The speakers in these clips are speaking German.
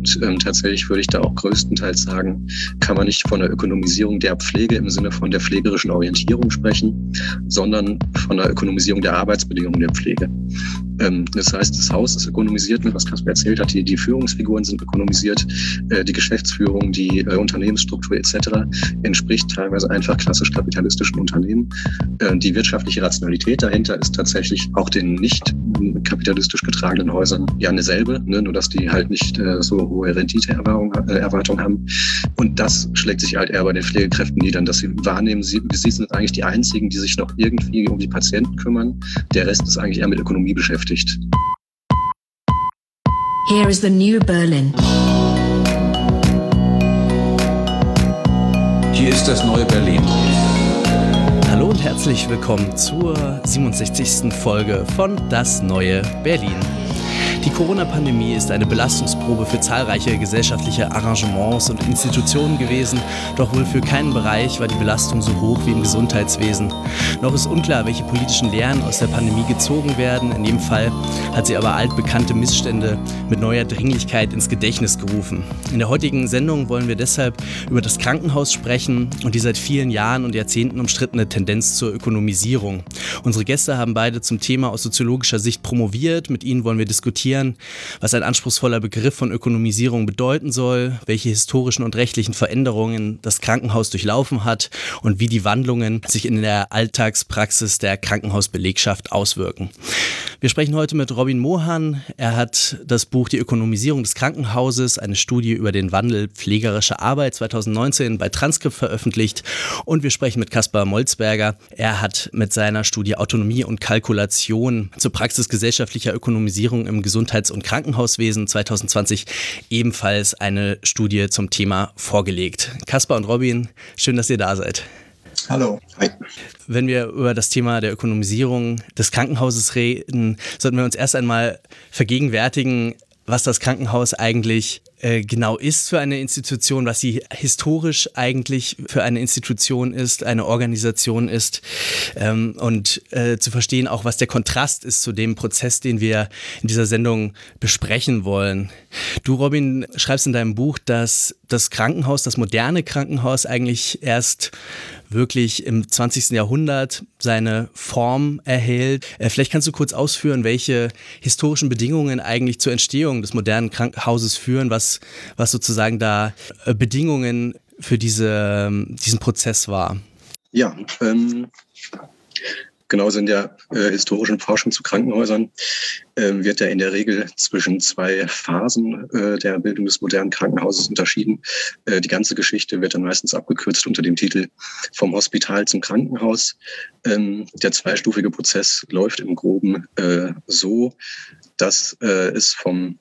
Und ähm, tatsächlich würde ich da auch größtenteils sagen, kann man nicht von der Ökonomisierung der Pflege im Sinne von der pflegerischen Orientierung sprechen, sondern von der Ökonomisierung der Arbeitsbedingungen der Pflege. Ähm, das heißt, das Haus ist ökonomisiert, was Kasper erzählt hat, die, die Führungsfiguren sind ökonomisiert, äh, die Geschäftsführung, die äh, Unternehmensstruktur etc. entspricht teilweise einfach klassisch kapitalistischen Unternehmen. Äh, die wirtschaftliche Rationalität dahinter ist tatsächlich auch den nicht kapitalistisch getragenen Häusern ja eine selbe, ne? nur dass die halt nicht äh, so hohe Renditeerwartungen haben. Und das schlägt sich halt eher bei den Pflegekräften nieder, dass sie wahrnehmen, sie, sie sind eigentlich die einzigen, die sich noch irgendwie um die Patienten kümmern. Der Rest ist eigentlich eher mit Ökonomie beschäftigt. Here is the new Berlin. Hier ist das neue Berlin. Hallo und herzlich willkommen zur 67. Folge von Das neue Berlin. Die Corona-Pandemie ist eine Belastungsprobe für zahlreiche gesellschaftliche Arrangements und Institutionen gewesen, doch wohl für keinen Bereich war die Belastung so hoch wie im Gesundheitswesen. Noch ist unklar, welche politischen Lehren aus der Pandemie gezogen werden. In jedem Fall hat sie aber altbekannte Missstände mit neuer Dringlichkeit ins Gedächtnis gerufen. In der heutigen Sendung wollen wir deshalb über das Krankenhaus sprechen und die seit vielen Jahren und Jahrzehnten umstrittene Tendenz zur Ökonomisierung. Unsere Gäste haben beide zum Thema aus soziologischer Sicht promoviert. Mit ihnen wollen wir diskutieren, diskutieren, was ein anspruchsvoller Begriff von Ökonomisierung bedeuten soll, welche historischen und rechtlichen Veränderungen das Krankenhaus durchlaufen hat und wie die Wandlungen sich in der Alltagspraxis der Krankenhausbelegschaft auswirken. Wir sprechen heute mit Robin Mohan. Er hat das Buch Die Ökonomisierung des Krankenhauses, eine Studie über den Wandel pflegerischer Arbeit 2019 bei Transkript veröffentlicht. Und wir sprechen mit Kaspar Molzberger. Er hat mit seiner Studie Autonomie und Kalkulation zur Praxis gesellschaftlicher Ökonomisierung im Gesundheitswesen Gesundheits- und Krankenhauswesen 2020 ebenfalls eine Studie zum Thema vorgelegt. Kaspar und Robin, schön, dass ihr da seid. Hallo. Hi. Wenn wir über das Thema der Ökonomisierung des Krankenhauses reden, sollten wir uns erst einmal vergegenwärtigen, was das Krankenhaus eigentlich genau ist für eine Institution, was sie historisch eigentlich für eine Institution ist, eine Organisation ist ähm, und äh, zu verstehen auch, was der Kontrast ist zu dem Prozess, den wir in dieser Sendung besprechen wollen. Du, Robin, schreibst in deinem Buch, dass das Krankenhaus, das moderne Krankenhaus eigentlich erst wirklich im 20. Jahrhundert seine Form erhält. Äh, vielleicht kannst du kurz ausführen, welche historischen Bedingungen eigentlich zur Entstehung des modernen Krankenhauses führen, was, was sozusagen da äh, Bedingungen für diese, ähm, diesen Prozess war. Ja, ähm, Genauso in der äh, historischen Forschung zu Krankenhäusern äh, wird ja in der Regel zwischen zwei Phasen äh, der Bildung des modernen Krankenhauses unterschieden. Äh, die ganze Geschichte wird dann meistens abgekürzt unter dem Titel vom Hospital zum Krankenhaus. Ähm, der zweistufige Prozess läuft im Groben äh, so, dass äh, es vom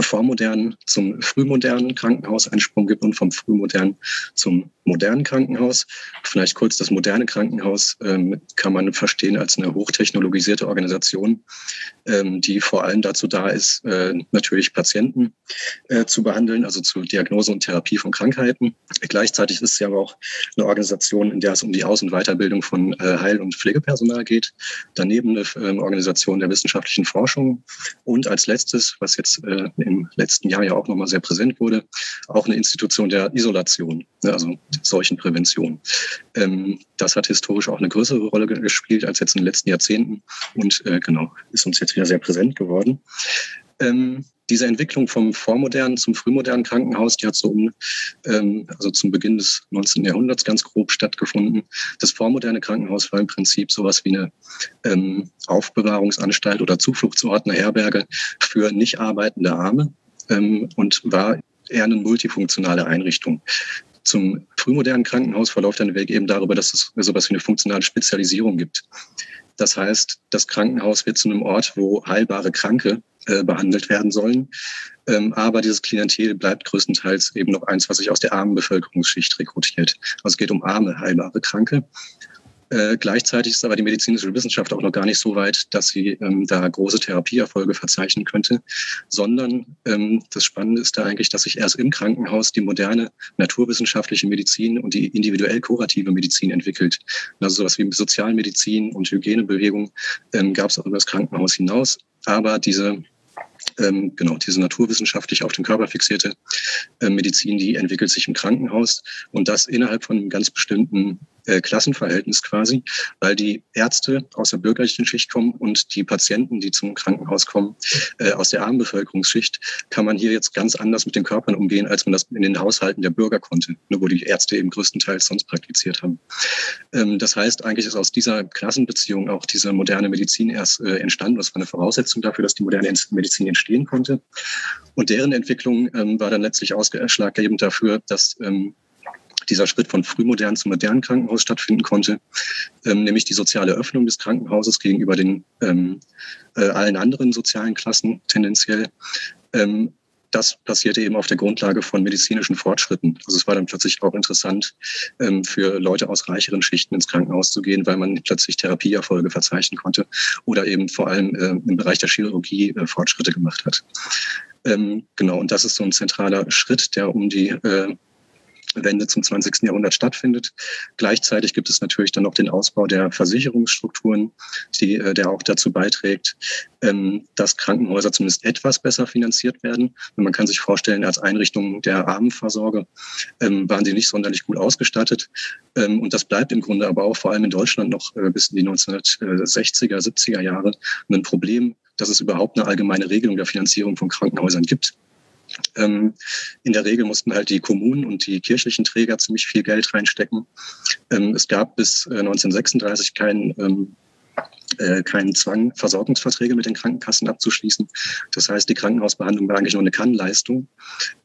vormodernen zum frühmodernen Krankenhaus einen Sprung gibt und vom frühmodernen zum modernen Krankenhaus. Vielleicht kurz, das moderne Krankenhaus ähm, kann man verstehen als eine hochtechnologisierte Organisation, ähm, die vor allem dazu da ist, äh, natürlich Patienten äh, zu behandeln, also zur Diagnose und Therapie von Krankheiten. Gleichzeitig ist sie aber auch eine Organisation, in der es um die Aus- und Weiterbildung von äh, Heil- und Pflegepersonal geht. Daneben eine ähm, Organisation der wissenschaftlichen Forschung und als letztes, was jetzt äh, im letzten Jahr ja auch nochmal sehr präsent wurde, auch eine Institution der Isolation, ne, also Seuchenprävention. Ähm, das hat historisch auch eine größere Rolle gespielt als jetzt in den letzten Jahrzehnten und äh, genau, ist uns jetzt wieder sehr präsent geworden. Ähm, diese Entwicklung vom vormodernen zum frühmodernen Krankenhaus, die hat so um, ähm, also zum Beginn des 19. Jahrhunderts ganz grob stattgefunden. Das vormoderne Krankenhaus war im Prinzip sowas wie eine ähm, Aufbewahrungsanstalt oder Zufluchtsort, eine Herberge für nicht arbeitende Arme ähm, und war eher eine multifunktionale Einrichtung. Zum frühmodernen Krankenhaus verläuft ein Weg eben darüber, dass es sowas wie eine funktionale Spezialisierung gibt. Das heißt, das Krankenhaus wird zu einem Ort, wo heilbare Kranke äh, behandelt werden sollen. Ähm, aber dieses Klientel bleibt größtenteils eben noch eins, was sich aus der armen Bevölkerungsschicht rekrutiert. Also es geht um arme, heilbare Kranke. Äh, gleichzeitig ist aber die medizinische Wissenschaft auch noch gar nicht so weit, dass sie ähm, da große Therapieerfolge verzeichnen könnte, sondern ähm, das Spannende ist da eigentlich, dass sich erst im Krankenhaus die moderne naturwissenschaftliche Medizin und die individuell kurative Medizin entwickelt. Also sowas wie Sozialmedizin und Hygienebewegung ähm, gab es auch über das Krankenhaus hinaus. Aber diese Ähm, genau, diese naturwissenschaftlich auf den Körper fixierte äh, Medizin, die entwickelt sich im Krankenhaus und das innerhalb von einem ganz bestimmten äh, Klassenverhältnis quasi, weil die Ärzte aus der bürgerlichen Schicht kommen und die Patienten, die zum Krankenhaus kommen, äh, aus der armen Bevölkerungsschicht, kann man hier jetzt ganz anders mit den Körpern umgehen, als man das in den Haushalten der Bürger konnte, nur wo die Ärzte eben größtenteils sonst praktiziert haben. Ähm, das heißt, eigentlich ist aus dieser Klassenbeziehung auch diese moderne Medizin erst äh, entstanden. Das war eine Voraussetzung dafür, dass die moderne Medizin entstehen konnte. Und deren Entwicklung ähm, war dann letztlich ausschlaggebend dafür, dass ähm, dieser Schritt von frühmodern zum modernen Krankenhaus stattfinden konnte, ähm, nämlich die soziale Öffnung des Krankenhauses gegenüber den ähm, äh, allen anderen sozialen Klassen tendenziell. Ähm, das passierte eben auf der Grundlage von medizinischen Fortschritten. Also es war dann plötzlich auch interessant ähm, für Leute aus reicheren Schichten ins Krankenhaus zu gehen, weil man plötzlich Therapieerfolge verzeichnen konnte oder eben vor allem äh, im Bereich der Chirurgie äh, Fortschritte gemacht hat. Ähm, genau, und das ist so ein zentraler Schritt, der um die äh, Wende zum 20. Jahrhundert stattfindet. Gleichzeitig gibt es natürlich dann noch den Ausbau der Versicherungsstrukturen, die, äh, der auch dazu beiträgt, ähm, dass Krankenhäuser zumindest etwas besser finanziert werden. Und man kann sich vorstellen, als Einrichtung der Armenversorge ähm, waren sie nicht sonderlich gut ausgestattet. Ähm, und das bleibt im Grunde aber auch vor allem in Deutschland noch äh, bis in die 1960er, 70er Jahre ein Problem, dass es überhaupt eine allgemeine Regelung der Finanzierung von Krankenhäusern gibt. Ähm, in der Regel mussten halt die Kommunen und die kirchlichen Träger ziemlich viel Geld reinstecken. Ähm, es gab bis äh, 1936 keinen ähm, äh, keinen Zwang, Versorgungsverträge mit den Krankenkassen abzuschließen. Das heißt, die Krankenhausbehandlung war eigentlich nur eine Kannleistung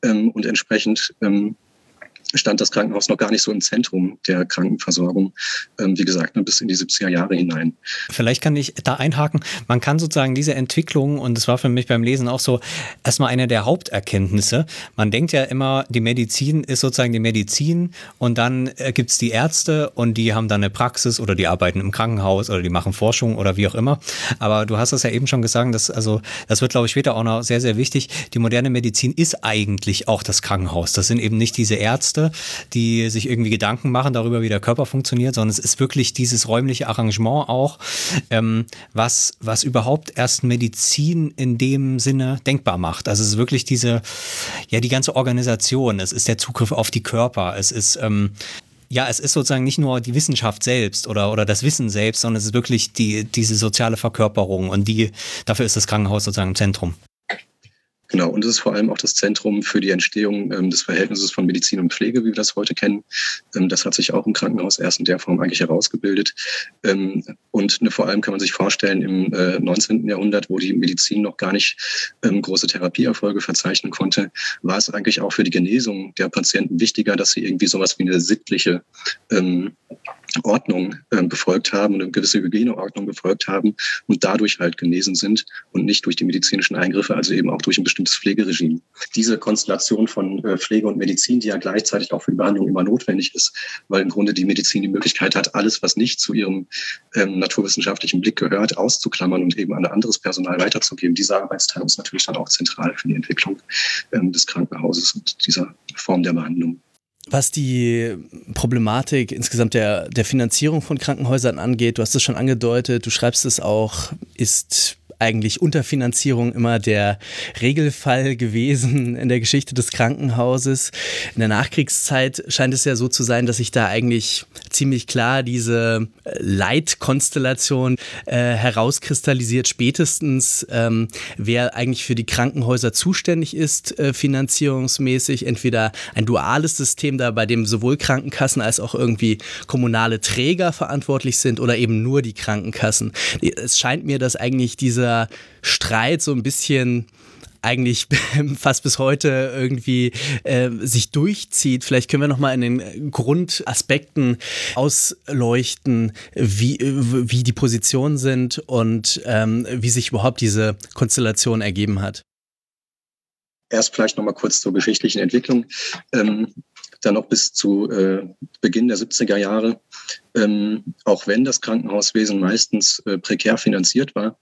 ähm, und entsprechend ähm, stand das Krankenhaus noch gar nicht so im Zentrum der Krankenversorgung, ähm, wie gesagt, nur bis in die 70er Jahre hinein. Vielleicht kann ich da einhaken. Man kann sozusagen diese Entwicklung, und das war für mich beim Lesen auch so, erstmal eine der Haupterkenntnisse. Man denkt ja immer, die Medizin ist sozusagen die Medizin und dann äh, gibt es die Ärzte und die haben dann eine Praxis oder die arbeiten im Krankenhaus oder die machen Forschung oder wie auch immer. Aber du hast es ja eben schon gesagt, dass, also, das wird, glaube ich, später auch noch sehr, sehr wichtig. Die moderne Medizin ist eigentlich auch das Krankenhaus. Das sind eben nicht diese Ärzte, Ärzte, die sich irgendwie Gedanken machen darüber, wie der Körper funktioniert, sondern es ist wirklich dieses räumliche Arrangement auch, ähm, was, was überhaupt erst Medizin in dem Sinne denkbar macht. Also es ist wirklich diese, ja, die ganze Organisation, es ist der Zugriff auf die Körper, es ist, ähm, ja, es ist sozusagen nicht nur die Wissenschaft selbst oder, oder das Wissen selbst, sondern es ist wirklich die, diese soziale Verkörperung und die, dafür ist das Krankenhaus sozusagen im Zentrum. Genau, und es ist vor allem auch das Zentrum für die Entstehung ähm, des Verhältnisses von Medizin und Pflege, wie wir das heute kennen. Ähm, das hat sich auch im Krankenhaus erst in der Form eigentlich herausgebildet. Ähm, und ne, vor allem kann man sich vorstellen, im äh, 19. Jahrhundert, wo die Medizin noch gar nicht ähm, große Therapieerfolge verzeichnen konnte, war es eigentlich auch für die Genesung der Patienten wichtiger, dass sie irgendwie sowas wie eine sittliche ähm, Ordnung äh, befolgt haben, eine gewisse Hygieneordnung befolgt haben und dadurch halt genesen sind und nicht durch die medizinischen Eingriffe, also eben auch durch ein bestimmtes Pflegeregime. Diese Konstellation von äh, Pflege und Medizin, die ja gleichzeitig auch für die Behandlung immer notwendig ist, weil im Grunde die Medizin die Möglichkeit hat, alles, was nicht zu ihrem ähm, naturwissenschaftlichen Blick gehört, auszuklammern und eben an ein anderes Personal weiterzugeben. Diese Arbeitsteilung ist natürlich dann auch zentral für die Entwicklung ähm, des Krankenhauses und dieser Form der Behandlung. Was die Problematik insgesamt der, der Finanzierung von Krankenhäusern angeht, du hast es schon angedeutet, du schreibst es auch, ist eigentlich Unterfinanzierung immer der Regelfall gewesen in der Geschichte des Krankenhauses. In der Nachkriegszeit scheint es ja so zu sein, dass sich da eigentlich ziemlich klar diese Leitkonstellation äh, herauskristallisiert, spätestens ähm, wer eigentlich für die Krankenhäuser zuständig ist, äh, finanzierungsmäßig. Entweder ein duales System da, bei dem sowohl Krankenkassen als auch irgendwie kommunale Träger verantwortlich sind oder eben nur die Krankenkassen. Es scheint mir, dass eigentlich diese dieser Streit so ein bisschen eigentlich fast bis heute irgendwie äh, sich durchzieht. Vielleicht können wir noch mal in den Grundaspekten ausleuchten, wie, wie die Positionen sind und ähm, wie sich überhaupt diese Konstellation ergeben hat. Erst vielleicht noch mal kurz zur geschichtlichen Entwicklung. Ähm, dann noch bis zu äh, Beginn der 70er Jahre, ähm, auch wenn das Krankenhauswesen meistens äh, prekär finanziert war,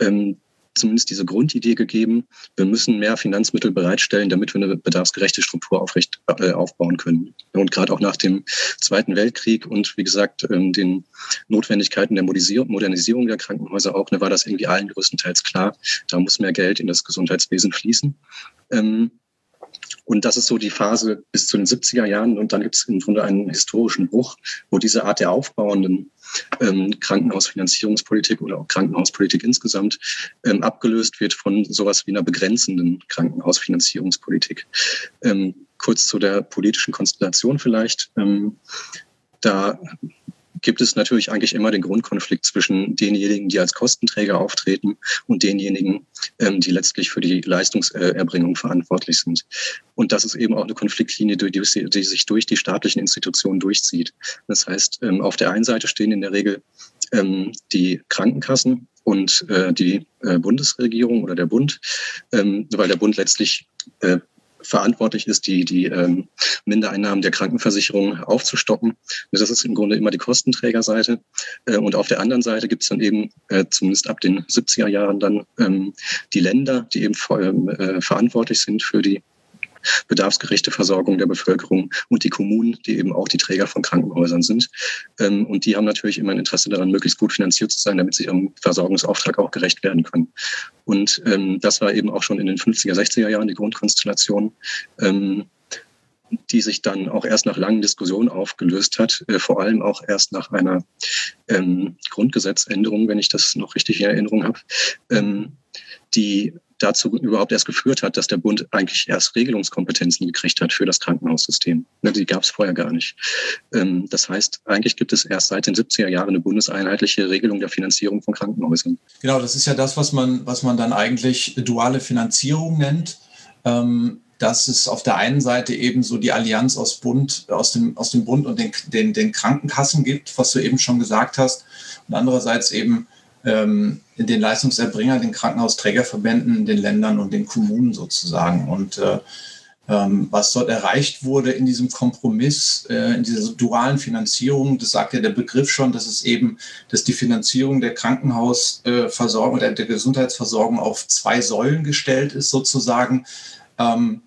ähm, zumindest diese Grundidee gegeben, wir müssen mehr Finanzmittel bereitstellen, damit wir eine bedarfsgerechte Struktur aufrecht, äh, aufbauen können. Und gerade auch nach dem Zweiten Weltkrieg und wie gesagt ähm, den Notwendigkeiten der Modernisierung der Krankenhäuser auch, ne, war das irgendwie allen größtenteils klar. Da muss mehr Geld in das Gesundheitswesen fließen. Ähm, und das ist so die Phase bis zu den 70er Jahren. Und dann gibt es im Grunde einen historischen Bruch, wo diese Art der aufbauenden ähm, Krankenhausfinanzierungspolitik oder auch Krankenhauspolitik insgesamt ähm, abgelöst wird von sowas wie einer begrenzenden Krankenhausfinanzierungspolitik. Ähm, kurz zu der politischen Konstellation vielleicht. Ähm, da gibt es natürlich eigentlich immer den Grundkonflikt zwischen denjenigen, die als Kostenträger auftreten und denjenigen, ähm, die letztlich für die Leistungserbringung verantwortlich sind. Und das ist eben auch eine Konfliktlinie, die, sich durch die staatlichen Institutionen durchzieht. Das heißt, ähm, auf der einen Seite stehen in der Regel ähm, die Krankenkassen und äh, die äh, Bundesregierung oder der Bund, weil der Bund letztlich äh, verantwortlich ist, die, die ähm, Mindereinnahmen der Krankenversicherung aufzustocken. Das ist im Grunde immer die Kostenträgerseite. Äh, und auf der anderen Seite gibt es dann eben, äh, zumindest ab den 70er Jahren, dann ähm, die Länder, die eben vor, äh, verantwortlich sind für die bedarfsgerechte Versorgung der Bevölkerung und die Kommunen, die eben auch die Träger von Krankenhäusern sind. Ähm, und die haben natürlich immer ein Interesse daran, möglichst gut finanziert zu sein, damit sie ihrem Versorgungsauftrag auch gerecht werden können. Und ähm, das war eben auch schon in den 50er, 60er Jahren die Grundkonstellation. Ähm, die sich dann auch erst nach langen Diskussionen aufgelöst hat, äh, vor allem auch erst nach einer ähm, Grundgesetzänderung, wenn ich das noch richtig in Erinnerung habe, ähm, die dazu überhaupt erst geführt hat, dass der Bund eigentlich erst Regelungskompetenzen gekriegt hat für das Krankenhaussystem. Ne, die gab es vorher gar nicht. Ähm, das heißt, eigentlich gibt es erst seit den 70er Jahren eine bundeseinheitliche Regelung der Finanzierung von Krankenhäusern. Genau, das ist ja das, was man, was man dann eigentlich duale Finanzierung nennt. Ähm, dass es auf der einen Seite eben so die Allianz aus Bund, aus dem, aus dem Bund und den, den, den Krankenkassen gibt, was du eben schon gesagt hast, und andererseits eben ähm, den Leistungserbringer, den Krankenhausträgerverbänden, den Ländern und den Kommunen sozusagen. Und äh, ähm, was dort erreicht wurde in diesem Kompromiss, äh, in dieser dualen Finanzierung, das sagt ja der Begriff schon, dass es eben, dass die Finanzierung der Krankenhausversorgung oder der Gesundheitsversorgung auf zwei Säulen gestellt ist sozusagen. Ähm,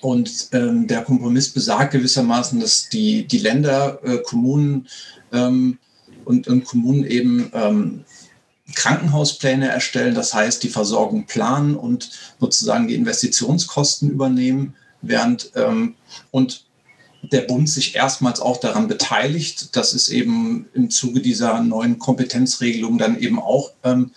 und ähm, der Kompromiss besagt gewissermaßen, dass die, die Länder, äh, Kommunen ähm, und, und, Kommunen eben ähm, Krankenhauspläne erstellen, das heißt die Versorgung planen und sozusagen die Investitionskosten übernehmen, während ähm, und der Bund sich erstmals auch daran beteiligt. Das ist eben im Zuge dieser neuen Kompetenzregelung dann eben auch ähm,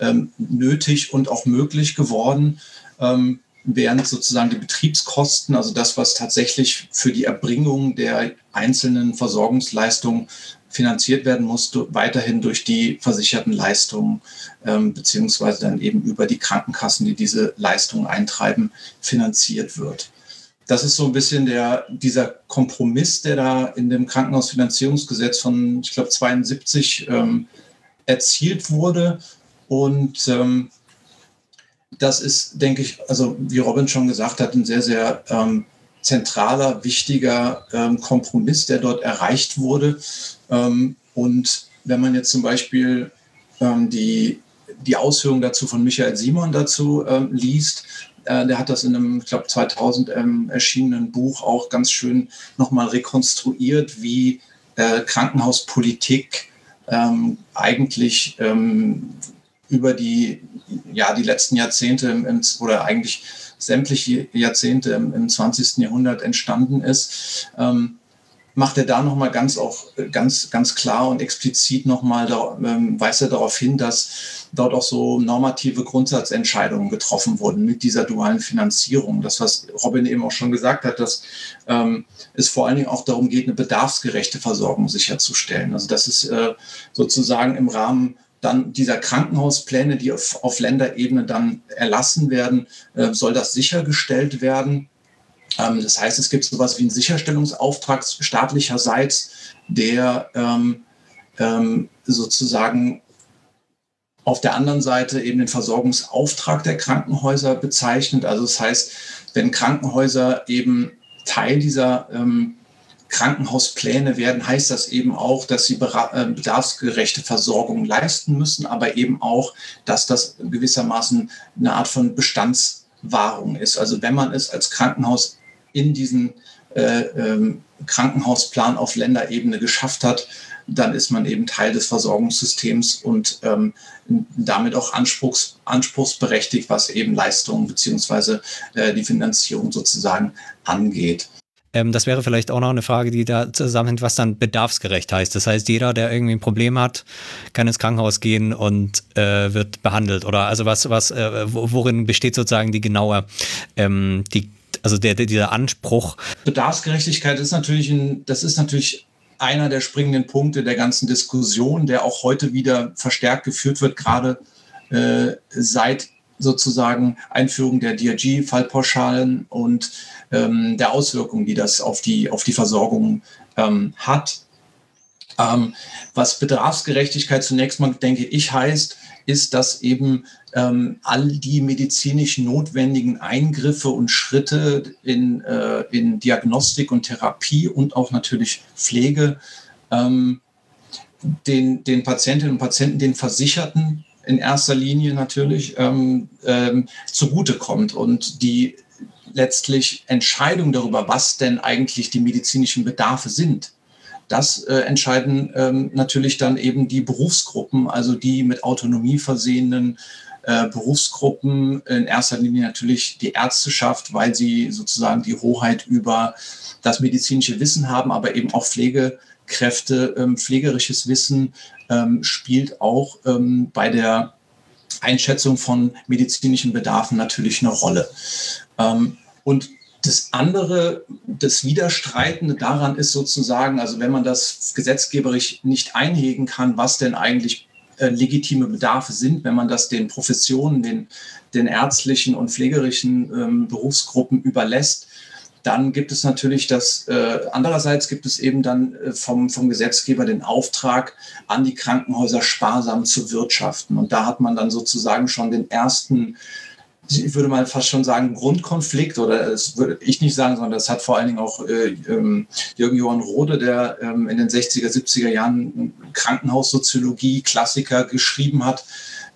ähm, nötig und auch möglich geworden, ähm, während sozusagen die Betriebskosten, also das, was tatsächlich für die Erbringung der einzelnen Versorgungsleistungen finanziert werden muss, weiterhin durch die versicherten Leistungen ähm, beziehungsweise dann eben über die Krankenkassen, die diese Leistungen eintreiben, finanziert wird. Das ist so ein bisschen der, dieser Kompromiss, der da in dem Krankenhausfinanzierungsgesetz von, ich glaube, 72 ähm, erzielt wurde. Und ähm, das ist, denke ich, also wie Robin schon gesagt hat, ein sehr, sehr ähm, zentraler, wichtiger ähm, Kompromiss, der dort erreicht wurde. Ähm, und wenn man jetzt zum Beispiel ähm, die, die Ausführungen dazu von Michael Simon dazu ähm, liest, äh, der hat das in einem, ich glaube, 2000 ähm, erschienenen Buch auch ganz schön nochmal rekonstruiert, wie äh, Krankenhauspolitik ähm, eigentlich über die, ja, die letzten Jahrzehnte im, oder eigentlich sämtliche Jahrzehnte im, im 20. Jahrhundert entstanden ist, ähm, macht er da nochmal ganz auch ganz, ganz klar und explizit nochmal, ähm, weist er darauf hin, dass dort auch so normative Grundsatzentscheidungen getroffen wurden mit dieser dualen Finanzierung. Das, was Robin eben auch schon gesagt hat, dass ähm, es vor allen Dingen auch darum geht, eine bedarfsgerechte Versorgung sicherzustellen. Also das ist äh, sozusagen im Rahmen dann dieser Krankenhauspläne, die auf, auf Länderebene dann erlassen werden, äh, soll das sichergestellt werden. Ähm, das heißt, es gibt sowas wie einen Sicherstellungsauftrag staatlicherseits, der ähm, ähm, sozusagen auf der anderen Seite eben den Versorgungsauftrag der Krankenhäuser bezeichnet. Also das heißt, wenn Krankenhäuser eben Teil dieser ähm, Krankenhauspläne werden, heißt das eben auch, dass sie äh, bedarfsgerechte Versorgung leisten müssen, aber eben auch, dass das gewissermaßen eine Art von Bestandswahrung ist. Also wenn man es als Krankenhaus in diesen äh, ähm, Krankenhausplan auf Länderebene geschafft hat, dann ist man eben Teil des Versorgungssystems und ähm, damit auch anspruchs, anspruchsberechtigt, was eben Leistungen beziehungsweise äh, die Finanzierung sozusagen angeht. Ähm, das wäre vielleicht auch noch eine Frage, die da zusammenhängt, was dann bedarfsgerecht heißt. Das heißt, jeder, der irgendwie ein Problem hat, kann ins Krankenhaus gehen und äh, wird behandelt. Oder also was, was, äh, worin besteht sozusagen die genaue, ähm, die, also der, der, dieser Anspruch? Bedarfsgerechtigkeit ist natürlich ein, das ist natürlich einer der springenden Punkte der ganzen Diskussion, der auch heute wieder verstärkt geführt wird, gerade äh, seit sozusagen Einführung der DRG-Fallpauschalen und ähm, der Auswirkungen, die das auf die, auf die Versorgung ähm, hat. Ähm, was Bedarfsgerechtigkeit zunächst mal, denke ich, heißt, ist, dass eben ähm, all die medizinisch notwendigen Eingriffe und Schritte in, äh, in Diagnostik und Therapie und auch natürlich Pflege ähm, den, den Patientinnen und Patienten, den Versicherten in erster Linie natürlich ähm, ähm, zugutekommt und die letztlich Entscheidung darüber, was denn eigentlich die medizinischen Bedarfe sind, das äh, entscheiden ähm, natürlich dann eben die Berufsgruppen, also die mit Autonomie versehenen äh, Berufsgruppen, in erster Linie natürlich die Ärzteschaft, weil sie sozusagen die Hoheit über das medizinische Wissen haben, aber eben auch Pflegekräfte, ähm, pflegerisches Wissen ähm, spielt auch ähm, bei der Einschätzung von medizinischen Bedarfen natürlich eine Rolle. Ähm, und das andere, das Widerstreitende daran ist sozusagen, also wenn man das gesetzgeberisch nicht einhegen kann, was denn eigentlich äh, legitime Bedarfe sind, wenn man das den Professionen, den, den ärztlichen und pflegerischen ähm, Berufsgruppen überlässt, dann gibt es natürlich das, äh, andererseits gibt es eben dann äh, vom, vom Gesetzgeber den Auftrag, an die Krankenhäuser sparsam zu wirtschaften. Und da hat man dann sozusagen schon den ersten ich würde mal fast schon sagen, Grundkonflikt, oder das würde ich nicht sagen, sondern das hat vor allen Dingen auch äh, ähm, Jürgen Johann Rode, der ähm, in den 60er, 70er Jahren Krankenhaussoziologie, Klassiker geschrieben hat,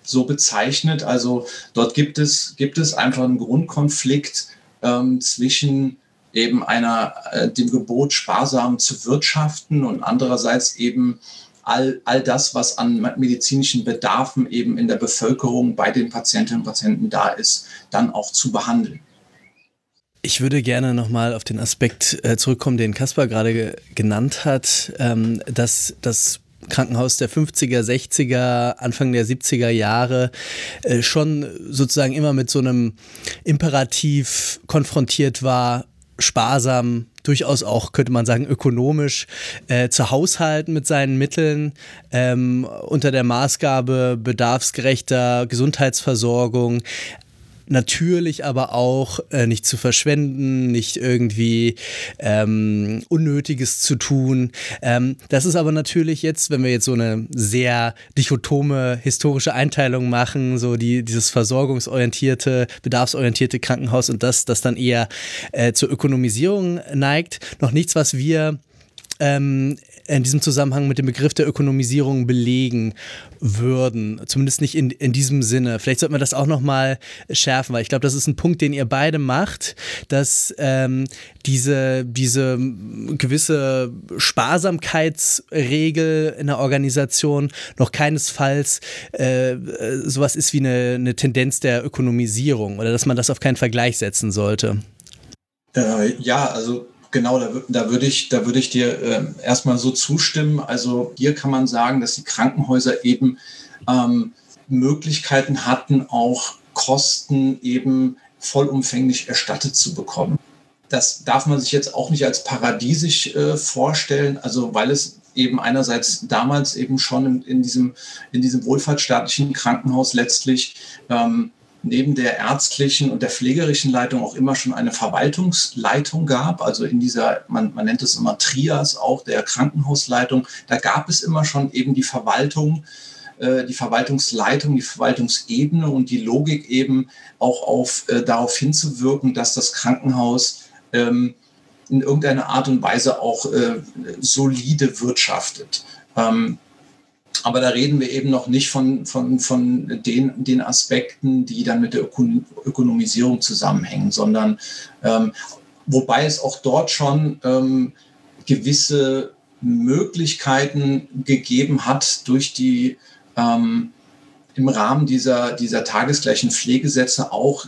so bezeichnet. Also dort gibt es, gibt es einfach einen Grundkonflikt ähm, zwischen eben einer, äh, dem Gebot, sparsam zu wirtschaften und andererseits eben all, all das, was an medizinischen Bedarfen eben in der Bevölkerung bei den Patientinnen und Patienten da ist, dann auch zu behandeln. Ich würde gerne nochmal auf den Aspekt äh, zurückkommen, den Kaspar gerade ge genannt hat, ähm, dass das Krankenhaus der 50er, 60er, Anfang der 70er Jahre äh, schon sozusagen immer mit so einem Imperativ konfrontiert war, sparsam, durchaus auch, könnte man sagen, ökonomisch äh, zu haushalten mit seinen Mitteln. Ähm, unter der Maßgabe bedarfsgerechter Gesundheitsversorgung natürlich aber auch äh, nicht zu verschwenden, nicht irgendwie ähm, Unnötiges zu tun. Ähm, das ist aber natürlich jetzt, wenn wir jetzt so eine sehr dichotome historische Einteilung machen, so die, dieses versorgungsorientierte, bedarfsorientierte Krankenhaus und das, das dann eher äh, zur Ökonomisierung neigt, noch nichts, was wir ähm, in diesem Zusammenhang mit dem Begriff der Ökonomisierung belegen würden. Zumindest nicht in, in diesem Sinne. Vielleicht sollten wir das auch nochmal schärfen, weil ich glaube, das ist ein Punkt, den ihr beide macht, dass ähm, diese, diese gewisse Sparsamkeitsregel in der Organisation noch keinesfalls äh, sowas ist wie eine, eine Tendenz der Ökonomisierung oder dass man das auf keinen Vergleich setzen sollte. Äh, ja, also Genau, da, da würde ich, da ich dir äh, erstmal so zustimmen. Also hier kann man sagen, dass die Krankenhäuser eben ähm, Möglichkeiten hatten, auch Kosten eben vollumfänglich erstattet zu bekommen. Das darf man sich jetzt auch nicht als paradiesisch äh, vorstellen, also weil es eben einerseits damals eben schon in, in, diesem, in diesem wohlfahrtsstaatlichen Krankenhaus letztlich ähm, neben der ärztlichen und der pflegerischen Leitung auch immer schon eine Verwaltungsleitung gab. Also in dieser, man, man nennt es immer Trias, auch der Krankenhausleitung. Da gab es immer schon eben die Verwaltung, äh, die Verwaltungsleitung, die Verwaltungsebene und die Logik eben auch auf, äh, darauf hinzuwirken, dass das Krankenhaus ähm, in irgendeiner Art und Weise auch äh, solide wirtschaftet. Ähm, aber da reden wir eben noch nicht von, von, von den, den Aspekten, die dann mit der Ökon Ökonomisierung zusammenhängen, sondern ähm, wobei es auch dort schon ähm, gewisse Möglichkeiten gegeben hat durch die ähm, im Rahmen dieser, dieser tagesgleichen Pflegesätze auch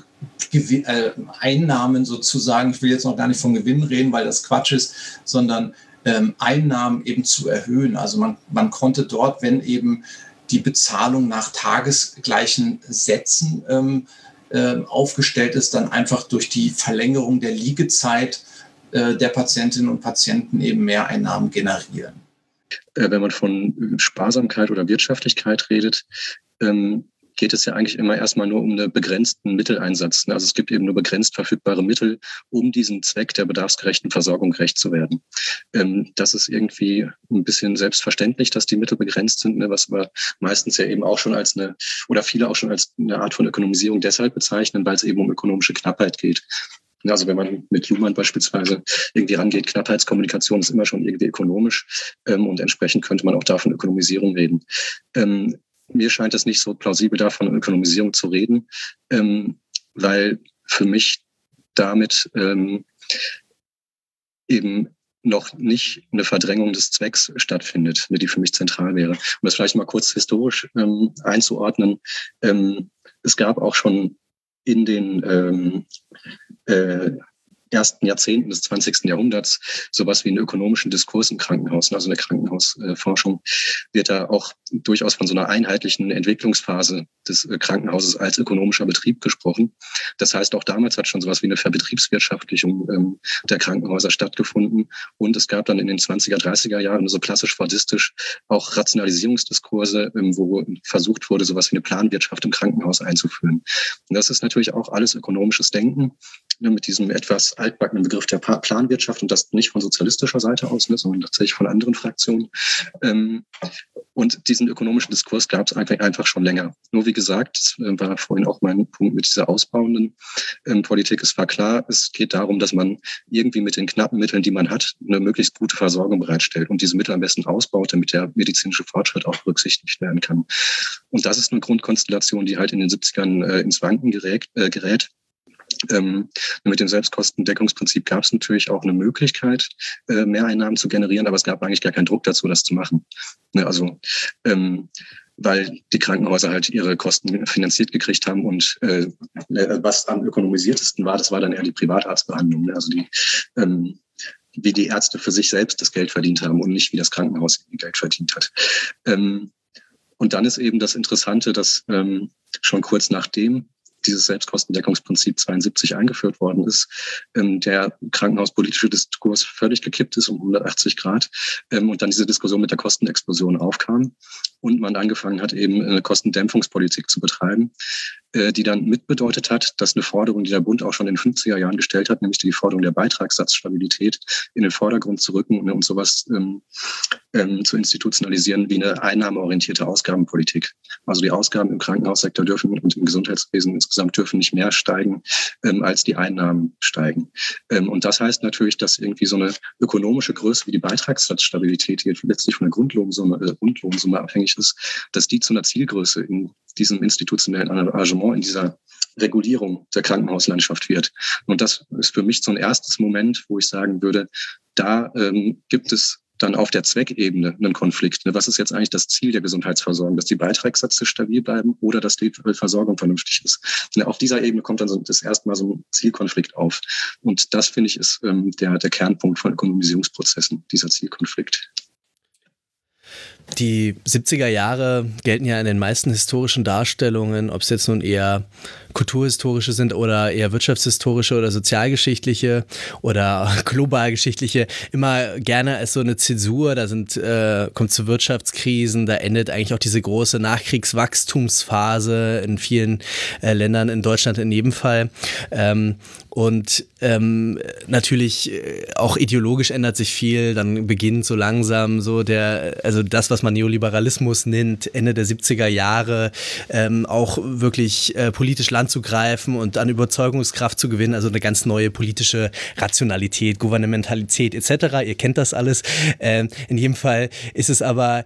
Gewin äh, Einnahmen sozusagen, ich will jetzt noch gar nicht von Gewinn reden, weil das Quatsch ist, sondern ähm, Einnahmen eben zu erhöhen. Also man, man konnte dort, wenn eben die Bezahlung nach tagesgleichen Sätzen ähm, äh, aufgestellt ist, dann einfach durch die Verlängerung der Liegezeit äh, der Patientinnen und Patienten eben mehr Einnahmen generieren. Äh, wenn man von Sparsamkeit oder Wirtschaftlichkeit redet, ähm, geht es ja eigentlich immer erstmal nur um einen begrenzten Mitteleinsatz. Also es gibt eben nur begrenzt verfügbare Mittel, um diesen Zweck der bedarfsgerechten Versorgung gerecht zu werden. Ähm, das ist irgendwie ein bisschen selbstverständlich, dass die Mittel begrenzt sind, ne, was wir meistens ja eben auch schon als eine, oder viele auch schon als eine Art von Ökonomisierung deshalb bezeichnen, weil es eben um ökonomische Knappheit geht. Also wenn man mit Luhmann beispielsweise irgendwie rangeht, Knappheitskommunikation ist immer schon irgendwie ökonomisch ähm, und entsprechend könnte man auch davon Ökonomisierung reden. Ähm, mir scheint es nicht so plausibel, davon Ökonomisierung zu reden, ähm, weil für mich damit ähm, eben noch nicht eine Verdrängung des Zwecks stattfindet, die für mich zentral wäre. Um das vielleicht mal kurz historisch ähm, einzuordnen. Ähm, es gab auch schon in den ähm, äh, ersten Jahrzehnten des 20. Jahrhunderts sowas wie einen ökonomischen Diskurs im Krankenhaus, also eine Krankenhausforschung, wird da auch durchaus von so einer einheitlichen Entwicklungsphase des äh, Krankenhauses als ökonomischer Betrieb gesprochen. Das heißt, auch damals hat schon sowas wie eine Verbetriebswirtschaftlichung ähm, der Krankenhäuser stattgefunden. Und es gab dann in den 20er, 30er Jahren so klassisch fordistisch auch Rationalisierungsdiskurse, ähm, wo versucht wurde, sowas wie eine Planwirtschaft im Krankenhaus einzuführen. Und das ist natürlich auch alles ökonomisches Denken ne, mit diesem etwas altbackenen Begriff der Planwirtschaft und das nicht von sozialistischer Seite aus, ne, sondern tatsächlich von anderen Fraktionen. Ähm, und diesen ökonomischen Diskurs gab es einfach, schon länger. Nur wie gesagt, das äh, war vorhin auch mein Punkt mit dieser ausbauenden ähm, Politik. Es war klar, es geht darum, dass man irgendwie mit den knappen Mitteln, die man hat, eine möglichst gute Versorgung bereitstellt und diese Mittel am besten ausbaut, damit der medizinische Fortschritt auch berücksichtigt werden kann. Und das ist eine Grundkonstellation, die halt in den 70ern äh, ins Wanken gerät. Äh, gerät. Ähm, mit dem Selbstkostendeckungsprinzip gab es natürlich auch eine Möglichkeit, äh, Mehreinnahmen zu generieren, aber es gab eigentlich gar keinen Druck dazu, das zu machen. Ne, also ähm, weil die Krankenhäuser halt ihre Kosten finanziert gekriegt haben und äh, was am ökonomisiertesten war, das war dann eher die Privatarztbehandlung. Ne? Also die ähm, wie die Ärzte für sich selbst das Geld verdient haben und nicht wie das Krankenhaus Geld verdient hat. Ähm, und dann ist eben das Interessante, dass ähm, schon kurz nachdem dieses Selbstkostendeckungsprinzip 72 eingeführt worden ist, ähm, der krankenhauspolitische Diskurs völlig gekippt ist um 180 Grad ähm, und dann diese Diskussion mit der Kostenexplosion aufkam und man angefangen hat, eben eine Kostendämpfungspolitik zu betreiben, die dann mitbedeutet hat, dass eine Forderung, die der Bund auch schon in den 50er Jahren gestellt hat, nämlich die Forderung der Beitragssatzstabilität in den Vordergrund zu rücken und sowas ähm, ähm, zu institutionalisieren wie eine einnahmeorientierte Ausgabenpolitik. Also die Ausgaben im Krankenhaussektor dürfen und im Gesundheitswesen insgesamt dürfen nicht mehr steigen, ähm, als die Einnahmen steigen. Ähm, und das heißt natürlich, dass irgendwie so eine ökonomische Größe wie die Beitragssatzstabilität, die letztlich von der Grundlohnsumme, äh, Grundlohnsumme abhängig ist, dass die zu einer Zielgröße in diesem institutionellen Engagement, in dieser Regulierung der Krankenhauslandschaft wird. Und das ist für mich so ein erstes Moment, wo ich sagen würde, da ähm, gibt es dann auf der Zweckebene einen Konflikt. Ne? Was ist jetzt eigentlich das Ziel der Gesundheitsversorgung? Dass die Beitragssätze stabil bleiben oder dass die Versorgung vernünftig ist? Ne? Auf dieser Ebene kommt dann das erste Mal so ein Zielkonflikt auf. Und das, finde ich, ist ähm, der, der Kernpunkt von Ökonomisierungsprozessen, dieser Zielkonflikt. Die 70er Jahre gelten ja in den meisten historischen Darstellungen, ob es jetzt nun eher kulturhistorische sind oder eher wirtschaftshistorische oder sozialgeschichtliche oder globalgeschichtliche, immer gerne als so eine Zäsur. Da sind, äh, kommt zu Wirtschaftskrisen, da endet eigentlich auch diese große Nachkriegswachstumsphase in vielen äh, Ländern, in Deutschland in jedem Fall. Ähm, Und ähm, natürlich äh, auch ideologisch ändert sich viel. Dann beginnt so langsam so der, also das, was man Neoliberalismus nennt, Ende der 70er Jahre, ähm, auch wirklich äh, politisch Land zu greifen und an Überzeugungskraft zu gewinnen. Also eine ganz neue politische Rationalität, Gouvernementalität etc. Ihr kennt das alles. Ähm, in jedem Fall ist es aber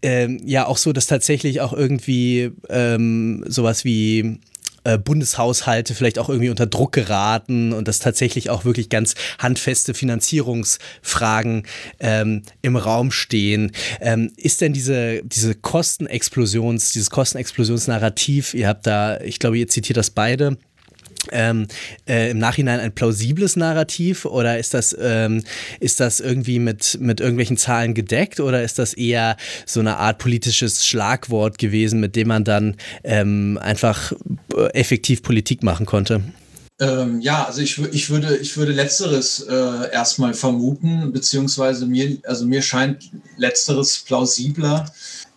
ähm, ja auch so, dass tatsächlich auch irgendwie ähm, sowas wie äh, Bundeshaushalte vielleicht auch irgendwie unter Druck geraten und dass tatsächlich auch wirklich ganz handfeste Finanzierungsfragen ähm, im Raum stehen. Ähm, ist denn diese, diese Kostenexplosions, dieses Kostenexplosionsnarrativ, ihr habt da, ich glaube, ihr zitiert das beide, ähm, äh, im Nachhinein ein plausibles Narrativ oder ist das, ähm, ist das irgendwie mit, mit irgendwelchen Zahlen gedeckt oder ist das eher so eine Art politisches Schlagwort gewesen, mit dem man dann ähm, einfach äh, effektiv Politik machen konnte? Ähm, ja, also ich, ich, würde, ich würde Letzteres äh, erstmal vermuten, beziehungsweise mir, also mir scheint Letzteres plausibler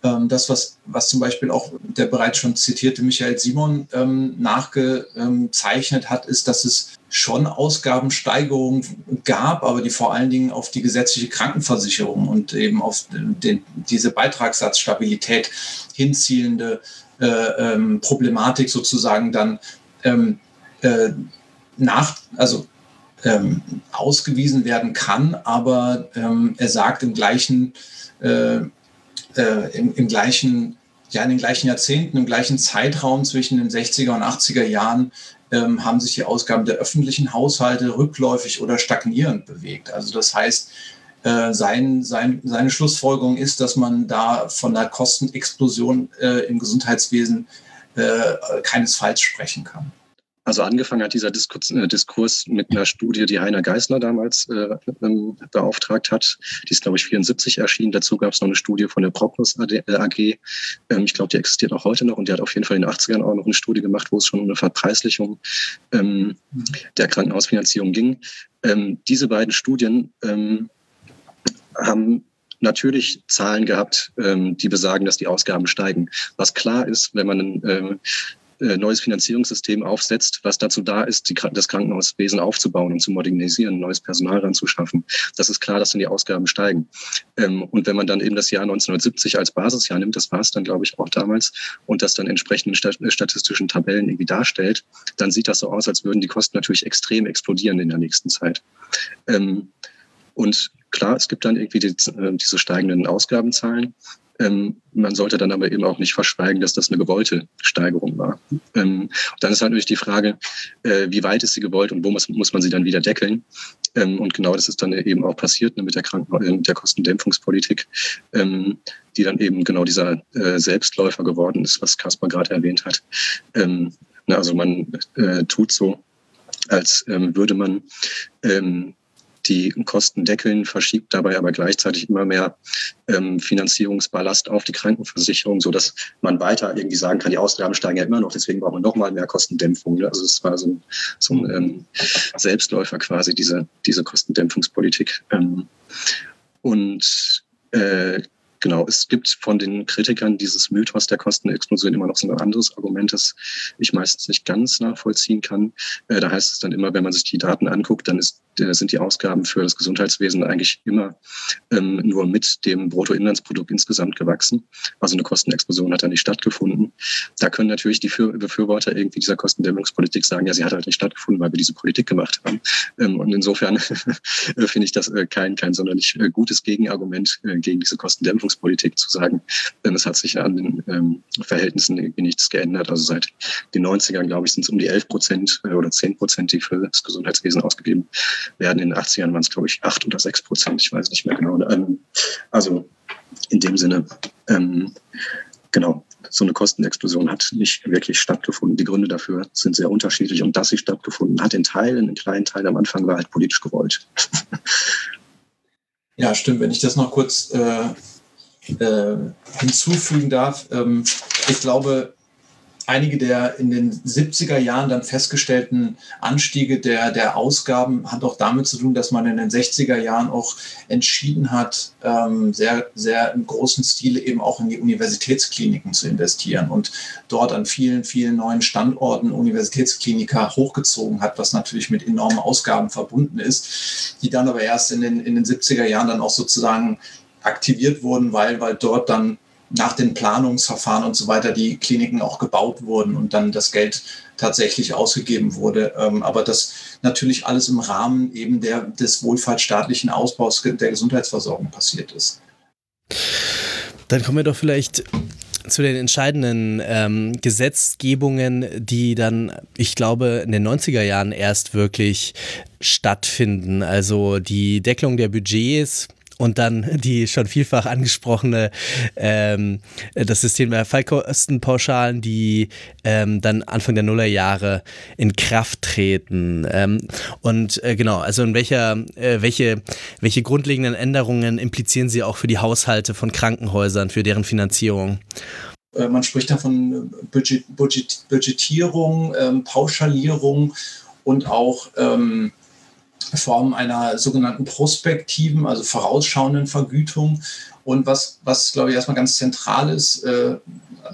das, was, was zum Beispiel auch der bereits schon zitierte Michael Simon ähm, nachgezeichnet hat, ist, dass es schon Ausgabensteigerungen gab, aber die vor allen Dingen auf die gesetzliche Krankenversicherung und eben auf den, diese Beitragssatzstabilität hinzielende äh, ähm, Problematik sozusagen dann ähm, äh, nach, also ähm, ausgewiesen werden kann, aber ähm, er sagt im gleichen äh, äh, im, im, gleichen, ja, in den gleichen Jahrzehnten, im gleichen Zeitraum zwischen den 60er und 80er Jahren ähm, haben sich die Ausgaben der öffentlichen Haushalte rückläufig oder stagnierend bewegt. Also das heißt, äh, sein, sein, seine Schlussfolgerung ist, dass man da von einer Kostenexplosion äh, im Gesundheitswesen äh, keinesfalls sprechen kann. Also angefangen hat dieser Diskurs, äh, Diskurs mit einer Studie, die Heiner Geißler damals äh, ähm, beauftragt hat. Die ist, glaube ich, 74 erschienen. Dazu gab es noch eine Studie von der Prognos AG. Äh, ähm, ich glaube, die existiert auch heute noch und die hat auf jeden Fall in den 80ern auch noch eine Studie gemacht, wo es schon um eine Verpreislichung ähm, der Krankenhausfinanzierung ging. Ähm, diese beiden Studien ähm, haben natürlich Zahlen gehabt, ähm, die besagen, dass die Ausgaben steigen. Was klar ist, wenn man ähm, äh, neues Finanzierungssystem aufsetzt, was dazu da ist, die, das Krankenhauswesen aufzubauen und zu modernisieren, neues Personal ranzuschaffen. Das ist klar, dass dann die Ausgaben steigen. Ähm, und wenn man dann eben das Jahr 1970 als Basisjahr nimmt, das war es dann, glaube ich, auch damals, und das dann entsprechend in statistischen Tabellen irgendwie darstellt, dann sieht das so aus, als würden die Kosten natürlich extrem explodieren in der nächsten Zeit. Ähm, und klar, es gibt dann irgendwie die, äh, diese steigenden Ausgabenzahlen. Ähm, man sollte dann aber eben auch nicht verschweigen, dass das eine gewollte Steigerung war. Ähm, dann ist halt natürlich die Frage, äh, wie weit ist sie gewollt und wo muss, muss man sie dann wieder deckeln? Ähm, und genau das ist dann eben auch passiert ne, mit der Kranken äh, der Kostendämpfungspolitik, ähm, die dann eben genau dieser äh, Selbstläufer geworden ist, was Kaspar gerade erwähnt hat. Ähm, na, also man äh, tut so, als ähm, würde man die Kosten deckeln, verschiebt dabei aber gleichzeitig immer mehr ähm, Finanzierungsballast auf die Krankenversicherung, so dass man weiter irgendwie sagen kann, die Ausgaben steigen ja immer noch, deswegen braucht man noch mal mehr Kostendämpfung. Ne? Also es war so ein, so ein ähm, Selbstläufer quasi, diese, diese Kostendämpfungspolitik. Ähm, und äh, Genau, es gibt von den Kritikern dieses Mythos der Kostenexplosion immer noch so ein anderes Argument, das ich meistens nicht ganz nachvollziehen kann. Äh, da heißt es dann immer, wenn man sich die Daten anguckt, dann ist, äh, sind die Ausgaben für das Gesundheitswesen eigentlich immer ähm, nur mit dem Bruttoinlandsprodukt insgesamt gewachsen. Also eine Kostenexplosion hat da nicht stattgefunden. Da können natürlich die Befürworter irgendwie dieser Kostendämmungspolitik sagen, ja, sie hat halt nicht stattgefunden, weil wir diese Politik gemacht haben. Ähm, und insofern finde ich das äh, kein, kein sonderlich äh, gutes Gegenargument äh, gegen diese Kostendämpfung. Regierungspolitik zu sagen, denn es hat sich an den ähm, Verhältnissen nichts geändert. Also seit den 90ern, glaube ich, sind es um die 11 Prozent äh, oder 10 Prozent, die für das Gesundheitswesen ausgegeben werden. In den 80ern waren es, glaube ich, 8 oder 6 Prozent, ich weiß nicht mehr genau. Ähm, also in dem Sinne, ähm, genau, so eine Kostenexplosion hat nicht wirklich stattgefunden. Die Gründe dafür sind sehr unterschiedlich und dass sie stattgefunden hat in Teilen, in kleinen Teilen am Anfang war halt politisch gewollt. Ja, stimmt. Wenn ich das noch kurz äh, äh, hinzufügen darf. Ähm, ich glaube, einige der in den 70er Jahren dann festgestellten Anstiege der, der Ausgaben hat auch damit zu tun, dass man in den 60er Jahren auch entschieden hat, ähm, sehr, sehr im großen Stile eben auch in die Universitätskliniken zu investieren und dort an vielen, vielen neuen Standorten Universitätskliniker hochgezogen hat, was natürlich mit enormen Ausgaben verbunden ist, die dann aber erst in den, in den 70er Jahren dann auch sozusagen aktiviert wurden, weil, weil dort dann nach den Planungsverfahren und so weiter die Kliniken auch gebaut wurden und dann das Geld tatsächlich ausgegeben wurde. Ähm, aber das natürlich alles im Rahmen eben der, des wohlfahrtsstaatlichen Ausbaus der Gesundheitsversorgung passiert ist. Dann kommen wir doch vielleicht zu den entscheidenden ähm, Gesetzgebungen, die dann, ich glaube, in den 90er Jahren erst wirklich stattfinden. Also die Deckelung der Budgets und dann die schon vielfach angesprochene, ähm, das System der Fallkostenpauschalen, die ähm, dann Anfang der Nullerjahre in Kraft treten. Ähm, und äh, genau, also in welcher, äh, welche, welche grundlegenden Änderungen implizieren sie auch für die Haushalte von Krankenhäusern, für deren Finanzierung? Äh, man spricht da von Budget, Budget, Budgetierung, ähm, Pauschalierung und auch ähm, Form einer sogenannten prospektiven, also vorausschauenden Vergütung. Und was, was glaube ich, erstmal ganz zentral ist, äh,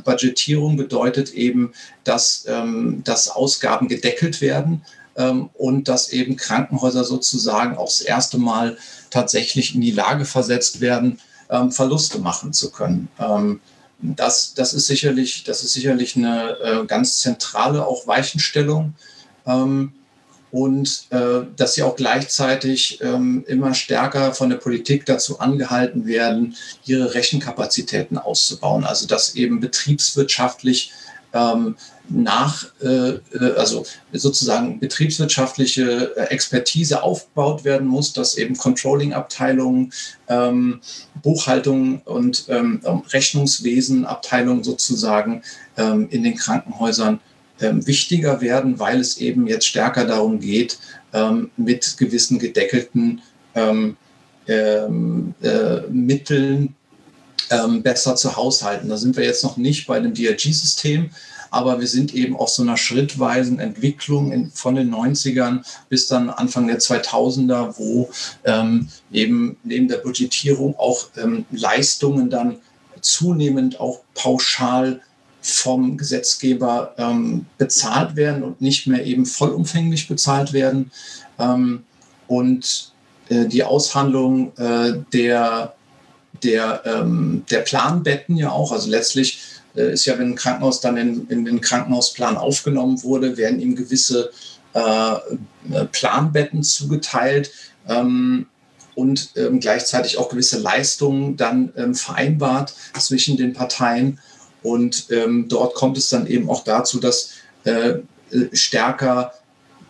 Budgetierung bedeutet eben, dass, ähm, dass Ausgaben gedeckelt werden ähm, und dass eben Krankenhäuser sozusagen auch das erste Mal tatsächlich in die Lage versetzt werden, ähm, Verluste machen zu können. Ähm, das, das, ist sicherlich, das ist sicherlich eine äh, ganz zentrale auch Weichenstellung. Ähm, und äh, dass sie auch gleichzeitig ähm, immer stärker von der Politik dazu angehalten werden, ihre Rechenkapazitäten auszubauen. Also dass eben betriebswirtschaftlich ähm, nach, äh, äh also sozusagen betriebswirtschaftliche äh, Expertise aufgebaut werden muss, dass eben Controlling-Abteilungen, ähm, Buchhaltung und ähm, Rechnungswesen-Abteilungen sozusagen ähm, in den Krankenhäusern wichtiger werden, weil es eben jetzt stärker darum geht, ähm, mit gewissen gedeckelten ähm, ähm äh, Mitteln ähm, besser zu haushalten. Da sind wir jetzt noch nicht bei dem DRG-System, aber wir sind eben auf so einer schrittweisen Entwicklung von den 90ern bis dann Anfang der 2000er, wo ähm, eben neben der Budgetierung auch ähm, Leistungen dann zunehmend auch pauschal vom Gesetzgeber ähm, bezahlt werden und nicht mehr eben vollumfänglich bezahlt werden. Ähm, und äh, die Aushandlung äh, der, der, ähm, der Planbetten ja auch, also letztlich äh, ist ja, wenn ein Krankenhaus dann in, in, den Krankenhausplan aufgenommen wurde, werden ihm gewisse äh, äh, Planbetten zugeteilt ähm, und ähm, gleichzeitig auch gewisse Leistungen dann ähm, vereinbart zwischen den Parteien. Und ähm, dort kommt es dann eben auch dazu, dass äh, stärker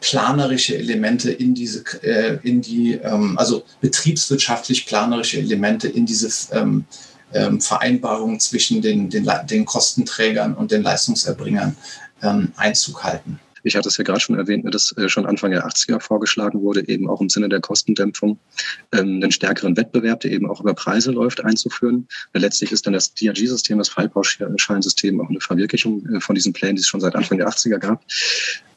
planerische Elemente in diese, äh, in die, ähm, also betriebswirtschaftlich planerische Elemente in diese ähm, ähm, Vereinbarungen zwischen den, den, den Kostenträgern und den Leistungserbringern ähm, Einzug halten. Ich hatte es ja gerade schon erwähnt, dass äh, schon Anfang der 80er vorgeschlagen wurde, eben auch im Sinne der Kostendämpfung ähm, einen stärkeren Wettbewerb, der eben auch über Preise läuft, einzuführen. Letztlich ist dann das DRG-System, das Fallpauschalensystem, auch eine Verwirklichung äh, von diesen Plänen, die es schon seit Anfang der 80er gab.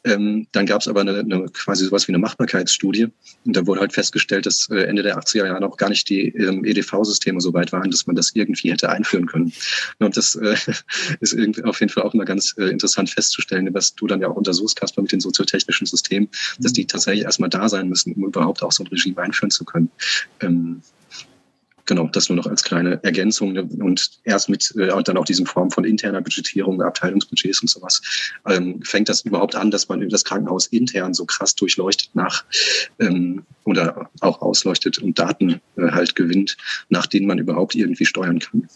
Ähm, dann gab es aber eine, eine, quasi sowas wie eine Machbarkeitsstudie. Und da wurde halt festgestellt, dass äh, Ende der 80er Jahre noch gar nicht die ähm, EDV-Systeme so weit waren, dass man das irgendwie hätte einführen können. Und das äh, ist irgendwie auf jeden Fall auch immer ganz äh, interessant festzustellen, was du dann ja auch untersuchst, Kasper, mit den soziotechnischen Systemen, dass die tatsächlich erstmal da sein müssen, um überhaupt auch so ein Regime einführen zu können. Ähm, Genau, das nur noch als kleine Ergänzung ne? und erst mit äh, dann auch diesen Form von interner Budgetierung, Abteilungsbudgets und sowas, ähm, fängt das überhaupt an, dass man das Krankenhaus intern so krass durchleuchtet nach ähm, oder auch ausleuchtet und Daten äh, halt gewinnt, nach denen man überhaupt irgendwie steuern kann.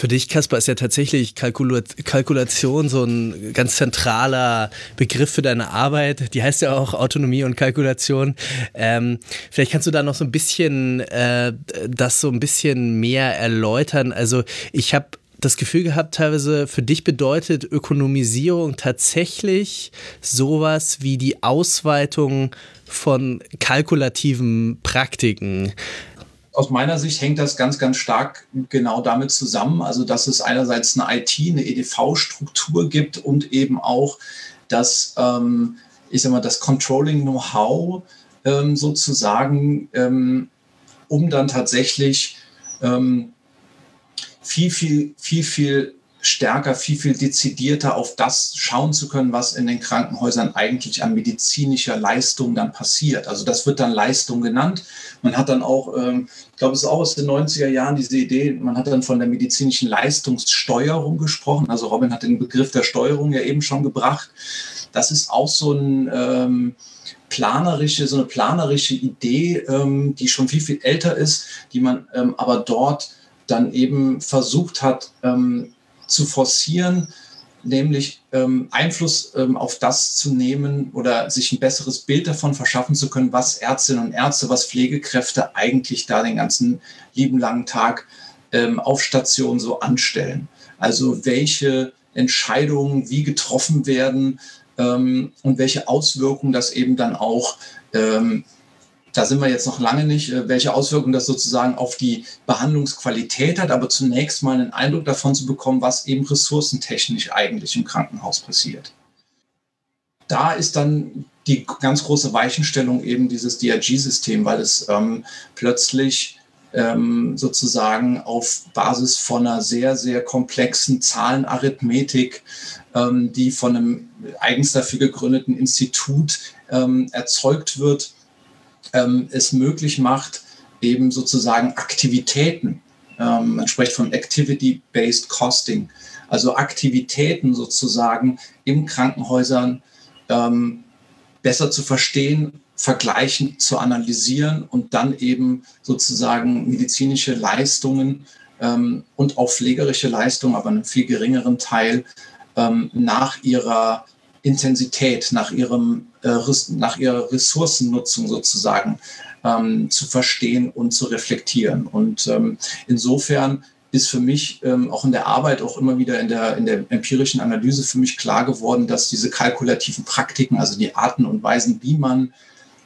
Für dich, Kasper, ist ja tatsächlich Kalkula Kalkulation so ein ganz zentraler Begriff für deine Arbeit. Die heißt ja auch Autonomie und Kalkulation. Ähm, vielleicht kannst du da noch so ein bisschen äh, das so ein bisschen mehr erläutern. Also ich habe das Gefühl gehabt, teilweise für dich bedeutet Ökonomisierung tatsächlich sowas wie die Ausweitung von kalkulativen Praktiken. Aus meiner Sicht hängt das ganz, ganz stark genau damit zusammen. Also, dass es einerseits eine IT, eine EDV-Struktur gibt und eben auch das, ähm, ich sag mal, das Controlling-Know-how ähm, sozusagen, ähm, um dann tatsächlich ähm, viel, viel, viel, viel stärker, viel, viel dezidierter auf das schauen zu können, was in den Krankenhäusern eigentlich an medizinischer Leistung dann passiert. Also das wird dann Leistung genannt. Man hat dann auch, ähm, ich glaube, es ist auch aus den 90er Jahren diese Idee, man hat dann von der medizinischen Leistungssteuerung gesprochen. Also Robin hat den Begriff der Steuerung ja eben schon gebracht. Das ist auch so ein ähm, planerische, so eine planerische Idee, ähm, die schon viel, viel älter ist, die man ähm, aber dort dann eben versucht hat, ähm, zu forcieren, nämlich ähm, Einfluss ähm, auf das zu nehmen oder sich ein besseres Bild davon verschaffen zu können, was Ärztinnen und Ärzte, was Pflegekräfte eigentlich da den ganzen lieben langen Tag ähm, auf Station so anstellen. Also welche Entscheidungen wie getroffen werden ähm, und welche Auswirkungen das eben dann auch ähm, da sind wir jetzt noch lange nicht, äh, welche Auswirkungen das sozusagen auf die Behandlungsqualität hat, aber zunächst mal einen Eindruck davon zu bekommen, was eben ressourcentechnisch eigentlich im Krankenhaus passiert. Da ist dann die ganz große Weichenstellung eben dieses DRG-System, weil es ähm, plötzlich ähm, sozusagen auf Basis von einer sehr, sehr komplexen Zahlenarithmetik, ähm, die von einem eigens dafür gegründeten Institut ähm, erzeugt wird, ähm, es möglich macht, eben sozusagen Aktivitäten, ähm, man spricht von Activity-Based Costing, also Aktivitäten sozusagen im Krankenhäusern ähm, besser zu verstehen, vergleichen, zu analysieren und dann eben sozusagen medizinische Leistungen ähm, und auch pflegerische Leistungen, aber einen viel geringeren Teil ähm, nach ihrer Intensität, nach, ihrem, äh, nach ihrer Ressourcennutzung sozusagen ähm, zu verstehen und zu reflektieren. Und ähm, insofern ist für mich ähm, auch in der Arbeit, auch immer wieder in der, in der empirischen Analyse für mich klar geworden, dass diese kalkulativen Praktiken, also die Arten und Weisen, wie man,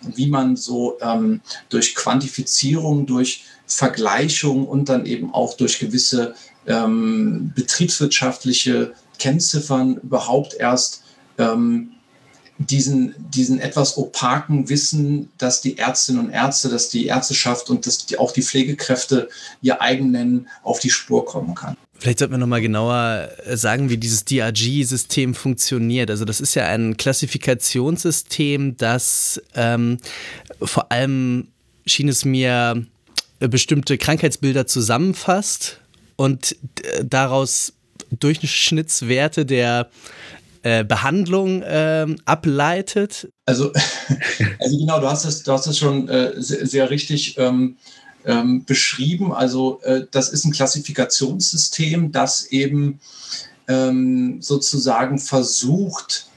wie man so ähm, durch Quantifizierung, durch Vergleichung und dann eben auch durch gewisse ähm, betriebswirtschaftliche Kennziffern überhaupt erst ähm, diesen, diesen etwas opaken Wissen, dass die Ärztinnen und Ärzte, dass die Ärzteschaft und dass die, auch die Pflegekräfte ihr eigen nennen, auf die Spur kommen kann. Vielleicht sollten wir nochmal genauer sagen, wie dieses DRG-System funktioniert. Also das ist ja ein Klassifikationssystem, das ähm, vor allem schien es mir bestimmte Krankheitsbilder zusammenfasst und daraus Durchschnittswerte der äh, Behandlung äh, ableitet? Also, also genau, du hast es, du hast es schon äh, sehr, sehr, richtig ähm, ähm, beschrieben. Also äh, das ist ein Klassifikationssystem, das eben ähm, sozusagen versucht,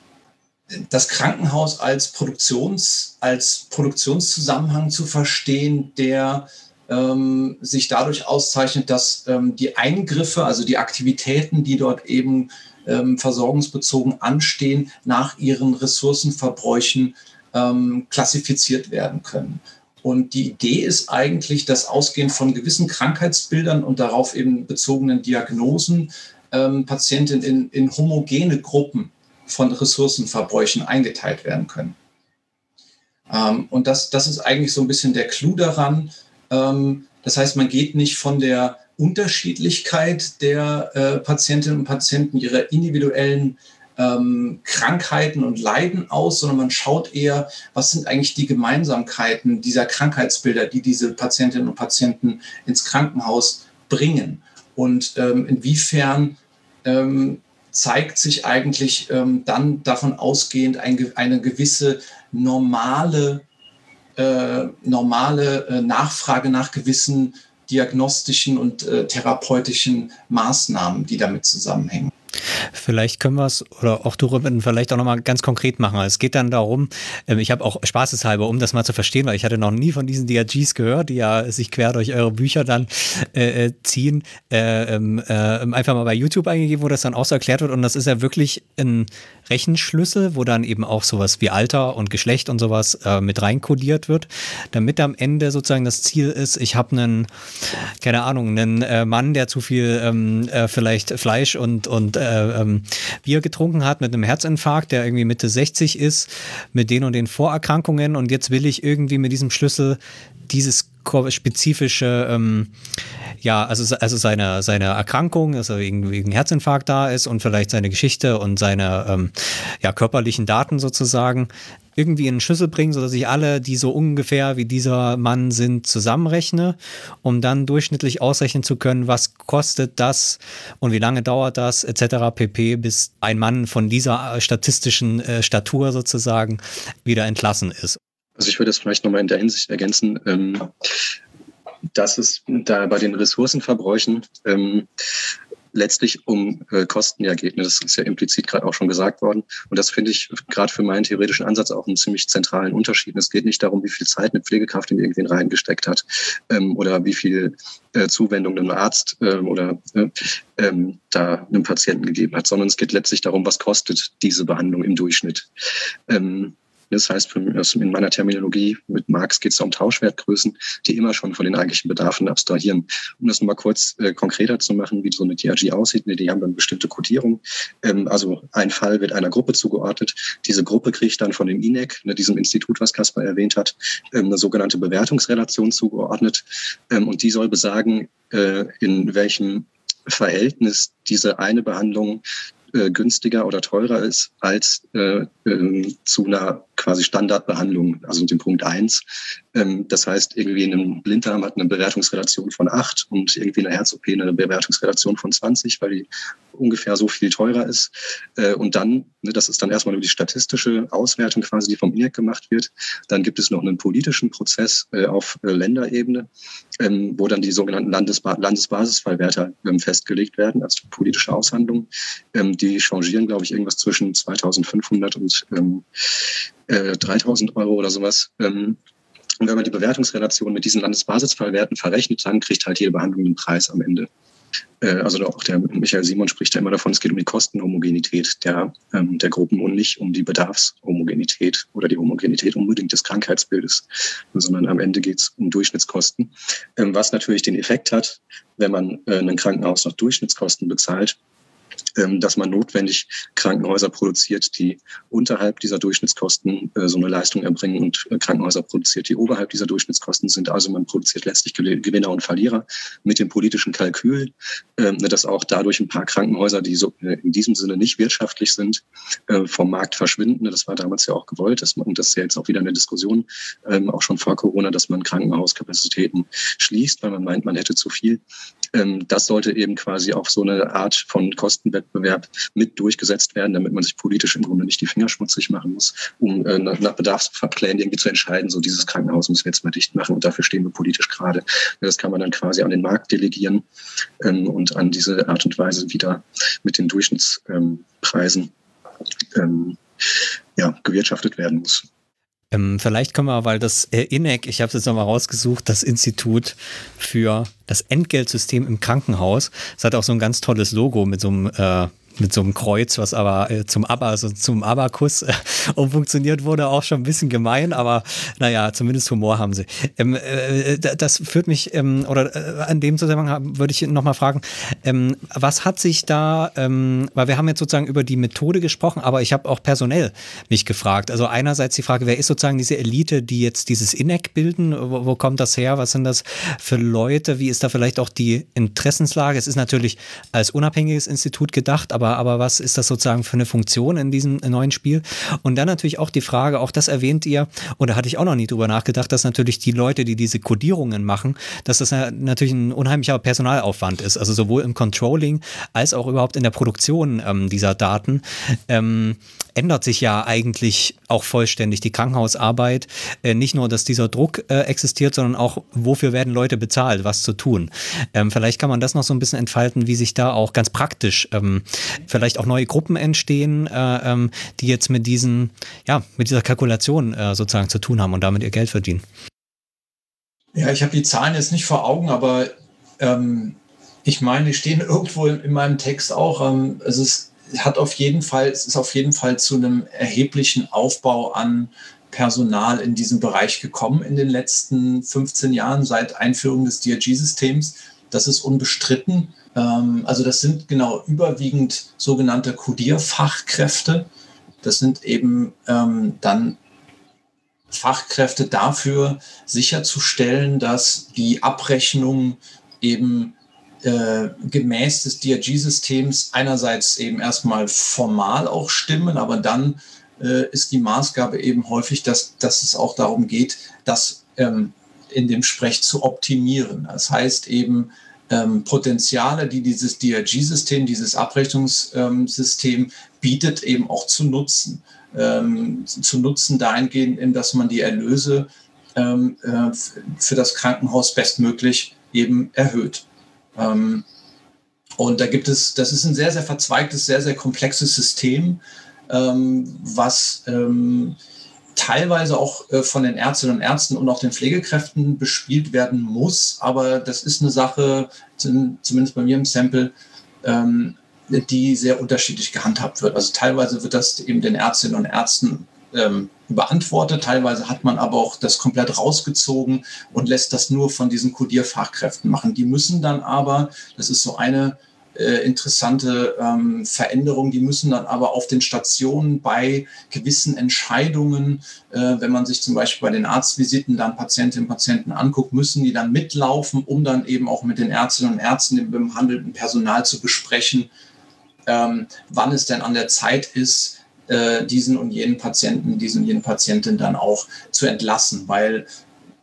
das Krankenhaus als, Produktions, als Produktionszusammenhang zu verstehen, der ähm, sich dadurch auszeichnet, dass ähm, die Eingriffe, also die Aktivitäten, die dort eben ähm, versorgungsbezogen anstehen, nach ihren Ressourcenverbräuchen ähm, klassifiziert werden können. Und die Idee ist eigentlich, dass ausgehend von gewissen Krankheitsbildern und darauf eben bezogenen Diagnosen ähm, Patienten in, in homogene Gruppen von Ressourcenverbräuchen eingeteilt werden können. Ähm, und das, das ist eigentlich so ein bisschen der Clou daran. Ähm, das heißt, man geht nicht von der Unterschiedlichkeit der äh, Patientinnen und Patienten, ihrer individuellen ähm, Krankheiten und Leiden aus, sondern man schaut eher, was sind eigentlich die Gemeinsamkeiten dieser Krankheitsbilder, die diese Patientinnen und Patienten ins Krankenhaus bringen. Und ähm, inwiefern ähm, zeigt sich eigentlich ähm, dann davon ausgehend ein, eine gewisse normale, äh, normale äh, Nachfrage nach gewissen diagnostischen und äh, therapeutischen Maßnahmen, die damit zusammenhängen. Vielleicht können wir es, oder auch du, Ruben, vielleicht auch nochmal ganz konkret machen. Es geht dann darum, ähm, ich habe auch spaßeshalber, um das mal zu verstehen, weil ich hatte noch nie von diesen DRGs gehört, die ja sich quer durch eure Bücher dann äh, äh ziehen, äh, ähm, äh, einfach mal bei YouTube eingegeben, wo das dann auch so erklärt wird. Und das ist ja wirklich ein Rechenschlüssel, wo dann eben auch sowas wie Alter und Geschlecht und sowas äh, mit reinkodiert wird, damit am Ende sozusagen das Ziel ist, ich habe einen, keine Ahnung, einen äh, Mann, der zu viel ähm, äh, vielleicht Fleisch und, und äh, ähm, Bier getrunken hat mit einem Herzinfarkt, der irgendwie Mitte 60 ist, mit den und den Vorerkrankungen. Und jetzt will ich irgendwie mit diesem Schlüssel dieses spezifische, ähm, ja, also, also seine, seine Erkrankung, dass er wegen, wegen Herzinfarkt da ist und vielleicht seine Geschichte und seine ähm, ja, körperlichen Daten sozusagen irgendwie in einen Schlüssel bringen, sodass ich alle, die so ungefähr wie dieser Mann sind, zusammenrechne, um dann durchschnittlich ausrechnen zu können, was kostet das und wie lange dauert das, etc. pp, bis ein Mann von dieser statistischen äh, Statur sozusagen wieder entlassen ist. Also ich würde das vielleicht nochmal in der Hinsicht ergänzen, ähm, dass es da bei den Ressourcenverbräuchen ähm, letztlich um äh, Kosten ja geht. Ne? Das ist ja implizit gerade auch schon gesagt worden. Und das finde ich gerade für meinen theoretischen Ansatz auch einen ziemlich zentralen Unterschied. Es geht nicht darum, wie viel Zeit eine Pflegekraft in irgendwen reingesteckt hat ähm, oder wie viel äh, Zuwendung ein Arzt äh, oder äh, ähm, da einem Patienten gegeben hat, sondern es geht letztlich darum, was kostet diese Behandlung im Durchschnitt. Ähm, das heißt, in meiner Terminologie mit Marx geht es um Tauschwertgrößen, die immer schon von den eigentlichen Bedarfen abstrahieren. Um das nochmal kurz äh, konkreter zu machen, wie so eine DRG aussieht, die haben dann bestimmte Kodierung. Ähm, also ein Fall wird einer Gruppe zugeordnet. Diese Gruppe kriegt dann von dem INEC, ne, diesem Institut, was Kaspar erwähnt hat, ähm, eine sogenannte Bewertungsrelation zugeordnet. Ähm, und die soll besagen, äh, in welchem Verhältnis diese eine Behandlung äh, günstiger oder teurer ist als äh, äh, zu einer quasi Standardbehandlung, also dem Punkt eins. Ähm, das heißt, irgendwie ein Blinddarm hat eine Bewertungsrelation von acht und irgendwie eine Herz-OP eine Bewertungsrelation von 20, weil die ungefähr so viel teurer ist. Äh, und dann, ne, das ist dann erstmal nur die statistische Auswertung quasi, die vom INEC gemacht wird. Dann gibt es noch einen politischen Prozess äh, auf äh, Länderebene, ähm, wo dann die sogenannten Landesba Landesbasisfallwerte ähm, festgelegt werden als politische Aushandlung. Ähm, die changieren, glaube ich, irgendwas zwischen 2500 und ähm, äh, 3000 Euro oder sowas. Ähm, und wenn man die Bewertungsrelation mit diesen Landesbasisfallwerten verrechnet, dann kriegt halt jede Behandlung den Preis am Ende. Äh, also auch der Michael Simon spricht ja immer davon, es geht um die Kostenhomogenität der, ähm, der Gruppen und nicht um die Bedarfshomogenität oder die Homogenität unbedingt des Krankheitsbildes, sondern am Ende geht es um Durchschnittskosten, ähm, was natürlich den Effekt hat, wenn man äh, ein Krankenhaus noch Durchschnittskosten bezahlt, dass man notwendig Krankenhäuser produziert, die unterhalb dieser Durchschnittskosten äh, so eine Leistung erbringen und äh, Krankenhäuser produziert, die oberhalb dieser Durchschnittskosten sind. Also man produziert letztlich Gewinner und Verlierer mit dem politischen Kalkül, ähm, dass auch dadurch ein paar Krankenhäuser, die so äh, in diesem Sinne nicht wirtschaftlich sind, vom Markt verschwinden. Das war damals ja auch gewollt. Man, und das ist ja jetzt auch wieder eine Diskussion, ähm, auch schon vor Corona, dass man Krankenhauskapazitäten schließt, weil man meint, man hätte zu viel. Das sollte eben quasi auch so eine Art von Kostenwettbewerb Wettbewerb mit durchgesetzt werden, damit man sich politisch im Grunde nicht die Finger schmutzig machen muss, um äh, nach Bedarfsplänen irgendwie zu entscheiden, so dieses Krankenhaus müssen wir jetzt mal dicht machen und dafür stehen wir politisch gerade. Das kann man dann quasi an den Markt delegieren ähm, und an diese Art und Weise wieder mit den Durchschnittspreisen ähm, ja, gewirtschaftet werden muss. Ähm, vielleicht können wir, weil das äh, INEC, ich habe es jetzt nochmal rausgesucht, das Institut für das Entgeltsystem im Krankenhaus, es hat auch so ein ganz tolles Logo mit so einem äh, mit so einem Kreuz, was aber äh, zum Abba, also zum Abakus äh, umfunktioniert wurde, auch schon ein bisschen gemein, aber naja, zumindest Humor haben sie. Ähm, äh, das führt mich, ähm, oder äh, an dem Zusammenhang würde ich nochmal fragen, ähm, was hat sich da, ähm, weil wir haben jetzt sozusagen über die Methode gesprochen, aber ich habe auch personell mich gefragt. Also einerseits die Frage, wer ist sozusagen diese Elite, die jetzt dieses INEC bilden? Wo, wo kommt das her? Was sind das für Leute? Wie ist da vielleicht auch die Interessenslage? Es ist natürlich als unabhängiges Institut gedacht, aber aber, aber was ist das sozusagen für eine Funktion in diesem neuen Spiel? Und dann natürlich auch die Frage, auch das erwähnt ihr, da hatte ich auch noch nie drüber nachgedacht, dass natürlich die Leute, die diese Codierungen machen, dass das natürlich ein unheimlicher Personalaufwand ist, also sowohl im Controlling als auch überhaupt in der Produktion ähm, dieser Daten. Ähm, ändert sich ja eigentlich auch vollständig die Krankenhausarbeit. Äh, nicht nur, dass dieser Druck äh, existiert, sondern auch, wofür werden Leute bezahlt, was zu tun. Ähm, vielleicht kann man das noch so ein bisschen entfalten, wie sich da auch ganz praktisch ähm, vielleicht auch neue Gruppen entstehen, äh, ähm, die jetzt mit diesen, ja, mit dieser Kalkulation äh, sozusagen zu tun haben und damit ihr Geld verdienen. Ja, ich habe die Zahlen jetzt nicht vor Augen, aber ähm, ich meine, die stehen irgendwo in, in meinem Text auch. Ähm, es ist hat auf jeden Fall, es ist auf jeden Fall zu einem erheblichen Aufbau an Personal in diesem Bereich gekommen in den letzten 15 Jahren seit Einführung des DRG-Systems. Das ist unbestritten. Ähm, also das sind genau überwiegend sogenannte Codierfachkräfte. Das sind eben ähm, dann Fachkräfte dafür sicherzustellen, dass die Abrechnung eben äh, gemäß des DRG-Systems einerseits eben erstmal formal auch stimmen, aber dann äh, ist die Maßgabe eben häufig, dass, dass es auch darum geht, das ähm, in dem Sprech zu optimieren. Das heißt eben, ähm, Potenziale, die dieses DRG-System, dieses Abrechnungssystem ähm, bietet, eben auch zu nutzen. Ähm, zu nutzen dahingehend, dass man die Erlöse ähm, äh, für das Krankenhaus bestmöglich eben erhöht. Ähm, und da gibt es, das ist ein sehr, sehr verzweigtes, sehr, sehr komplexes System, ähm, was ähm, teilweise auch äh, von den Ärztinnen und Ärzten und auch den Pflegekräften bespielt werden muss. Aber das ist eine Sache, zumindest bei mir im Sample, ähm, die sehr unterschiedlich gehandhabt wird. Also teilweise wird das eben den Ärztinnen und Ärzten ähm, beantwortet. Teilweise hat man aber auch das komplett rausgezogen und lässt das nur von diesen Codierfachkräften machen. Die müssen dann aber, das ist so eine äh, interessante ähm, Veränderung, die müssen dann aber auf den Stationen bei gewissen Entscheidungen, äh, wenn man sich zum Beispiel bei den Arztvisiten dann Patientinnen und Patienten anguckt, müssen die dann mitlaufen, um dann eben auch mit den Ärztinnen und Ärzten, dem behandelnden Personal zu besprechen, ähm, wann es denn an der Zeit ist, äh, diesen und jenen Patienten, diesen und jenen Patientin dann auch zu entlassen, weil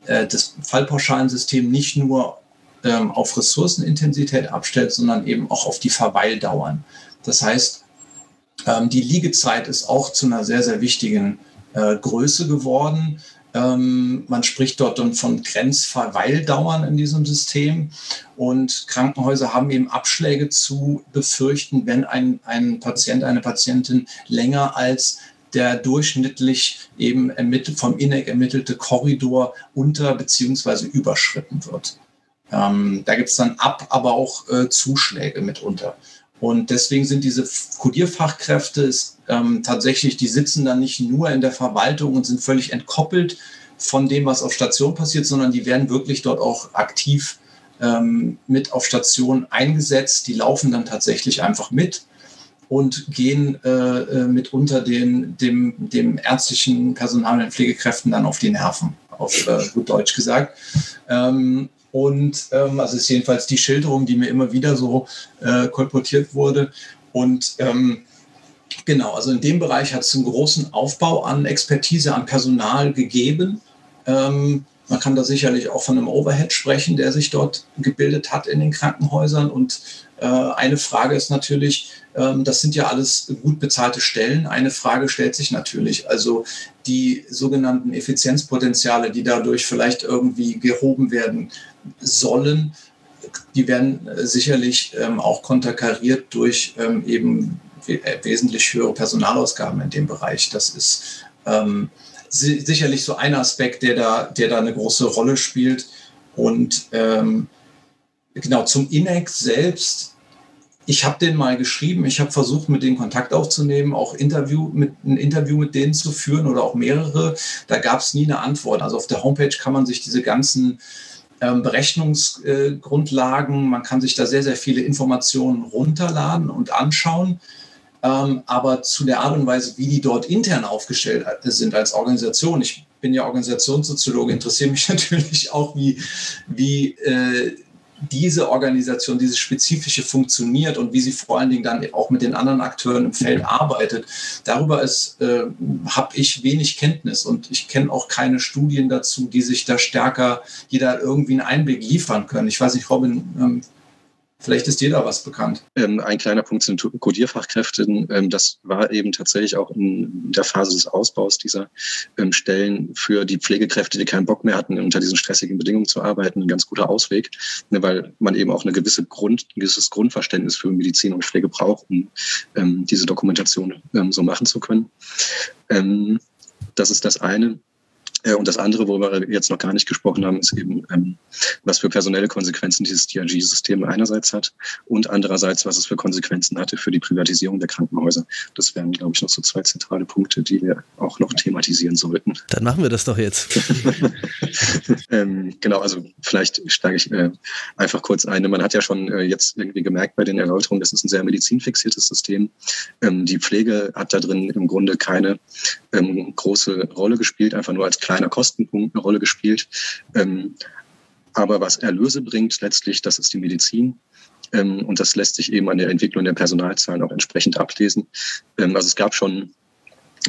äh, das Fallpauschalensystem nicht nur ähm, auf Ressourcenintensität abstellt, sondern eben auch auf die Verweildauern. Das heißt, ähm, die Liegezeit ist auch zu einer sehr, sehr wichtigen äh, Größe geworden. Ähm, man spricht dort dann von Grenzverweildauern in diesem System. Und Krankenhäuser haben eben Abschläge zu befürchten, wenn ein, ein Patient, eine Patientin länger als der durchschnittlich eben vom INEC ermittelte Korridor unter bzw. überschritten wird. Ähm, da gibt es dann Ab-, aber auch äh, Zuschläge mitunter. Und deswegen sind diese Codierfachkräfte ähm, tatsächlich, die sitzen dann nicht nur in der Verwaltung und sind völlig entkoppelt von dem, was auf Station passiert, sondern die werden wirklich dort auch aktiv ähm, mit auf Station eingesetzt. Die laufen dann tatsächlich einfach mit und gehen äh, äh mitunter den, dem, dem ärztlichen Personal und Pflegekräften dann auf die Nerven, auf äh, gut Deutsch gesagt. Ähm, und ähm, also ist jedenfalls die Schilderung, die mir immer wieder so äh, kolportiert wurde. Und ähm, genau, also in dem Bereich hat es einen großen Aufbau an Expertise, an Personal gegeben. Ähm, man kann da sicherlich auch von einem Overhead sprechen, der sich dort gebildet hat in den Krankenhäusern. Und äh, eine Frage ist natürlich, ähm, das sind ja alles gut bezahlte Stellen. Eine Frage stellt sich natürlich, also die sogenannten Effizienzpotenziale, die dadurch vielleicht irgendwie gehoben werden, sollen, die werden äh, sicherlich ähm, auch konterkariert durch ähm, eben we äh, wesentlich höhere Personalausgaben in dem Bereich. Das ist ähm, si sicherlich so ein Aspekt, der da, der da eine große Rolle spielt. Und ähm, genau zum INEC selbst ich habe den mal geschrieben, ich habe versucht, mit denen Kontakt aufzunehmen, auch Interview mit, ein Interview mit denen zu führen oder auch mehrere. Da gab es nie eine Antwort. Also auf der Homepage kann man sich diese ganzen Berechnungsgrundlagen. Man kann sich da sehr, sehr viele Informationen runterladen und anschauen. Ähm, aber zu der Art und Weise, wie die dort intern aufgestellt sind als Organisation, ich bin ja Organisationssoziologe, interessiere mich natürlich auch, wie, wie äh, diese Organisation, diese spezifische funktioniert und wie sie vor allen Dingen dann auch mit den anderen Akteuren im Feld arbeitet, darüber äh, habe ich wenig Kenntnis und ich kenne auch keine Studien dazu, die sich da stärker, die da irgendwie einen Einblick liefern können. Ich weiß nicht, Robin, ähm, Vielleicht ist dir da was bekannt. Ähm, ein kleiner Punkt sind Codierfachkräfte. Ähm, das war eben tatsächlich auch in der Phase des Ausbaus dieser ähm, Stellen für die Pflegekräfte, die keinen Bock mehr hatten, unter diesen stressigen Bedingungen zu arbeiten, ein ganz guter Ausweg, ne, weil man eben auch eine gewisse Grund, ein gewisses Grundverständnis für Medizin und Pflege braucht, um ähm, diese Dokumentation ähm, so machen zu können. Ähm, das ist das eine. Äh, und das andere, worüber wir jetzt noch gar nicht gesprochen haben, ist eben, ähm, was für personelle Konsequenzen dieses DRG-System einerseits hat und andererseits, was es für Konsequenzen hatte für die Privatisierung der Krankenhäuser. Das wären, glaube ich, noch so zwei zentrale Punkte, die wir auch noch thematisieren sollten. Dann machen wir das doch jetzt. ähm, genau, also vielleicht steige ich äh, einfach kurz ein. Man hat ja schon äh, jetzt irgendwie gemerkt bei den Erläuterungen, das ist ein sehr medizinfixiertes System. Ähm, die Pflege hat da drin im Grunde keine große Rolle gespielt, einfach nur als kleiner Kostenpunkt eine Rolle gespielt. Ähm, aber was Erlöse bringt letztlich, das ist die Medizin. Ähm, und das lässt sich eben an der Entwicklung der Personalzahlen auch entsprechend ablesen. Ähm, also es gab schon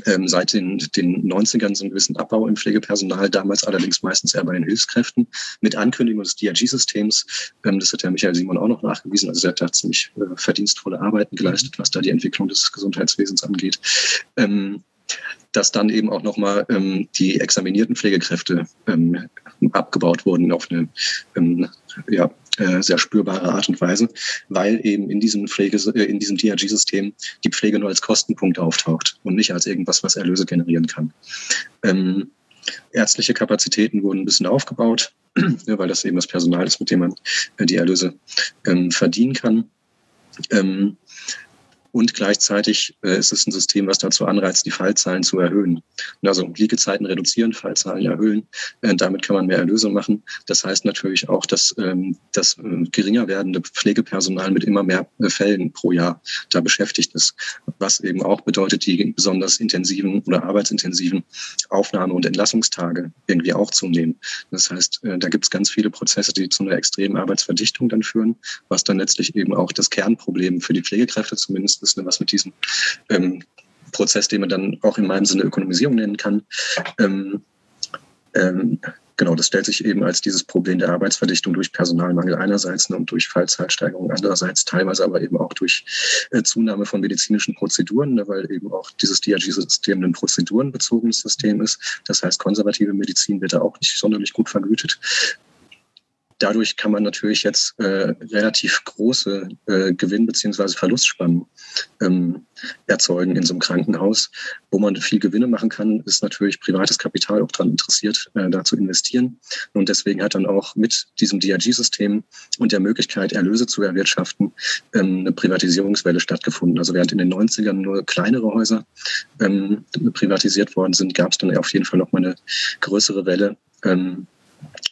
ähm, seit den, den 90ern so einen gewissen Abbau im Pflegepersonal, damals allerdings meistens eher bei den Hilfskräften, mit Ankündigung des DRG-Systems. Ähm, das hat ja Michael Simon auch noch nachgewiesen. Also er hat da ziemlich äh, verdienstvolle Arbeiten geleistet, was da die Entwicklung des Gesundheitswesens angeht. Ähm, dass dann eben auch nochmal ähm, die examinierten Pflegekräfte ähm, abgebaut wurden auf eine ähm, ja, äh, sehr spürbare Art und Weise, weil eben in diesem Pflege, äh, in diesem DRG-System die Pflege nur als Kostenpunkt auftaucht und nicht als irgendwas, was Erlöse generieren kann. Ähm, ärztliche Kapazitäten wurden ein bisschen aufgebaut, weil das eben das Personal ist, mit dem man äh, die Erlöse ähm, verdienen kann. Ähm, und gleichzeitig äh, ist es ein System, was dazu anreizt, die Fallzahlen zu erhöhen. Also Liegezeiten reduzieren, Fallzahlen erhöhen. Äh, damit kann man mehr Erlöse machen. Das heißt natürlich auch, dass ähm, das äh, geringer werdende Pflegepersonal mit immer mehr äh, Fällen pro Jahr da beschäftigt ist. Was eben auch bedeutet, die besonders intensiven oder arbeitsintensiven Aufnahme- und Entlassungstage irgendwie auch zunehmen. Das heißt, äh, da gibt es ganz viele Prozesse, die zu einer extremen Arbeitsverdichtung dann führen, was dann letztlich eben auch das Kernproblem für die Pflegekräfte zumindest ist, ne, was mit diesem ähm, Prozess, den man dann auch in meinem Sinne Ökonomisierung nennen kann. Ähm, ähm, genau, das stellt sich eben als dieses Problem der Arbeitsverdichtung durch Personalmangel einerseits ne, und durch Fallzeitsteigerung andererseits, teilweise aber eben auch durch äh, Zunahme von medizinischen Prozeduren, ne, weil eben auch dieses DRG-System ein prozedurenbezogenes System ist. Das heißt, konservative Medizin wird da auch nicht sonderlich gut vergütet dadurch kann man natürlich jetzt äh, relativ große äh, Gewinn- bzw. Verlustspannen ähm, erzeugen in so einem Krankenhaus. Wo man viel Gewinne machen kann, ist natürlich privates Kapital auch daran interessiert, äh, da zu investieren. Und deswegen hat dann auch mit diesem DRG-System und der Möglichkeit, Erlöse zu erwirtschaften, ähm, eine Privatisierungswelle stattgefunden. Also während in den 90ern nur kleinere Häuser ähm, privatisiert worden sind, gab es dann auf jeden Fall noch mal eine größere Welle ähm,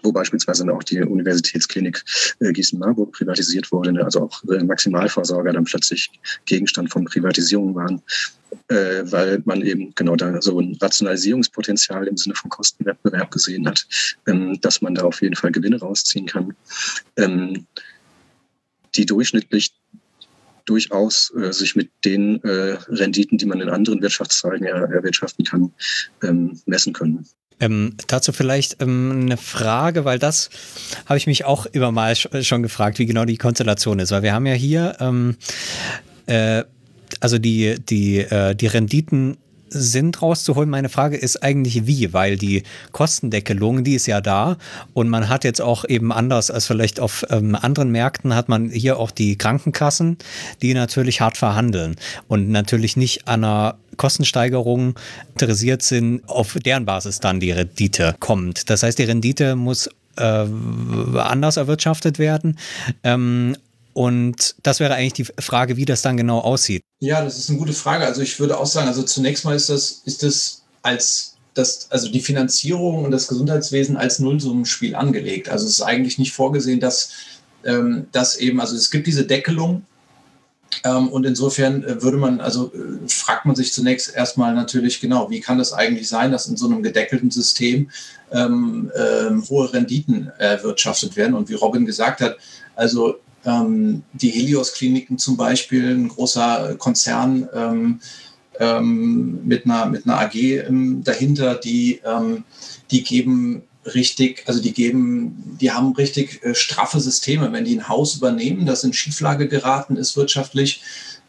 wo beispielsweise auch die Universitätsklinik äh, Gießen-Marburg privatisiert wurde, ne? also auch äh, Maximalversorger dann plötzlich Gegenstand von Privatisierung waren, äh, weil man eben genau da so ein Rationalisierungspotenzial im Sinne von Kostenwettbewerb gesehen hat, ähm, dass man da auf jeden Fall Gewinne rausziehen kann, ähm, die durchschnittlich durchaus sich mit den Renditen, die man in anderen Wirtschaftszweigen er, erwirtschaften kann, ähm, messen können. Ähm, dazu vielleicht ähm, eine Frage, weil das habe ich mich auch immer mal schon gefragt, wie genau die Konstellation ist. Weil wir haben ja hier, ähm, äh, also die, die, äh, die Renditen sind rauszuholen. Meine Frage ist eigentlich wie, weil die Kostendeckelung, die ist ja da und man hat jetzt auch eben anders als vielleicht auf ähm, anderen Märkten hat man hier auch die Krankenkassen, die natürlich hart verhandeln und natürlich nicht an einer Kostensteigerung interessiert sind, auf deren Basis dann die Rendite kommt. Das heißt, die Rendite muss äh, anders erwirtschaftet werden. Ähm, und das wäre eigentlich die Frage, wie das dann genau aussieht. Ja, das ist eine gute Frage. Also ich würde auch sagen, also zunächst mal ist das, ist das als das, also die Finanzierung und das Gesundheitswesen als Nullsummenspiel angelegt. Also es ist eigentlich nicht vorgesehen, dass, ähm, dass eben, also es gibt diese Deckelung ähm, und insofern äh, würde man, also äh, fragt man sich zunächst erstmal natürlich genau, wie kann das eigentlich sein, dass in so einem gedeckelten System ähm, ähm, hohe Renditen erwirtschaftet werden? Und wie Robin gesagt hat, also ähm, die Helios-Kliniken zum Beispiel, ein großer Konzern ähm, ähm, mit, einer, mit einer AG ähm, dahinter, die, ähm, die geben richtig, also die geben, die haben richtig äh, straffe Systeme. Wenn die ein Haus übernehmen, das in Schieflage geraten ist wirtschaftlich,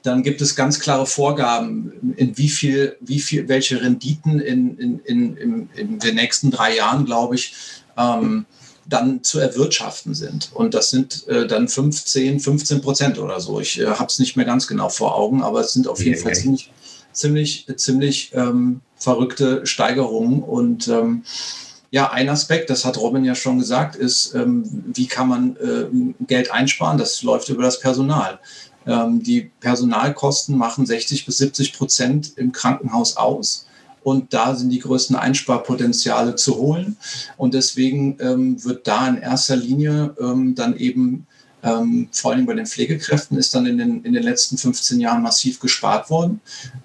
dann gibt es ganz klare Vorgaben, in wie viel, wie viel, welche Renditen in, in, in, in, in den nächsten drei Jahren, glaube ich, ähm, dann zu erwirtschaften sind. Und das sind äh, dann 15, 15 Prozent oder so. Ich äh, habe es nicht mehr ganz genau vor Augen, aber es sind auf jeden okay. Fall ziemlich, ziemlich, ziemlich ähm, verrückte Steigerungen. Und ähm, Ja, ein Aspekt, das hat Robin ja schon gesagt, ist, ähm, wie kann man äh, Geld einsparen? Das läuft über das Personal. Ähm, die Personalkosten machen 60 bis 70 Prozent im Krankenhaus aus. Und da sind die größten Einsparpotenziale zu holen. Und deswegen ähm, wird da in erster Linie ähm, dann eben ähm, vor allem bei den Pflegekräften ist dann in den, in den letzten 15 Jahren massiv gespart worden.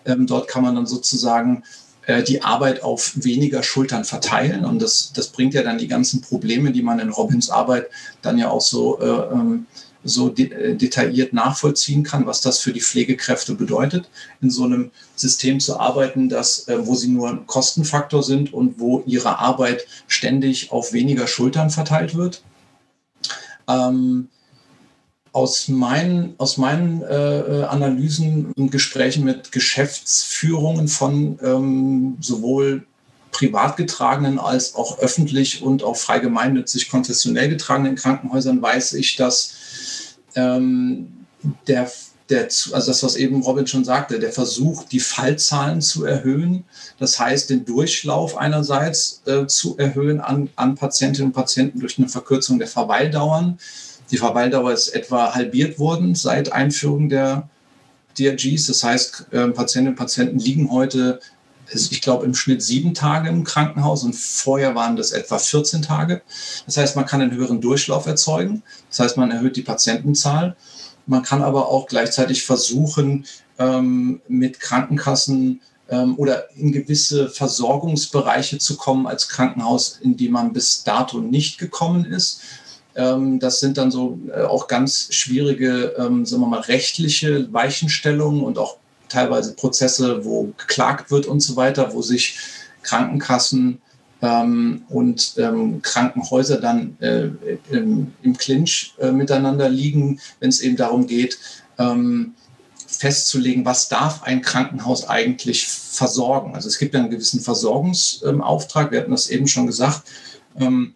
Ähm, dort kann man dann sozusagen äh, die Arbeit auf weniger Schultern verteilen. Und das, das bringt ja dann die ganzen Probleme, die man in Robins Arbeit dann ja auch so äh, ähm, so de äh, detailliert nachvollziehen kann, was das für die Pflegekräfte bedeutet, in so einem System zu arbeiten, das, äh, wo sie nur ein Kostenfaktor sind und wo ihre Arbeit ständig auf weniger Schultern verteilt wird. Ähm, aus meinen, aus meinen äh, äh Analysen und Gesprächen mit Geschäftsführungen von ähm, sowohl privat getragenen als auch öffentlich und auch frei gemeinnützig konzessionell getragenen Krankenhäusern weiß ich, dass ähm, der, der, also das, was eben Robin schon sagte, der Versuch, die Fallzahlen zu erhöhen, das heißt, den Durchlauf einerseits äh, zu erhöhen an, an Patientinnen und Patienten durch eine Verkürzung der Verweildauern. Die Verweildauer ist etwa halbiert worden seit Einführung der DRGs. Das heißt, äh, Patientinnen und Patienten liegen heute ich glaube, im Schnitt sieben Tage im Krankenhaus und vorher waren das etwa 14 Tage. Das heißt, man kann einen höheren Durchlauf erzeugen. Das heißt, man erhöht die Patientenzahl. Man kann aber auch gleichzeitig versuchen, ähm, mit Krankenkassen ähm, oder in gewisse Versorgungsbereiche zu kommen als Krankenhaus, in die man bis dato nicht gekommen ist. Ähm, das sind dann so äh, auch ganz schwierige, sagen wir mal, rechtliche Weichenstellungen und auch teilweise Prozesse, wo geklagt wird und so weiter, wo sich Krankenkassen ähm, und ähm, Krankenhäuser dann äh, im, im Clinch äh, miteinander liegen, wenn es eben darum geht, ähm, festzulegen, was darf ein Krankenhaus eigentlich versorgen. Also es gibt ja einen gewissen Versorgungsauftrag, wir hatten das eben schon gesagt. Ähm,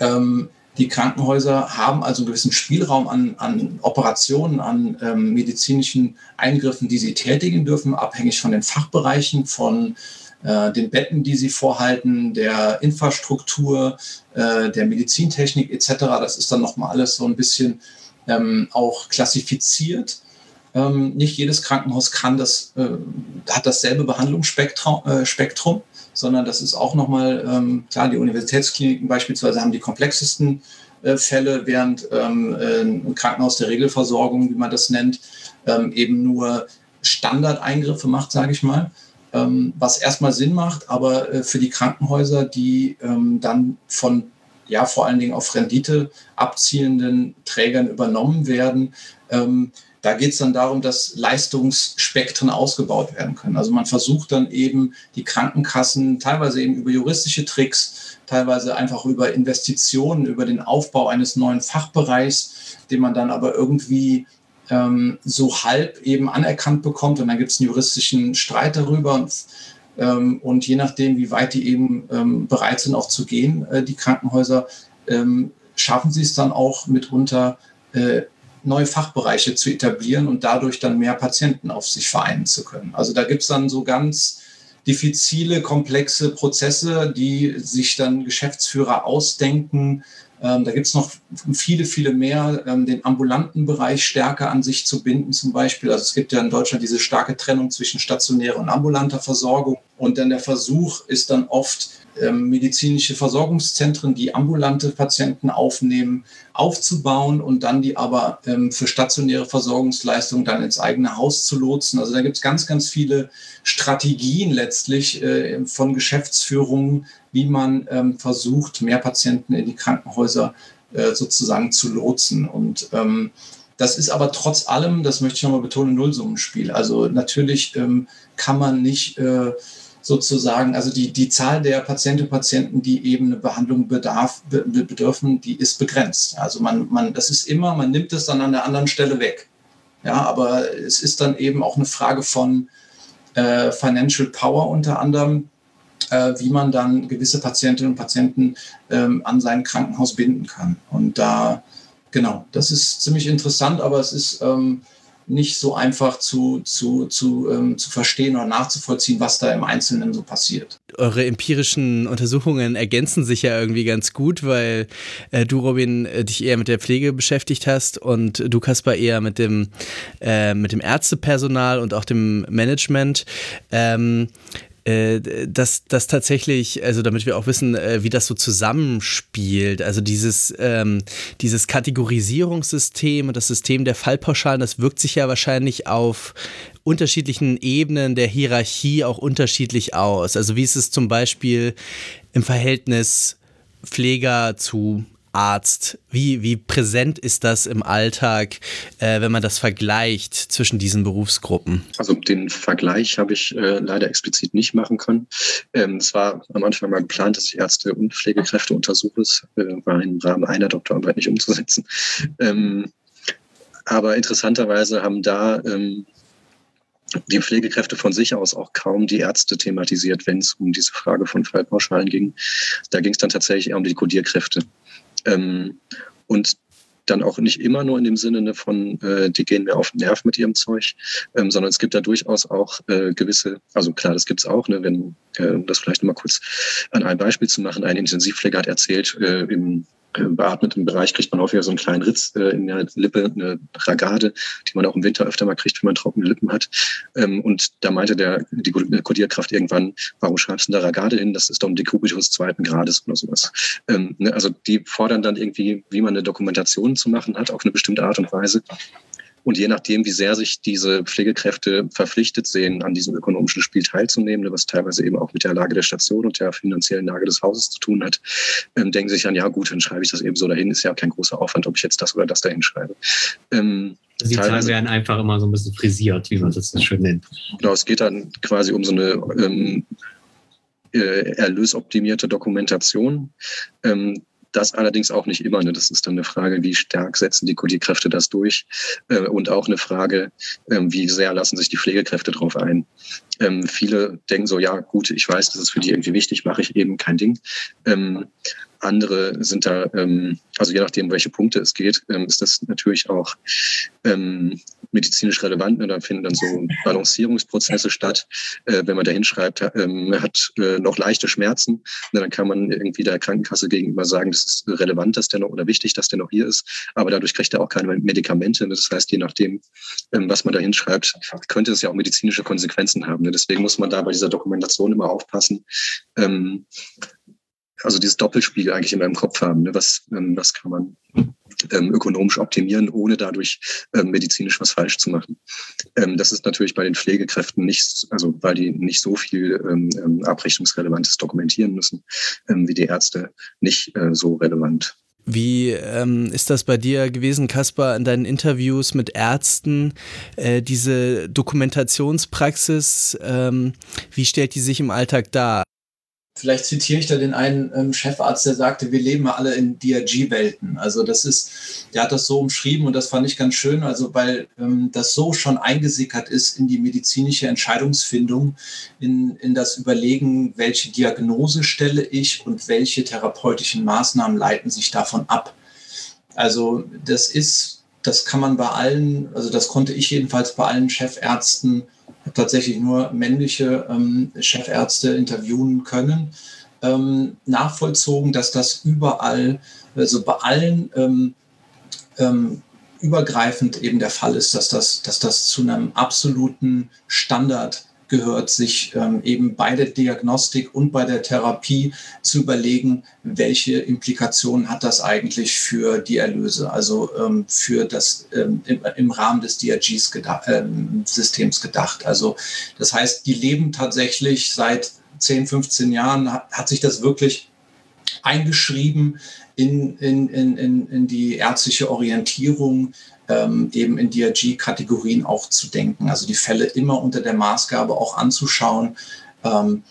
ähm, die Krankenhäuser haben also einen gewissen Spielraum an, an Operationen, an ähm, medizinischen Eingriffen, die sie tätigen dürfen, abhängig von den Fachbereichen, von äh, den Betten, die sie vorhalten, der Infrastruktur, äh, der Medizintechnik etc. Das ist dann nochmal alles so ein bisschen ähm, auch klassifiziert. Ähm, nicht jedes Krankenhaus kann das, äh, hat dasselbe Behandlungsspektrum. Äh, Spektrum sondern das ist auch nochmal, ähm, klar, die Universitätskliniken beispielsweise haben die komplexesten äh, Fälle, während ähm, äh, ein Krankenhaus der Regelversorgung, wie man das nennt, ähm, eben nur Standardeingriffe macht, sage ich mal. Ähm, was erstmal Sinn macht, aber äh, für die Krankenhäuser, die ähm, dann von ja vor allen Dingen auf Rendite abzielenden Trägern übernommen werden, ähm, da geht es dann darum, dass Leistungsspektren ausgebaut werden können. Also man versucht dann eben die Krankenkassen teilweise eben über juristische Tricks, teilweise einfach über Investitionen, über den Aufbau eines neuen Fachbereichs, den man dann aber irgendwie ähm, so halb eben anerkannt bekommt. Und dann gibt es einen juristischen Streit darüber. Und, ähm, und je nachdem, wie weit die eben ähm, bereit sind, auch zu gehen, äh, die Krankenhäuser, ähm, schaffen sie es dann auch mitunter, äh, neue Fachbereiche zu etablieren und dadurch dann mehr Patienten auf sich vereinen zu können. Also da gibt es dann so ganz diffizile, komplexe Prozesse, die sich dann Geschäftsführer ausdenken. Ähm, da gibt es noch viele, viele mehr, ähm, den ambulanten Bereich stärker an sich zu binden zum Beispiel. Also es gibt ja in Deutschland diese starke Trennung zwischen stationärer und ambulanter Versorgung. Und dann der Versuch ist dann oft, medizinische Versorgungszentren, die ambulante Patienten aufnehmen, aufzubauen und dann die aber ähm, für stationäre Versorgungsleistungen dann ins eigene Haus zu lotsen. Also da gibt es ganz, ganz viele Strategien letztlich äh, von Geschäftsführungen, wie man ähm, versucht, mehr Patienten in die Krankenhäuser äh, sozusagen zu lotsen. Und ähm, das ist aber trotz allem, das möchte ich nochmal betonen, Nullsummenspiel. Also natürlich ähm, kann man nicht äh, sozusagen, also die, die Zahl der Patientinnen und Patienten, die eben eine Behandlung bedarf, bedürfen, die ist begrenzt. Also man, man, das ist immer, man nimmt es dann an der anderen Stelle weg. Ja, aber es ist dann eben auch eine Frage von äh, Financial Power unter anderem, äh, wie man dann gewisse Patientinnen und Patienten ähm, an sein Krankenhaus binden kann. Und da, genau, das ist ziemlich interessant, aber es ist, ähm, nicht so einfach zu, zu, zu, ähm, zu verstehen oder nachzuvollziehen, was da im Einzelnen so passiert. Eure empirischen Untersuchungen ergänzen sich ja irgendwie ganz gut, weil äh, du, Robin, äh, dich eher mit der Pflege beschäftigt hast und du, Kaspar, eher mit dem, äh, mit dem Ärztepersonal und auch dem Management. Ähm, äh, dass das tatsächlich, also damit wir auch wissen, äh, wie das so zusammenspielt, also dieses, ähm, dieses Kategorisierungssystem und das System der Fallpauschalen, das wirkt sich ja wahrscheinlich auf unterschiedlichen Ebenen der Hierarchie auch unterschiedlich aus. Also wie ist es zum Beispiel im Verhältnis Pfleger zu Arzt? Wie, wie präsent ist das im Alltag, äh, wenn man das vergleicht zwischen diesen Berufsgruppen? Also den Vergleich habe ich äh, leider explizit nicht machen können. Ähm, es war am Anfang mal geplant, dass ich Ärzte und Pflegekräfte untersuche. Es äh, war im Rahmen einer Doktorarbeit nicht umzusetzen. Ähm, aber interessanterweise haben da ähm, die Pflegekräfte von sich aus auch kaum die Ärzte thematisiert, wenn es um diese Frage von Fallpauschalen ging. Da ging es dann tatsächlich eher um die Kodierkräfte. Ähm, und dann auch nicht immer nur in dem Sinne ne, von, äh, die gehen mir auf den Nerv mit ihrem Zeug, ähm, sondern es gibt da durchaus auch äh, gewisse, also klar, das gibt's auch, ne, wenn, äh, um das vielleicht nochmal kurz an einem Beispiel zu machen, ein Intensivpfleger hat erzählt, äh, im beatmeten Bereich kriegt man häufiger so einen kleinen Ritz äh, in der Lippe, eine Ragade, die man auch im Winter öfter mal kriegt, wenn man trockene Lippen hat. Ähm, und da meinte der, die Kodierkraft irgendwann, warum schreibst du da Ragade hin? Das ist doch ein Dekubitus zweiten Grades oder sowas. Ähm, ne, also die fordern dann irgendwie, wie man eine Dokumentation zu machen hat, auf eine bestimmte Art und Weise. Und je nachdem, wie sehr sich diese Pflegekräfte verpflichtet sehen, an diesem ökonomischen Spiel teilzunehmen, was teilweise eben auch mit der Lage der Station und der finanziellen Lage des Hauses zu tun hat, ähm, denken sich dann, ja gut, dann schreibe ich das eben so dahin, ist ja kein großer Aufwand, ob ich jetzt das oder das dahin schreibe. Ähm, die Zahlen werden einfach immer so ein bisschen frisiert, wie man das so schön nennt. Genau, es geht dann quasi um so eine ähm, äh, erlösoptimierte Dokumentation. Ähm, das allerdings auch nicht immer. Ne? Das ist dann eine Frage, wie stark setzen die Kodierkräfte das durch? Äh, und auch eine Frage, äh, wie sehr lassen sich die Pflegekräfte darauf ein? Ähm, viele denken so, ja gut, ich weiß, das ist für die irgendwie wichtig, mache ich eben kein Ding. Ähm, andere sind da, ähm, also je nachdem, welche Punkte es geht, ähm, ist das natürlich auch ähm, medizinisch relevant. Ne? Da finden dann so Balancierungsprozesse statt. Äh, wenn man da hinschreibt, ähm, hat äh, noch leichte Schmerzen, ne? dann kann man irgendwie der Krankenkasse gegenüber sagen, das ist relevant, dass der noch oder wichtig, dass der noch hier ist. Aber dadurch kriegt er auch keine Medikamente. Ne? Das heißt, je nachdem, ähm, was man da hinschreibt, könnte es ja auch medizinische Konsequenzen haben. Ne? Deswegen muss man da bei dieser Dokumentation immer aufpassen. Also dieses Doppelspiegel eigentlich in meinem Kopf haben. Ne? Was, ähm, was kann man ähm, ökonomisch optimieren, ohne dadurch ähm, medizinisch was falsch zu machen. Ähm, das ist natürlich bei den Pflegekräften nicht, also weil die nicht so viel ähm, ähm abrechnungsrelevantes dokumentieren müssen, ähm, wie die Ärzte, nicht äh, so relevant. Wie ähm, ist das bei dir gewesen, Kaspar, in deinen Interviews mit Ärzten? Äh, diese Dokumentationspraxis, ähm, wie stellt die sich im Alltag dar? Vielleicht zitiere ich da den einen ähm, Chefarzt, der sagte, wir leben alle in DRG-Welten. Also das ist, der hat das so umschrieben und das fand ich ganz schön, also weil ähm, das so schon eingesickert ist in die medizinische Entscheidungsfindung, in, in das Überlegen, welche Diagnose stelle ich und welche therapeutischen Maßnahmen leiten sich davon ab. Also das ist, das kann man bei allen, also das konnte ich jedenfalls bei allen Chefärzten tatsächlich nur männliche ähm, Chefärzte interviewen können, ähm, nachvollzogen, dass das überall, also bei allen ähm, ähm, übergreifend eben der Fall ist, dass das, dass das zu einem absoluten Standard gehört, sich ähm, eben bei der Diagnostik und bei der Therapie zu überlegen, welche Implikationen hat das eigentlich für die Erlöse, also ähm, für das ähm, im, im, Rahmen des DRGs gedacht, ähm, Systems gedacht. Also das heißt, die leben tatsächlich seit 10, 15 Jahren, hat, hat sich das wirklich eingeschrieben in, in, in, in die ärztliche Orientierung ähm, eben in DRG-Kategorien auch zu denken. Also die Fälle immer unter der Maßgabe auch anzuschauen. Ähm,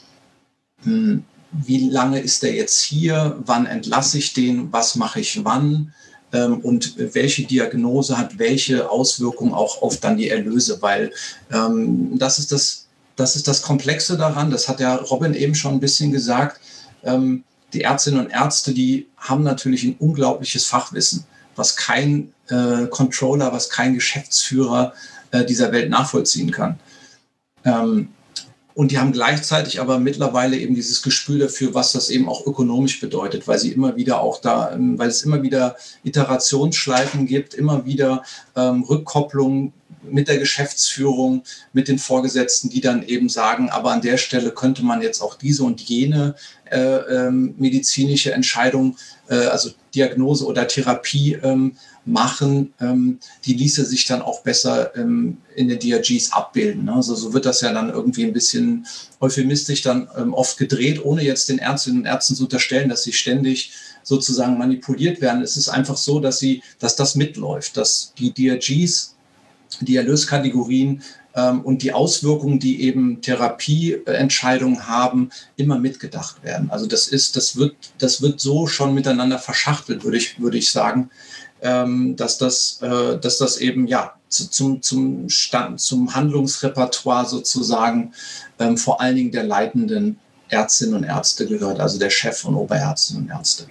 hm, wie lange ist der jetzt hier? Wann entlasse ich den? Was mache ich wann? Ähm, und welche Diagnose hat welche Auswirkungen auch auf dann die Erlöse? Weil ähm, das ist das das ist das Komplexe daran, das hat ja Robin eben schon ein bisschen gesagt. Ähm, die Ärztinnen und Ärzte, die haben natürlich ein unglaubliches Fachwissen was kein äh, Controller, was kein Geschäftsführer äh, dieser Welt nachvollziehen kann. Ähm, und die haben gleichzeitig aber mittlerweile eben dieses Gespür dafür, was das eben auch ökonomisch bedeutet, weil sie immer wieder auch da, ähm, weil es immer wieder Iterationsschleifen gibt, immer wieder ähm, Rückkopplungen mit der Geschäftsführung, mit den Vorgesetzten, die dann eben sagen, aber an der Stelle könnte man jetzt auch diese und jene äh, ähm, medizinische Entscheidung, äh, also Diagnose oder Therapie ähm, machen, ähm, die ließe sich dann auch besser ähm, in den DRGs abbilden. Ne? Also so wird das ja dann irgendwie ein bisschen euphemistisch dann ähm, oft gedreht, ohne jetzt den Ärztinnen und Ärzten zu unterstellen, dass sie ständig sozusagen manipuliert werden. Es ist einfach so, dass sie, dass das mitläuft, dass die DRGs, die Erlöskategorien ähm, und die Auswirkungen, die eben Therapieentscheidungen haben, immer mitgedacht werden. Also das ist, das wird, das wird so schon miteinander verschachtelt, würde ich, würde ich sagen ähm, dass, das, äh, dass das eben ja zu, zum, zum, Stand, zum Handlungsrepertoire sozusagen ähm, vor allen Dingen der leitenden Ärztinnen und Ärzte gehört, also der Chef von Oberärztinnen und Ärzte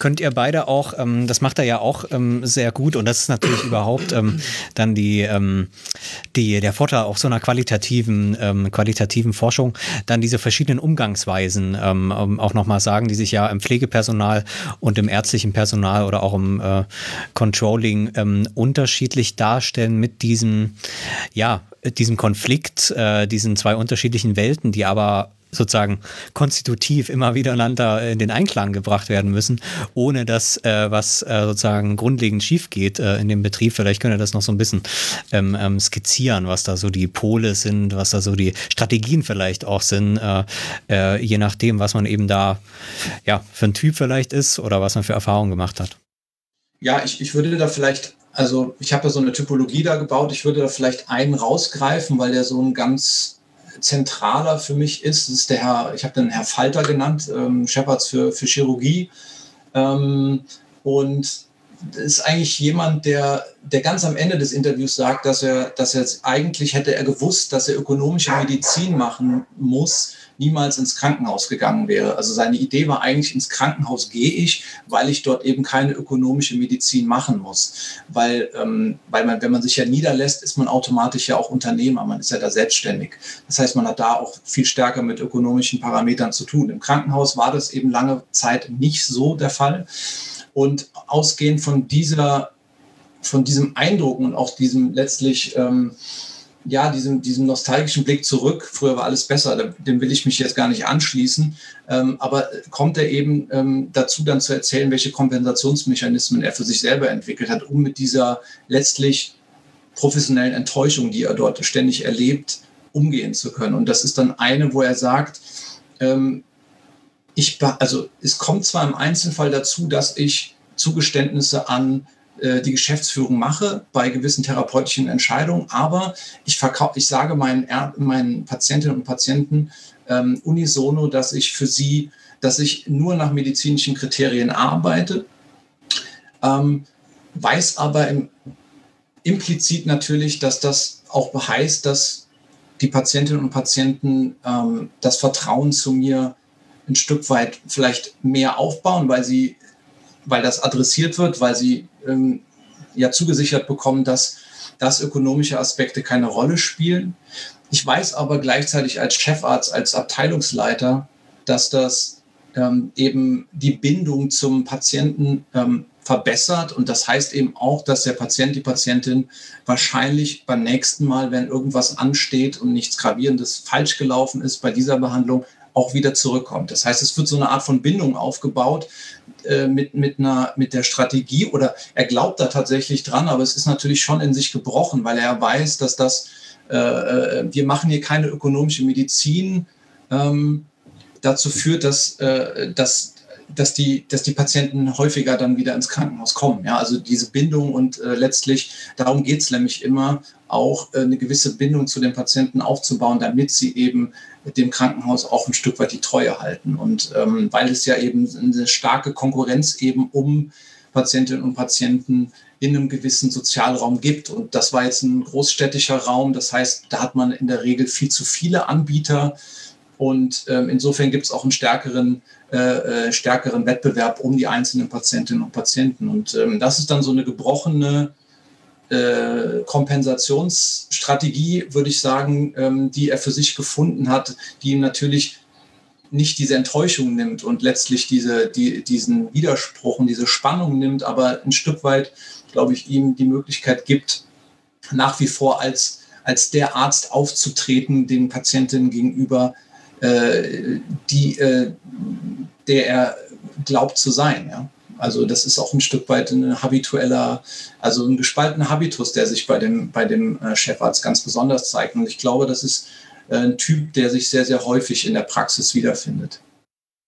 könnt ihr beide auch, ähm, das macht er ja auch ähm, sehr gut. Und das ist natürlich überhaupt ähm, dann die, ähm, die, der Vorteil auch so einer qualitativen, ähm, qualitativen Forschung, dann diese verschiedenen Umgangsweisen ähm, auch nochmal sagen, die sich ja im Pflegepersonal und im ärztlichen Personal oder auch im äh, Controlling ähm, unterschiedlich darstellen mit diesem, ja, diesem Konflikt, äh, diesen zwei unterschiedlichen Welten, die aber sozusagen konstitutiv immer wieder einander in den Einklang gebracht werden müssen, ohne dass äh, was äh, sozusagen grundlegend schief geht äh, in dem Betrieb. Vielleicht könnt ihr das noch so ein bisschen ähm, ähm, skizzieren, was da so die Pole sind, was da so die Strategien vielleicht auch sind, äh, äh, je nachdem, was man eben da ja für ein Typ vielleicht ist oder was man für Erfahrungen gemacht hat. Ja, ich, ich würde da vielleicht also ich habe ja so eine Typologie da gebaut. Ich würde da vielleicht einen rausgreifen, weil der so ein ganz zentraler für mich ist, ist der Herr, ich habe den Herr Falter genannt, ähm, Shepherds für, für Chirurgie. Ähm, und ist eigentlich jemand, der, der ganz am Ende des Interviews sagt, dass er, dass er eigentlich hätte er gewusst, dass er ökonomische Medizin machen muss, niemals ins Krankenhaus gegangen wäre. Also seine Idee war eigentlich, ins Krankenhaus gehe ich, weil ich dort eben keine ökonomische Medizin machen muss. Weil, ähm, weil man, wenn man sich ja niederlässt, ist man automatisch ja auch Unternehmer, man ist ja da selbstständig. Das heißt, man hat da auch viel stärker mit ökonomischen Parametern zu tun. Im Krankenhaus war das eben lange Zeit nicht so der Fall. Und ausgehend von dieser, von diesem Eindruck und auch diesem letztlich ähm, ja, diesem, diesem nostalgischen Blick zurück, früher war alles besser, dem will ich mich jetzt gar nicht anschließen, ähm, aber kommt er eben ähm, dazu dann zu erzählen, welche Kompensationsmechanismen er für sich selber entwickelt hat, um mit dieser letztlich professionellen Enttäuschung, die er dort ständig erlebt, umgehen zu können. Und das ist dann eine, wo er sagt, ähm, ich, also es kommt zwar im Einzelfall dazu, dass ich Zugeständnisse an äh, die Geschäftsführung mache bei gewissen therapeutischen Entscheidungen. Aber ich, verkaufe, ich sage meinen, meinen Patientinnen und Patienten ähm, unisono, dass ich für sie, dass ich nur nach medizinischen Kriterien arbeite, ähm, weiß aber im, implizit natürlich, dass das auch heißt, dass die Patientinnen und Patienten ähm, das Vertrauen zu mir ein Stück weit vielleicht mehr aufbauen, weil sie weil das adressiert wird, weil sie ähm, ja zugesichert bekommen, dass, dass ökonomische Aspekte keine Rolle spielen. Ich weiß aber gleichzeitig als Chefarzt, als Abteilungsleiter, dass das ähm, eben die Bindung zum Patienten ähm, verbessert. Und das heißt eben auch, dass der Patient, die Patientin wahrscheinlich beim nächsten Mal, wenn irgendwas ansteht und nichts Gravierendes falsch gelaufen ist bei dieser Behandlung, auch wieder zurückkommt. Das heißt, es wird so eine Art von Bindung aufgebaut äh, mit, mit, einer, mit der Strategie oder er glaubt da tatsächlich dran, aber es ist natürlich schon in sich gebrochen, weil er weiß, dass das, äh, äh wir machen hier keine ökonomische Medizin, ähm, dazu führt, dass, äh, dass dass die, dass die Patienten häufiger dann wieder ins Krankenhaus kommen. Ja, also diese Bindung und äh, letztlich, darum geht es nämlich immer, auch äh, eine gewisse Bindung zu den Patienten aufzubauen, damit sie eben dem Krankenhaus auch ein Stück weit die Treue halten. Und ähm, weil es ja eben eine starke Konkurrenz eben um Patientinnen und Patienten in einem gewissen Sozialraum gibt. Und das war jetzt ein großstädtischer Raum. Das heißt, da hat man in der Regel viel zu viele Anbieter. Und ähm, insofern gibt es auch einen stärkeren, äh, äh, stärkeren Wettbewerb um die einzelnen Patientinnen und Patienten. Und ähm, das ist dann so eine gebrochene äh, Kompensationsstrategie, würde ich sagen, ähm, die er für sich gefunden hat, die ihm natürlich nicht diese Enttäuschung nimmt und letztlich diese, die, diesen Widerspruch und diese Spannung nimmt, aber ein Stück weit, glaube ich, ihm die Möglichkeit gibt, nach wie vor als, als der Arzt aufzutreten, den Patientinnen gegenüber, äh, die, äh, der er glaubt zu sein. Ja? Also das ist auch ein Stück weit ein habitueller, also ein gespaltener Habitus, der sich bei dem, bei dem äh, Chefarzt ganz besonders zeigt. Und ich glaube, das ist äh, ein Typ, der sich sehr, sehr häufig in der Praxis wiederfindet.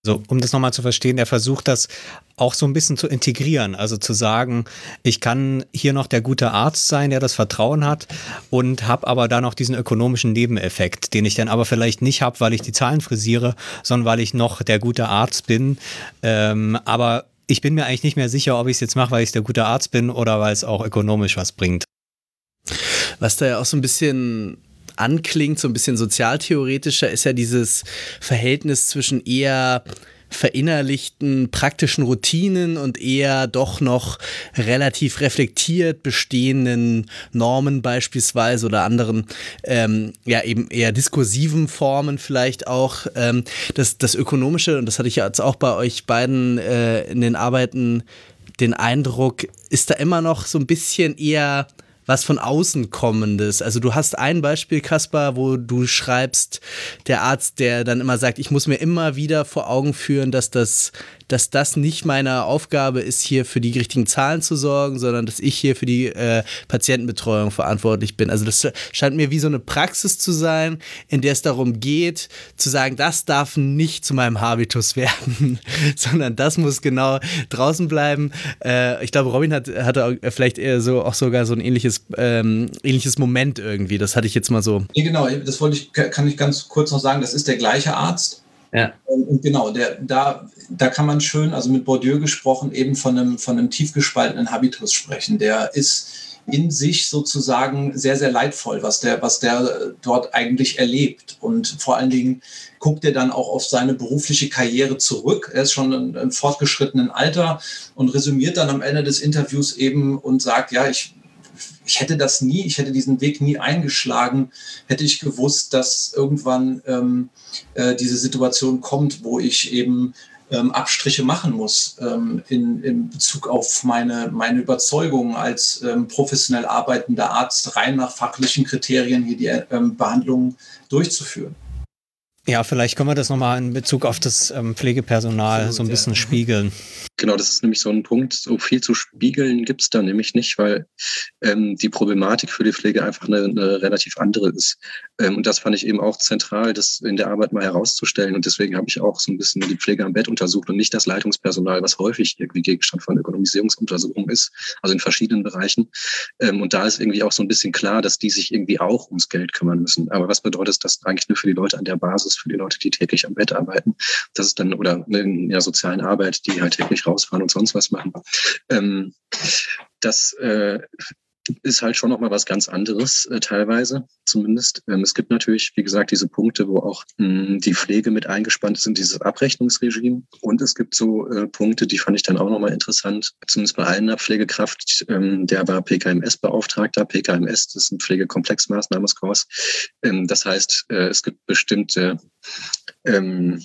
So, um das nochmal zu verstehen, der versucht das auch so ein bisschen zu integrieren, also zu sagen, ich kann hier noch der gute Arzt sein, der das Vertrauen hat und habe aber da noch diesen ökonomischen Nebeneffekt, den ich dann aber vielleicht nicht habe, weil ich die Zahlen frisiere, sondern weil ich noch der gute Arzt bin. Ähm, aber ich bin mir eigentlich nicht mehr sicher, ob ich es jetzt mache, weil ich der gute Arzt bin oder weil es auch ökonomisch was bringt. Was da ja auch so ein bisschen anklingt, so ein bisschen sozialtheoretischer, ist ja dieses Verhältnis zwischen eher verinnerlichten praktischen Routinen und eher doch noch relativ reflektiert bestehenden Normen beispielsweise oder anderen ähm, ja eben eher diskursiven Formen vielleicht auch. Ähm, das, das ökonomische und das hatte ich jetzt auch bei euch beiden äh, in den Arbeiten den Eindruck ist da immer noch so ein bisschen eher was von außen kommendes. Also du hast ein Beispiel, Kaspar, wo du schreibst, der Arzt, der dann immer sagt, ich muss mir immer wieder vor Augen führen, dass das dass das nicht meine Aufgabe ist, hier für die richtigen Zahlen zu sorgen, sondern dass ich hier für die äh, Patientenbetreuung verantwortlich bin. Also das scheint mir wie so eine Praxis zu sein, in der es darum geht, zu sagen, das darf nicht zu meinem Habitus werden, sondern das muss genau draußen bleiben. Äh, ich glaube, Robin hat, hatte vielleicht eher so auch sogar so ein ähnliches, ähm, ähnliches Moment irgendwie. Das hatte ich jetzt mal so. Nee, genau, das wollte ich, kann ich ganz kurz noch sagen, das ist der gleiche Arzt. Ja. Und genau, der, da, da kann man schön, also mit Bourdieu gesprochen, eben von einem, von einem tief gespaltenen Habitus sprechen. Der ist in sich sozusagen sehr, sehr leidvoll, was der, was der dort eigentlich erlebt. Und vor allen Dingen guckt er dann auch auf seine berufliche Karriere zurück. Er ist schon im fortgeschrittenen Alter und resümiert dann am Ende des Interviews eben und sagt, ja, ich ich hätte das nie, ich hätte diesen Weg nie eingeschlagen, hätte ich gewusst, dass irgendwann ähm, äh, diese Situation kommt, wo ich eben ähm, Abstriche machen muss ähm, in, in Bezug auf meine, meine Überzeugung als ähm, professionell arbeitender Arzt, rein nach fachlichen Kriterien hier die ähm, Behandlung durchzuführen. Ja, vielleicht können wir das nochmal in Bezug auf das ähm, Pflegepersonal so ein bisschen spiegeln. Genau, das ist nämlich so ein Punkt. So viel zu spiegeln gibt's da nämlich nicht, weil ähm, die Problematik für die Pflege einfach eine, eine relativ andere ist. Ähm, und das fand ich eben auch zentral, das in der Arbeit mal herauszustellen. Und deswegen habe ich auch so ein bisschen die Pflege am Bett untersucht und nicht das Leitungspersonal, was häufig irgendwie Gegenstand von Ökonomisierungsuntersuchungen ist, also in verschiedenen Bereichen. Ähm, und da ist irgendwie auch so ein bisschen klar, dass die sich irgendwie auch ums Geld kümmern müssen. Aber was bedeutet das eigentlich nur für die Leute an der Basis, für die Leute, die täglich am Bett arbeiten? Das ist dann, oder in der sozialen Arbeit, die halt täglich rausfahren und sonst was machen. Ähm, das äh, ist halt schon nochmal was ganz anderes, äh, teilweise zumindest. Ähm, es gibt natürlich, wie gesagt, diese Punkte, wo auch mh, hm, die Pflege mit eingespannt ist in dieses Abrechnungsregime. Und es gibt so äh, Punkte, die fand ich dann auch nochmal interessant, zumindest bei einer Pflegekraft, ähm, der war PKMS-Beauftragter. PKMS, das ist ein Pflegekomplexmaßnahmeskurs. Ähm, das heißt, äh, es gibt bestimmte ähm,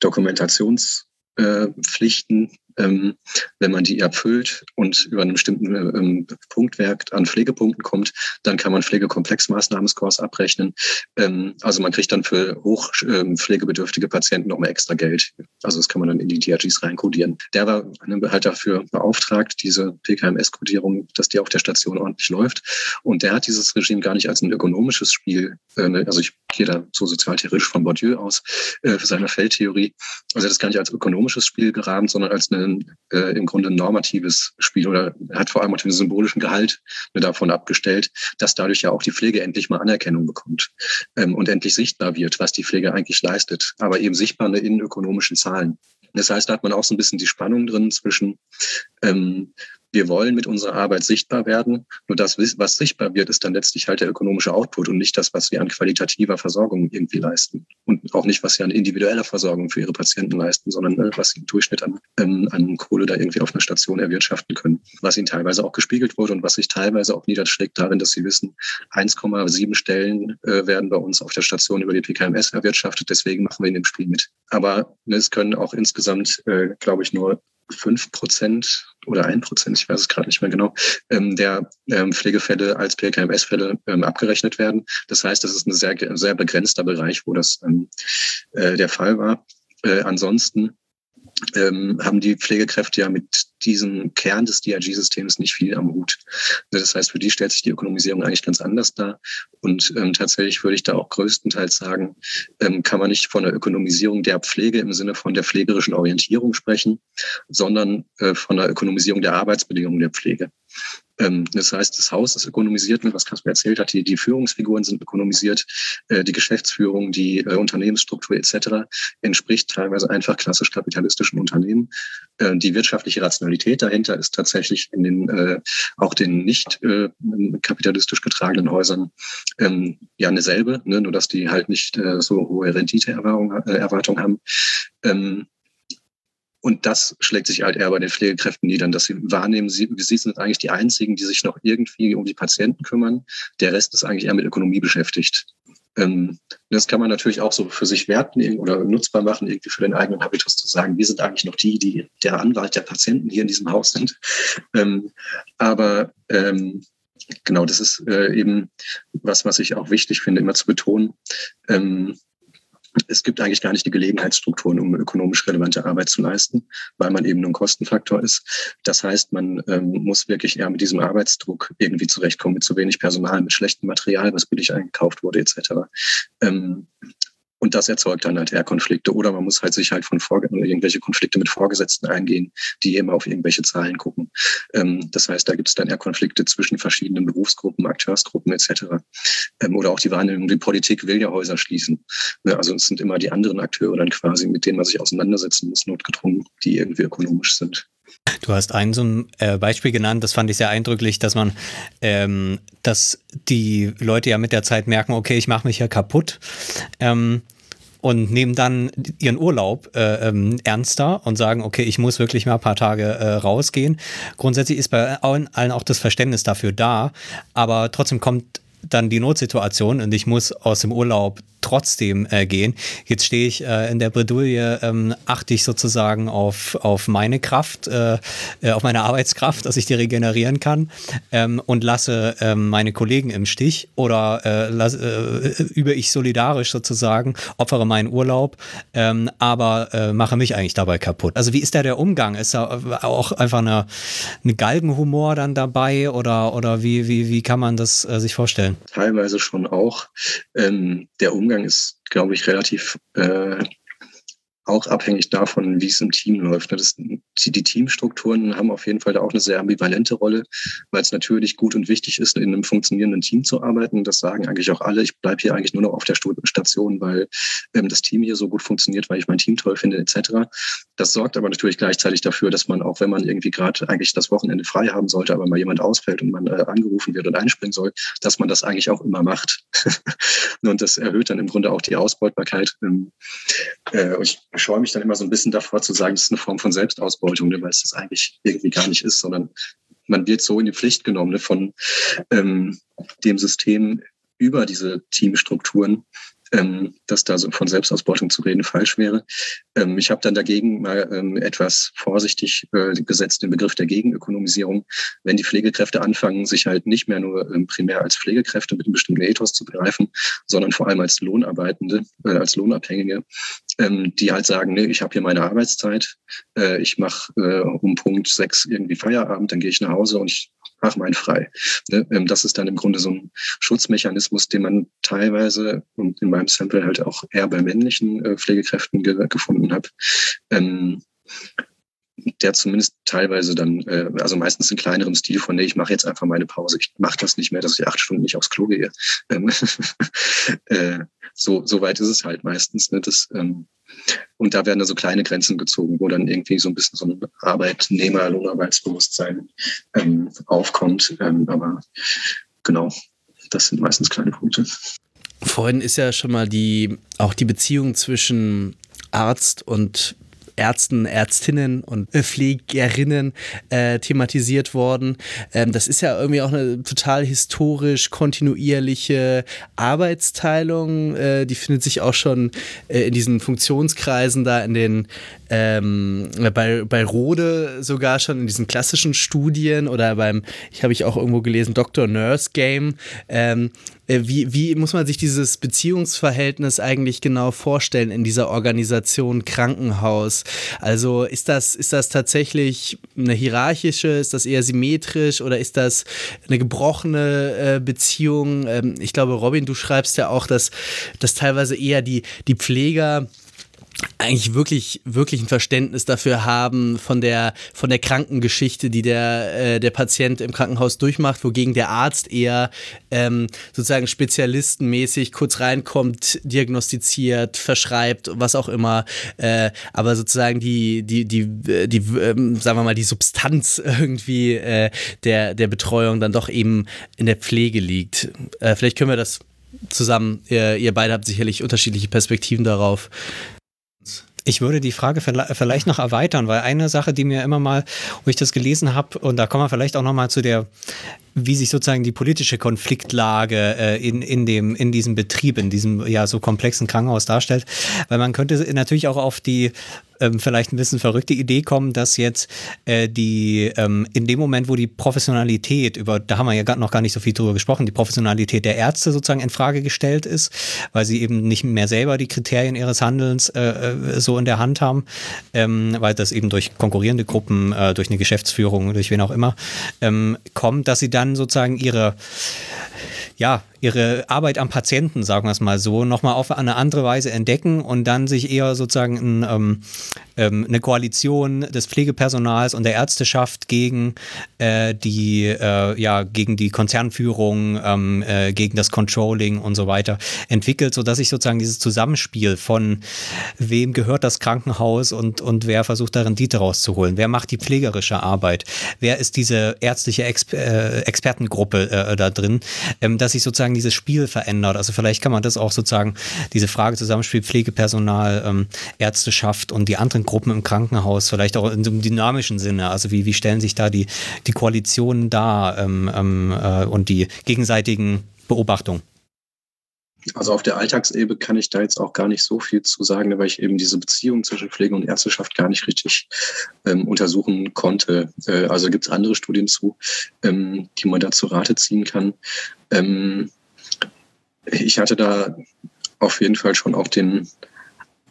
Dokumentationspflichten, wenn man die erfüllt und über einen bestimmten ähm, Punktwerk an Pflegepunkten kommt, dann kann man Pflegekomplexmaßnahmenscores abrechnen. Ähm, also man kriegt dann für hochpflegebedürftige ähm, Patienten nochmal extra Geld. Also das kann man dann in die DRGs reinkodieren. Der war halt dafür beauftragt, diese PKMS-Kodierung, dass die auf der Station ordentlich läuft. Und der hat dieses Regime gar nicht als ein ökonomisches Spiel, äh, ne, also ich gehe da so sozialtheoretisch von Bourdieu aus, äh, für seine Feldtheorie, also das gar nicht als ökonomisches Spiel gerahmt, sondern als eine ein äh, im Grunde ein normatives Spiel oder hat vor allem auch den symbolischen Gehalt davon abgestellt, dass dadurch ja auch die Pflege endlich mal Anerkennung bekommt ähm, und endlich sichtbar wird, was die Pflege eigentlich leistet, aber eben sichtbar in ökonomischen Zahlen. Das heißt, da hat man auch so ein bisschen die Spannung drin zwischen ähm, wir wollen mit unserer Arbeit sichtbar werden. Nur das, was sichtbar wird, ist dann letztlich halt der ökonomische Output und nicht das, was wir an qualitativer Versorgung irgendwie leisten. Und auch nicht, was sie an individueller Versorgung für ihre Patienten leisten, sondern äh, was sie im Durchschnitt an, ähm, an Kohle da irgendwie auf einer Station erwirtschaften können. Was ihnen teilweise auch gespiegelt wurde und was sich teilweise auch niederschlägt darin, dass sie wissen, 1,7 Stellen äh, werden bei uns auf der Station über die PKMS erwirtschaftet. Deswegen machen wir in dem Spiel mit. Aber ne, es können auch insgesamt, äh, glaube ich, nur fünf Prozent oder ein Prozent, ich weiß es gerade nicht mehr genau, ähm, der ähm, Pflegefälle als PKMS-Fälle ähm, abgerechnet werden. Das heißt, das ist ein sehr, sehr begrenzter Bereich, wo das ähm, äh, der Fall war. Äh, ansonsten ähm, haben die Pflegekräfte ja mit diesem Kern des DRG-Systems nicht viel am Hut. Das heißt, für die stellt sich die Ökonomisierung eigentlich ganz anders dar. Und ähm, tatsächlich würde ich da auch größtenteils sagen, ähm, kann man nicht von der Ökonomisierung der Pflege im Sinne von der pflegerischen Orientierung sprechen, sondern äh, von der Ökonomisierung der Arbeitsbedingungen der Pflege. Ähm, das heißt, das Haus ist ökonomisiert, was Kasper erzählt hat, die, die Führungsfiguren sind ökonomisiert, äh, die Geschäftsführung, die äh, Unternehmensstruktur etc. entspricht teilweise einfach klassisch kapitalistischen Unternehmen. Äh, die wirtschaftliche Rationalität dahinter ist tatsächlich in den auch den nicht kapitalistisch getragenen Häusern ähm, ja eine selbe, ne? nur dass die halt nicht so hohe Renditeerwartungen haben. Und das schlägt sich halt eher bei den Pflegekräften nieder, dass sie wahrnehmen, sie, sie sind eigentlich die Einzigen, die sich noch irgendwie um die Patienten kümmern. Der Rest ist eigentlich eher mit Ökonomie beschäftigt. Ähm, das kann man natürlich auch so für sich werten oder nutzbar machen, irgendwie für den eigenen Habitus zu sagen, wir sind eigentlich noch die, die der Anwalt der Patienten hier in diesem Haus sind. Ähm, aber ähm, genau, das ist äh, eben was, was ich auch wichtig finde, immer zu betonen. Es gibt eigentlich gar nicht die Gelegenheitsstrukturen, um ökonomisch relevante Arbeit zu leisten, weil man eben nur ein Kostenfaktor ist. Das heißt, man ähm, muss wirklich eher mit diesem Arbeitsdruck irgendwie zurechtkommen, mit zu wenig Personal, mit schlechtem Material, was billig eingekauft wurde, etc. Ähm, und das erzeugt dann halt eher Konflikte. Oder man muss halt sich halt von Vor irgendwelche Konflikte mit Vorgesetzten eingehen, die immer auf irgendwelche Zahlen gucken. Ähm, das heißt, da gibt es dann eher Konflikte zwischen verschiedenen Berufsgruppen, Akteursgruppen etc. Ähm, oder auch die Wahrnehmung, die Politik will ja Häuser schließen. Ne, also es sind immer die anderen Akteure dann quasi, mit denen man sich auseinandersetzen muss, notgedrungen, die irgendwie ökonomisch sind. Du hast ein so ein äh, Beispiel genannt, das fand ich sehr eindrücklich, dass man, ähm, dass die Leute ja mit der Zeit merken, okay, ich mache mich ja kaputt. Ähm, und nehmen dann ihren Urlaub äh, ähm, ernster und sagen, okay, ich muss wirklich mal ein paar Tage äh, rausgehen. Grundsätzlich ist bei allen auch das Verständnis dafür da, aber trotzdem kommt dann die Notsituation und ich muss aus dem Urlaub trotzdem äh, gehen. Jetzt stehe ich äh, in der Bredouille, ähm, achte ich sozusagen auf, auf meine Kraft, äh, äh, auf meine Arbeitskraft, dass ich die regenerieren kann ähm, und lasse ähm, meine Kollegen im Stich oder äh, lass, äh, übe ich solidarisch sozusagen, opfere meinen Urlaub, ähm, aber äh, mache mich eigentlich dabei kaputt. Also wie ist da der Umgang? Ist da auch einfach eine, eine Galgenhumor dann dabei oder, oder wie, wie, wie kann man das sich vorstellen? Teilweise schon auch. Ähm, der Umgang Umgang ist, glaube ich, relativ äh, auch abhängig davon, wie es im Team läuft. Das, die Teamstrukturen haben auf jeden Fall da auch eine sehr ambivalente Rolle, weil es natürlich gut und wichtig ist, in einem funktionierenden Team zu arbeiten. Das sagen eigentlich auch alle. Ich bleibe hier eigentlich nur noch auf der Station, weil ähm, das Team hier so gut funktioniert, weil ich mein Team toll finde, etc. Das sorgt aber natürlich gleichzeitig dafür, dass man auch, wenn man irgendwie gerade eigentlich das Wochenende frei haben sollte, aber mal jemand ausfällt und man äh, angerufen wird und einspringen soll, dass man das eigentlich auch immer macht. und das erhöht dann im Grunde auch die Ausbeutbarkeit. Ähm, äh, ich scheue mich dann immer so ein bisschen davor zu sagen, das ist eine Form von Selbstausbeutung, ne, weil es das eigentlich irgendwie gar nicht ist, sondern man wird so in die Pflicht genommen ne, von ähm, dem System über diese Teamstrukturen, ähm, dass da so von Selbstausbeutung zu reden falsch wäre. Ähm, ich habe dann dagegen mal ähm, etwas vorsichtig äh, gesetzt den Begriff der Gegenökonomisierung. Wenn die Pflegekräfte anfangen, sich halt nicht mehr nur ähm, primär als Pflegekräfte mit einem bestimmten Ethos zu begreifen, sondern vor allem als Lohnarbeitende, äh, als Lohnabhängige, ähm, die halt sagen, nee, ich habe hier meine Arbeitszeit, äh, ich mache äh, um Punkt sechs irgendwie Feierabend, dann gehe ich nach Hause und ich mach mein frei. Ne? Ähm, das ist dann im Grunde so ein Schutzmechanismus, den man teilweise und in meinem Sample halt auch eher bei männlichen äh, Pflegekräften ge gefunden hat. Ähm, der zumindest teilweise dann, äh, also meistens in kleinerem Stil von, nee, ich mache jetzt einfach meine Pause, ich mache das nicht mehr, dass ich acht Stunden nicht aufs Klo gehe. Ähm, äh, so, so weit ist es halt meistens. Ne? Das, ähm, und da werden da so kleine Grenzen gezogen, wo dann irgendwie so ein bisschen so ein Arbeitnehmer, Lohnarbeitsbewusstsein ähm, aufkommt. Ähm, aber genau, das sind meistens kleine Punkte. Vorhin ist ja schon mal die, auch die Beziehung zwischen Arzt und Ärzten, Ärztinnen und Pflegerinnen äh, thematisiert worden. Ähm, das ist ja irgendwie auch eine total historisch kontinuierliche Arbeitsteilung. Äh, die findet sich auch schon äh, in diesen Funktionskreisen da in den ähm, bei, bei Rode sogar schon in diesen klassischen Studien oder beim, ich habe ich auch irgendwo gelesen, Dr. Nurse Game. Ähm, äh, wie, wie muss man sich dieses Beziehungsverhältnis eigentlich genau vorstellen in dieser Organisation Krankenhaus? Also ist das, ist das tatsächlich eine hierarchische, ist das eher symmetrisch oder ist das eine gebrochene äh, Beziehung? Ähm, ich glaube, Robin, du schreibst ja auch, dass, dass teilweise eher die, die Pfleger eigentlich wirklich, wirklich ein Verständnis dafür haben von der, von der Krankengeschichte, die der, äh, der Patient im Krankenhaus durchmacht, wogegen der Arzt eher ähm, sozusagen spezialistenmäßig kurz reinkommt, diagnostiziert, verschreibt, was auch immer, äh, aber sozusagen die, die, die, die ähm, sagen wir mal, die Substanz irgendwie äh, der, der Betreuung dann doch eben in der Pflege liegt. Äh, vielleicht können wir das zusammen, ihr, ihr beide habt sicherlich unterschiedliche Perspektiven darauf. Ich würde die Frage vielleicht noch erweitern, weil eine Sache, die mir immer mal, wo ich das gelesen habe, und da kommen wir vielleicht auch noch mal zu der, wie sich sozusagen die politische Konfliktlage äh, in, in, dem, in diesem Betrieb, in diesem ja so komplexen Krankenhaus darstellt. Weil man könnte natürlich auch auf die ähm, vielleicht ein bisschen verrückte Idee kommen, dass jetzt äh, die ähm, in dem Moment, wo die Professionalität, über da haben wir ja noch gar nicht so viel drüber gesprochen, die Professionalität der Ärzte sozusagen in Frage gestellt ist, weil sie eben nicht mehr selber die Kriterien ihres Handelns äh, äh so in der Hand haben, ähm, weil das eben durch konkurrierende Gruppen, äh, durch eine Geschäftsführung, durch wen auch immer, ähm, kommt, dass sie dann sozusagen ihre ja, ihre Arbeit am Patienten, sagen wir es mal so, nochmal auf eine andere Weise entdecken und dann sich eher sozusagen ein, ähm, ähm, eine Koalition des Pflegepersonals und der Ärzteschaft gegen äh, die, äh, ja, gegen die Konzernführung, ähm, äh, gegen das Controlling und so weiter entwickelt, sodass sich sozusagen dieses Zusammenspiel von wem gehört das Krankenhaus und, und wer versucht da Rendite rauszuholen, wer macht die pflegerische Arbeit, wer ist diese ärztliche Exper äh, Expertengruppe äh, da drin, ähm, dass sich sozusagen dieses Spiel verändert. Also vielleicht kann man das auch sozusagen, diese Frage Zusammenspiel Pflegepersonal, ähm, Ärzteschaft und die anderen Gruppen im Krankenhaus, vielleicht auch in so einem dynamischen Sinne. Also wie, wie stellen sich da die, die Koalitionen dar ähm, ähm, äh, und die gegenseitigen Beobachtungen? Also auf der Alltagsebene kann ich da jetzt auch gar nicht so viel zu sagen, weil ich eben diese Beziehung zwischen Pflege und Ärzteschaft gar nicht richtig ähm, untersuchen konnte. Äh, also gibt es andere Studien zu, ähm, die man da zu Rate ziehen kann. Ähm, ich hatte da auf jeden Fall schon auch den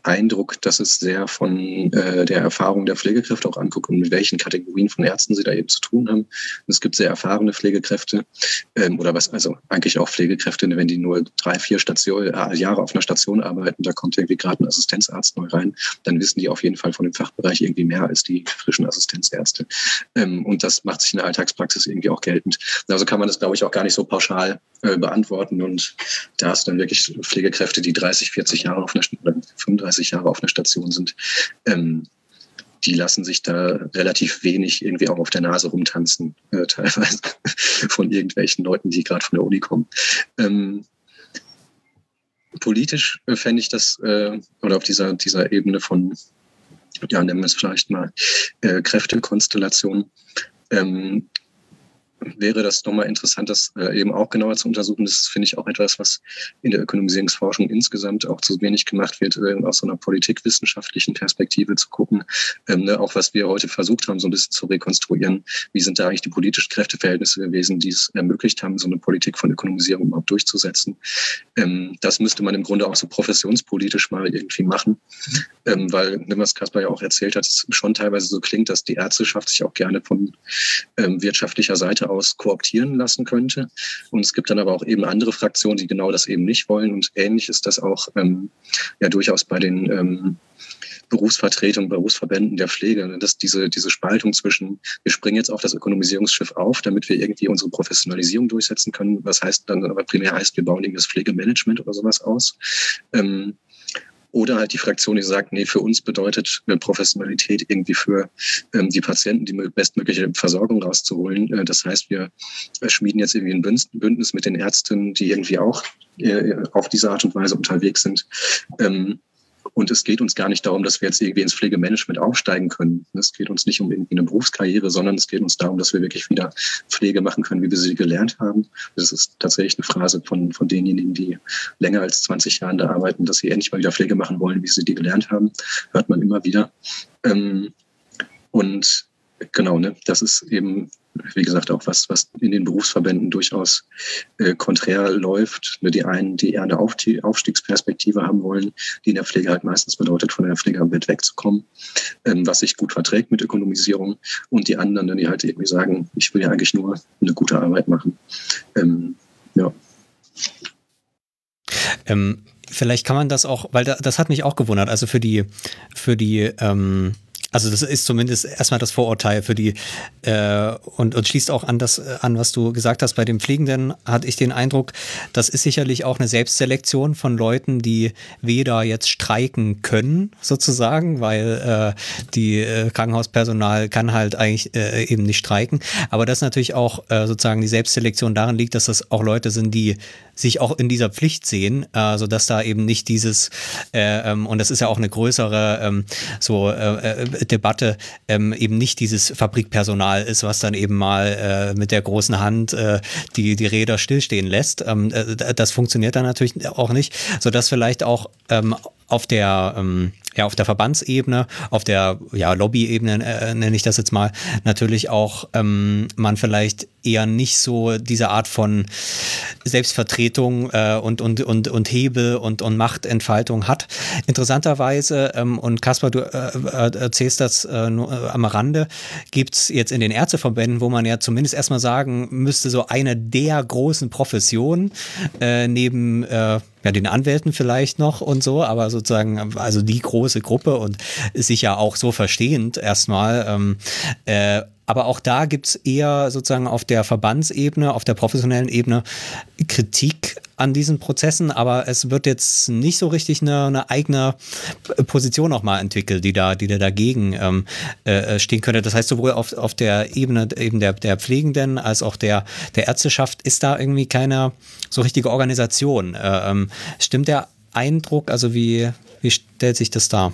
Eindruck, dass es sehr von äh, der Erfahrung der Pflegekräfte auch anguckt und mit welchen Kategorien von Ärzten sie da eben zu tun haben. Und es gibt sehr erfahrene Pflegekräfte ähm, oder was, also eigentlich auch Pflegekräfte, wenn die nur drei, vier Station, äh, Jahre auf einer Station arbeiten, da kommt irgendwie gerade ein Assistenzarzt neu rein, dann wissen die auf jeden Fall von dem Fachbereich irgendwie mehr als die frischen Assistenzärzte. Ähm, und das macht sich in der Alltagspraxis irgendwie auch geltend. Also kann man das, glaube ich, auch gar nicht so pauschal äh, beantworten. Und da hast du dann wirklich Pflegekräfte, die 30, 40 Jahre auf einer, oder 35 30 Jahre auf einer Station sind, ähm, die lassen sich da relativ wenig irgendwie auch auf der Nase rumtanzen, äh, teilweise von irgendwelchen Leuten, die gerade von der Uni kommen. Ähm, politisch äh, fände ich das, äh, oder auf dieser, dieser Ebene von, ja, nennen wir es vielleicht mal äh, Kräftekonstellation, ähm, wäre das nochmal interessant, das äh, eben auch genauer zu untersuchen. Das finde ich auch etwas, was in der Ökonomisierungsforschung insgesamt auch zu wenig gemacht wird, äh, aus so einer politikwissenschaftlichen Perspektive zu gucken. Ähm, ne, auch was wir heute versucht haben, so ein bisschen zu rekonstruieren. Wie sind da eigentlich die politischen Kräfteverhältnisse gewesen, die es ermöglicht haben, so eine Politik von Ökonomisierung überhaupt durchzusetzen? Ähm, das müsste man im Grunde auch so professionspolitisch mal irgendwie machen, ähm, weil, ne, was Kaspar ja auch erzählt hat, es schon teilweise so klingt, dass die Ärzteschaft sich auch gerne von ähm, wirtschaftlicher Seite aus durchaus kooptieren lassen könnte. Und es gibt dann aber auch eben andere Fraktionen, die genau das eben nicht wollen. Und ähnlich ist das auch ähm, ja durchaus bei den ähm, Berufsvertretungen, Berufsverbänden der Pflege, ne, dass diese, diese Spaltung zwischen, wir springen jetzt auf das Ökonomisierungsschiff auf, damit wir irgendwie unsere Professionalisierung durchsetzen können, was heißt dann aber primär heißt, wir bauen irgendwie das Pflegemanagement oder sowas aus. Ähm, oder halt die Fraktion, die sagt, nee, für uns bedeutet Professionalität irgendwie für ähm, die Patienten die bestmögliche Versorgung rauszuholen. Äh, das heißt, wir schmieden jetzt irgendwie ein Bündnis mit den Ärzten, die irgendwie auch äh, auf diese Art und Weise unterwegs sind. Ähm, und es geht uns gar nicht darum, dass wir jetzt irgendwie ins Pflegemanagement aufsteigen können. Es geht uns nicht um irgendwie eine Berufskarriere, sondern es geht uns darum, dass wir wirklich wieder Pflege machen können, wie wir sie gelernt haben. Das ist tatsächlich eine Phrase von, von denjenigen, die länger als 20 Jahre da arbeiten, dass sie endlich mal wieder Pflege machen wollen, wie sie die gelernt haben. Hört man immer wieder. Ähm, und genau, ne, das ist eben wie gesagt, auch was, was in den Berufsverbänden durchaus äh, konträr läuft. Die einen, die eher eine Aufstiegsperspektive haben wollen, die in der Pflege halt meistens bedeutet, von der Pflege am Bett wegzukommen, ähm, was sich gut verträgt mit Ökonomisierung. Und die anderen, die halt irgendwie sagen, ich will ja eigentlich nur eine gute Arbeit machen. Ähm, ja. Ähm, vielleicht kann man das auch, weil da, das hat mich auch gewundert, also für die, für die, ähm also das ist zumindest erstmal das Vorurteil für die äh, und, und schließt auch an das an, was du gesagt hast. Bei den Pflegenden hatte ich den Eindruck, das ist sicherlich auch eine Selbstselektion von Leuten, die weder jetzt streiken können, sozusagen, weil äh, die äh, Krankenhauspersonal kann halt eigentlich äh, eben nicht streiken. Aber das natürlich auch äh, sozusagen die Selbstselektion darin liegt, dass das auch Leute sind, die sich auch in dieser Pflicht sehen, äh, sodass da eben nicht dieses, äh, ähm, und das ist ja auch eine größere ähm, so äh, äh, Debatte, ähm, eben nicht dieses Fabrikpersonal ist, was dann eben mal äh, mit der großen Hand äh, die, die Räder stillstehen lässt. Ähm, äh, das funktioniert dann natürlich auch nicht, sodass vielleicht auch ähm, auf der ähm, ja auf der Verbandsebene, auf der ja Lobbyebene äh, nenne ich das jetzt mal, natürlich auch ähm, man vielleicht eher nicht so diese Art von Selbstvertretung äh, und, und, und, und Hebel und, und Machtentfaltung hat. Interessanterweise, ähm, und Kaspar, du äh, äh erzählst das äh, nur äh, am Rande, gibt's jetzt in den Ärzteverbänden, wo man ja zumindest erstmal sagen müsste, so eine der großen Professionen äh, neben äh, ja, den Anwälten vielleicht noch und so, aber sozusagen, also die große Gruppe und sich ja auch so verstehend erstmal. Ähm, äh, aber auch da gibt es eher sozusagen auf der Verbandsebene, auf der professionellen Ebene Kritik an diesen Prozessen, aber es wird jetzt nicht so richtig eine, eine eigene Position auch mal entwickelt, die da, die da dagegen ähm, äh, stehen könnte. Das heißt, sowohl auf, auf der Ebene eben der, der Pflegenden als auch der, der Ärzteschaft ist da irgendwie keine so richtige Organisation. Äh, ähm, stimmt der Eindruck, also wie, wie stellt sich das dar?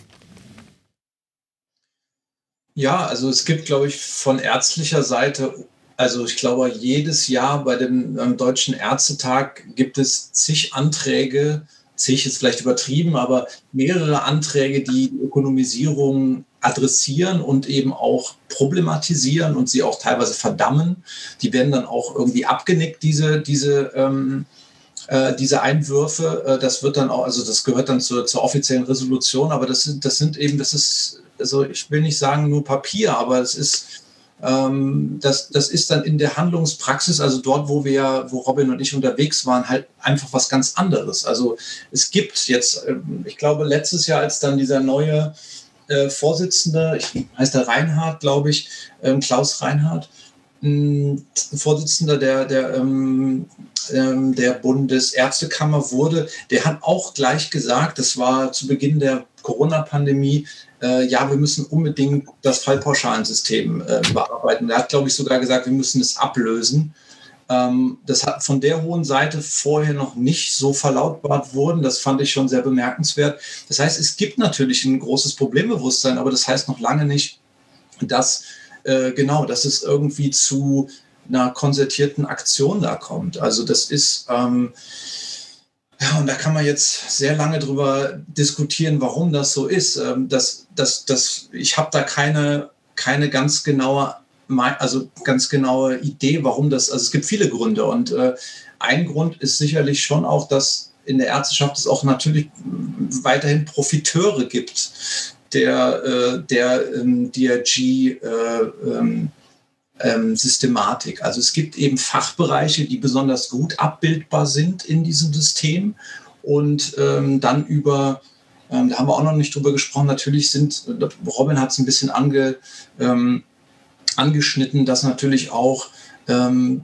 Ja, also es gibt, glaube ich, von ärztlicher Seite, also ich glaube, jedes Jahr bei dem Deutschen Ärztetag gibt es zig Anträge, zig ist vielleicht übertrieben, aber mehrere Anträge, die die Ökonomisierung adressieren und eben auch problematisieren und sie auch teilweise verdammen. Die werden dann auch irgendwie abgenickt, diese, diese, ähm, äh, diese Einwürfe. Äh, das wird dann auch, also das gehört dann zur, zur offiziellen Resolution, aber das sind, das sind eben, das ist also ich will nicht sagen nur Papier, aber es ist, ähm, das, das ist dann in der Handlungspraxis, also dort, wo wir, wo Robin und ich unterwegs waren, halt einfach was ganz anderes. Also es gibt jetzt, ähm, ich glaube, letztes Jahr, als dann dieser neue äh, Vorsitzende, ich, heißt der Reinhard, glaube ich, ähm, Klaus Reinhardt, Vorsitzender der, der, ähm, ähm, der Bundesärztekammer wurde, der hat auch gleich gesagt, das war zu Beginn der Corona-Pandemie, äh, ja, wir müssen unbedingt das Fallpauschalensystem äh, überarbeiten. Er hat, glaube ich, sogar gesagt, wir müssen es ablösen. Ähm, das hat von der hohen Seite vorher noch nicht so verlautbart worden. Das fand ich schon sehr bemerkenswert. Das heißt, es gibt natürlich ein großes Problembewusstsein, aber das heißt noch lange nicht, dass äh, genau, dass es irgendwie zu einer konzertierten Aktion da kommt. Also das ist ähm, ja, und da kann man jetzt sehr lange drüber diskutieren, warum das so ist. Ähm, das, das, das, ich habe da keine, keine ganz genaue, also ganz genaue Idee, warum das, also es gibt viele Gründe. Und äh, ein Grund ist sicherlich schon auch, dass in der Ärzteschaft es auch natürlich weiterhin Profiteure gibt, der, äh, der ähm, DRG äh, ähm, ähm, Systematik. Also es gibt eben Fachbereiche, die besonders gut abbildbar sind in diesem System und ähm, dann über ähm, da haben wir auch noch nicht drüber gesprochen. Natürlich sind, Robin hat es ein bisschen ange, ähm, angeschnitten, dass natürlich auch ähm,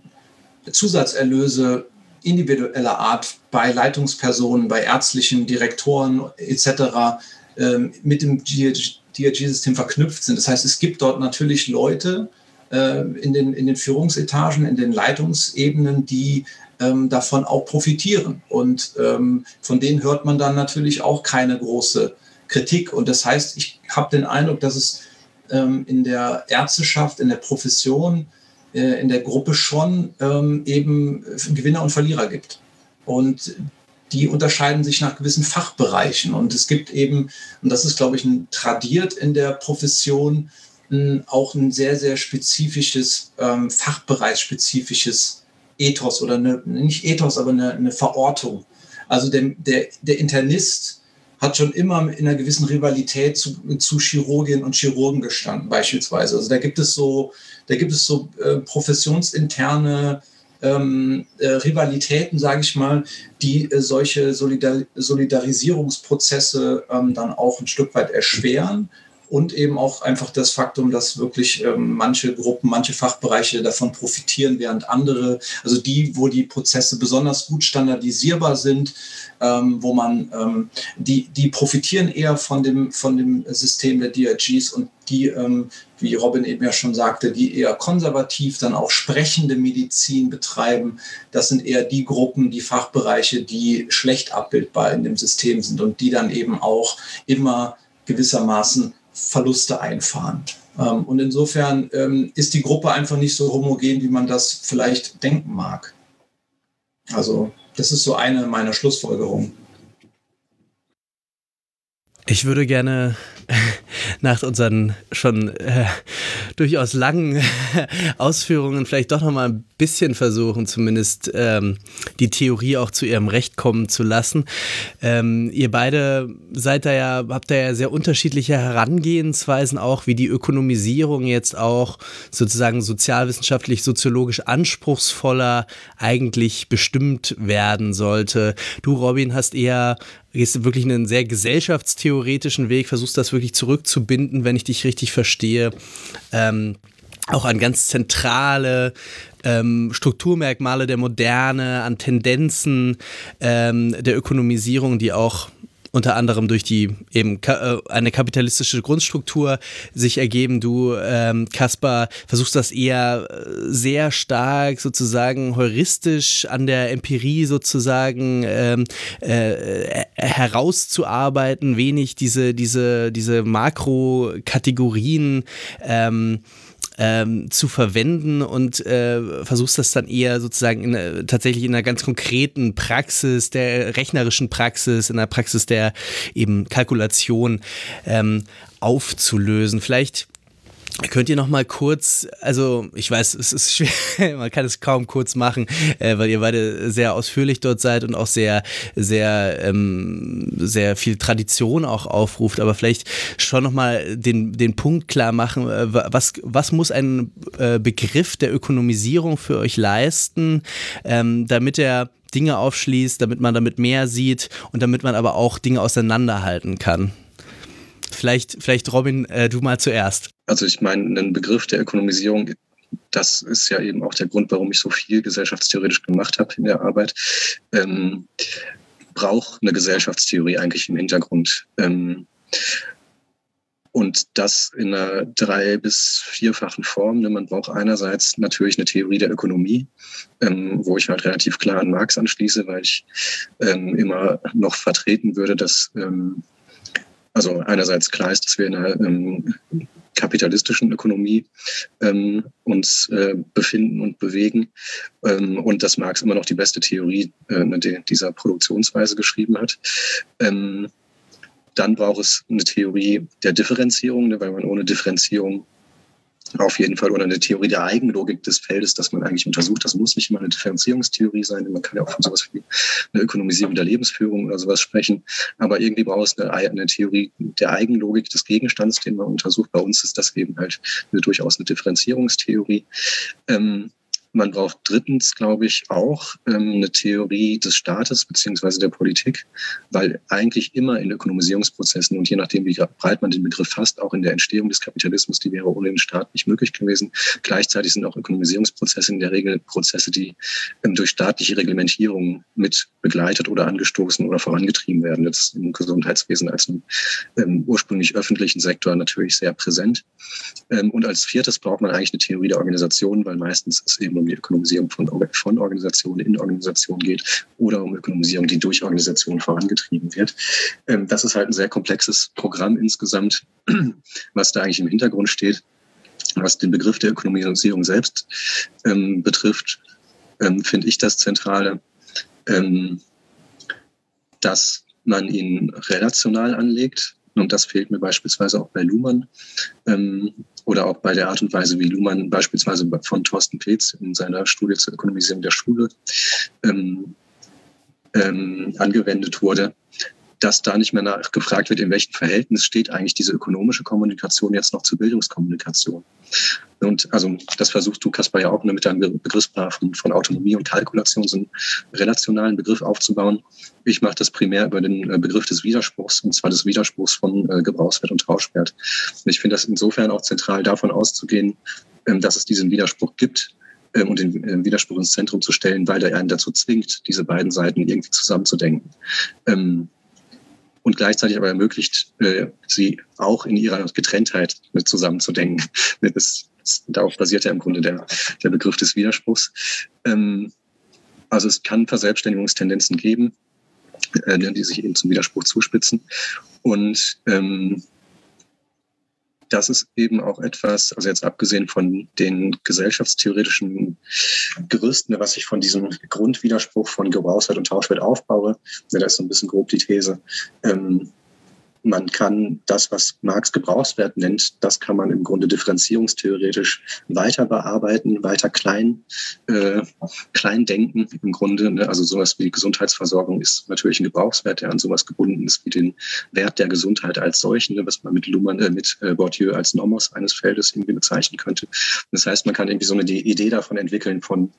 Zusatzerlöse individueller Art bei Leitungspersonen, bei ärztlichen Direktoren etc. Ähm, mit dem DRG-System verknüpft sind. Das heißt, es gibt dort natürlich Leute äh, in, den, in den Führungsetagen, in den Leitungsebenen, die ähm, davon auch profitieren. Und ähm, von denen hört man dann natürlich auch keine große Kritik. Und das heißt, ich habe den Eindruck, dass es ähm, in der Ärzteschaft, in der Profession, äh, in der Gruppe schon ähm, eben Gewinner und Verlierer gibt. Und die unterscheiden sich nach gewissen Fachbereichen. Und es gibt eben, und das ist, glaube ich, tradiert in der Profession, auch ein sehr, sehr spezifisches, ähm, fachbereichsspezifisches Ethos oder eine, nicht Ethos, aber eine, eine Verortung. Also der, der, der Internist hat schon immer in einer gewissen Rivalität zu, zu Chirurginnen und Chirurgen gestanden, beispielsweise. Also da gibt es so, da gibt es so äh, professionsinterne ähm, äh, Rivalitäten, sage ich mal, die äh, solche Solidar Solidarisierungsprozesse ähm, dann auch ein Stück weit erschweren und eben auch einfach das Faktum, dass wirklich ähm, manche Gruppen, manche Fachbereiche davon profitieren, während andere, also die, wo die Prozesse besonders gut standardisierbar sind, ähm, wo man, ähm, die, die profitieren eher von dem, von dem System der DRGs und die, ähm, wie Robin eben ja schon sagte, die eher konservativ dann auch sprechende Medizin betreiben, das sind eher die Gruppen, die Fachbereiche, die schlecht abbildbar in dem System sind und die dann eben auch immer gewissermaßen Verluste einfahren. Ähm, und insofern ähm, ist die Gruppe einfach nicht so homogen, wie man das vielleicht denken mag. Also das ist so eine meiner Schlussfolgerungen. Ich würde gerne nach unseren schon äh, durchaus langen Ausführungen vielleicht doch noch mal ein bisschen versuchen, zumindest ähm, die Theorie auch zu ihrem Recht kommen zu lassen. Ähm, ihr beide seid da ja, habt da ja sehr unterschiedliche Herangehensweisen auch, wie die Ökonomisierung jetzt auch sozusagen sozialwissenschaftlich, soziologisch anspruchsvoller eigentlich bestimmt werden sollte. Du, Robin, hast eher gehst wirklich einen sehr gesellschaftstheoretischen Weg, versuchst das wirklich zurückzubinden, wenn ich dich richtig verstehe. Ähm, auch an ganz zentrale ähm, Strukturmerkmale der Moderne, an Tendenzen ähm, der Ökonomisierung, die auch unter anderem durch die eben äh, eine kapitalistische Grundstruktur sich ergeben. Du, ähm, Kaspar, versuchst das eher äh, sehr stark sozusagen heuristisch an der Empirie sozusagen ähm, äh, herauszuarbeiten, wenig diese, diese, diese Makrokategorien ähm, ähm, zu verwenden und äh, versuchst das dann eher sozusagen in, äh, tatsächlich in einer ganz konkreten Praxis, der rechnerischen Praxis, in der Praxis der eben Kalkulation ähm, aufzulösen. Vielleicht Könnt ihr noch mal kurz, also ich weiß, es ist schwer, man kann es kaum kurz machen, äh, weil ihr beide sehr ausführlich dort seid und auch sehr, sehr, ähm, sehr viel Tradition auch aufruft, aber vielleicht schon noch mal den, den Punkt klar machen, äh, was, was muss ein äh, Begriff der Ökonomisierung für euch leisten, ähm, damit er Dinge aufschließt, damit man damit mehr sieht und damit man aber auch Dinge auseinanderhalten kann? Vielleicht, vielleicht Robin, äh, du mal zuerst. Also ich meine, ein Begriff der Ökonomisierung, das ist ja eben auch der Grund, warum ich so viel gesellschaftstheoretisch gemacht habe in der Arbeit, ähm, braucht eine Gesellschaftstheorie eigentlich im Hintergrund. Ähm, und das in einer drei- bis vierfachen Form. Man braucht einerseits natürlich eine Theorie der Ökonomie, ähm, wo ich halt relativ klar an Marx anschließe, weil ich ähm, immer noch vertreten würde, dass ähm, also einerseits klar ist, dass wir in einer ähm, kapitalistischen Ökonomie ähm, uns äh, befinden und bewegen ähm, und dass Marx immer noch die beste Theorie äh, dieser Produktionsweise geschrieben hat. Ähm, dann braucht es eine Theorie der Differenzierung, ne, weil man ohne Differenzierung auf jeden Fall oder eine Theorie der Eigenlogik des Feldes, das man eigentlich untersucht. Das muss nicht immer eine Differenzierungstheorie sein. Man kann ja auch von sowas wie eine Ökonomisierung der Lebensführung oder sowas sprechen. Aber irgendwie braucht es eine, eine Theorie der Eigenlogik des Gegenstands, den man untersucht. Bei uns ist das eben halt eine, durchaus eine Differenzierungstheorie. Ähm, man braucht drittens, glaube ich, auch ähm, eine Theorie des Staates beziehungsweise der Politik, weil eigentlich immer in Ökonomisierungsprozessen und je nachdem, wie breit man den Begriff fasst, auch in der Entstehung des Kapitalismus, die wäre ohne den Staat nicht möglich gewesen. Gleichzeitig sind auch Ökonomisierungsprozesse in der Regel Prozesse, die ähm, durch staatliche Reglementierung mit begleitet oder angestoßen oder vorangetrieben werden. Das ist im Gesundheitswesen als im ähm, ursprünglich öffentlichen Sektor natürlich sehr präsent. Und als viertes braucht man eigentlich eine Theorie der Organisation, weil meistens ist eben um die Ökonomisierung von, von Organisationen in Organisationen geht oder um Ökonomisierung, die durch Organisationen vorangetrieben wird. Ähm, das ist halt ein sehr komplexes Programm insgesamt, was da eigentlich im Hintergrund steht. Was den Begriff der Ökonomisierung selbst ähm, betrifft, ähm, finde ich das Zentrale, ähm, dass man ihn relational anlegt. Und das fehlt mir beispielsweise auch bei Luhmann. Oder auch bei der Art und Weise, wie Luhmann beispielsweise von Thorsten Petz in seiner Studie zur Ökonomisierung der Schule ähm, ähm, angewendet wurde, dass da nicht mehr nachgefragt wird, in welchem Verhältnis steht eigentlich diese ökonomische Kommunikation jetzt noch zur Bildungskommunikation. Und also das versuchst du, Kaspar, ja auch mit deinem Begriffspaar von, von Autonomie und Kalkulation, so einen relationalen Begriff aufzubauen. Ich mache das primär über den äh, Begriff des Widerspruchs, und zwar des Widerspruchs von äh, Gebrauchswert und Tauschwert. Und ich finde das insofern auch zentral davon auszugehen, ähm, dass es diesen Widerspruch gibt, ähm, und den äh, Widerspruch ins Zentrum zu stellen, weil er einen dazu zwingt, diese beiden Seiten irgendwie zusammenzudenken. Ähm, und gleichzeitig aber ermöglicht, äh, sie auch in ihrer Getrenntheit mit zusammenzudenken. Das, das, darauf basiert ja im Grunde der, der Begriff des Widerspruchs. Ähm, also es kann Verselbstständigungstendenzen geben, äh, die sich eben zum Widerspruch zuspitzen. Und ähm, das ist eben auch etwas, also jetzt abgesehen von den gesellschaftstheoretischen Gerüsten, was ich von diesem Grundwiderspruch von Gebrauchswert und Tauschwert aufbaue, das ist so ein bisschen grob die These, ähm, man kann das, was Marx Gebrauchswert nennt, das kann man im Grunde differenzierungstheoretisch weiter bearbeiten, weiter klein, äh, klein denken im Grunde. Ne? Also sowas wie Gesundheitsversorgung ist natürlich ein Gebrauchswert, der an sowas gebunden ist wie den Wert der Gesundheit als solchen, ne? was man mit Luhmann, äh, mit äh, Bourdieu als Nomos eines Feldes irgendwie bezeichnen könnte. Das heißt, man kann irgendwie so eine Idee davon entwickeln von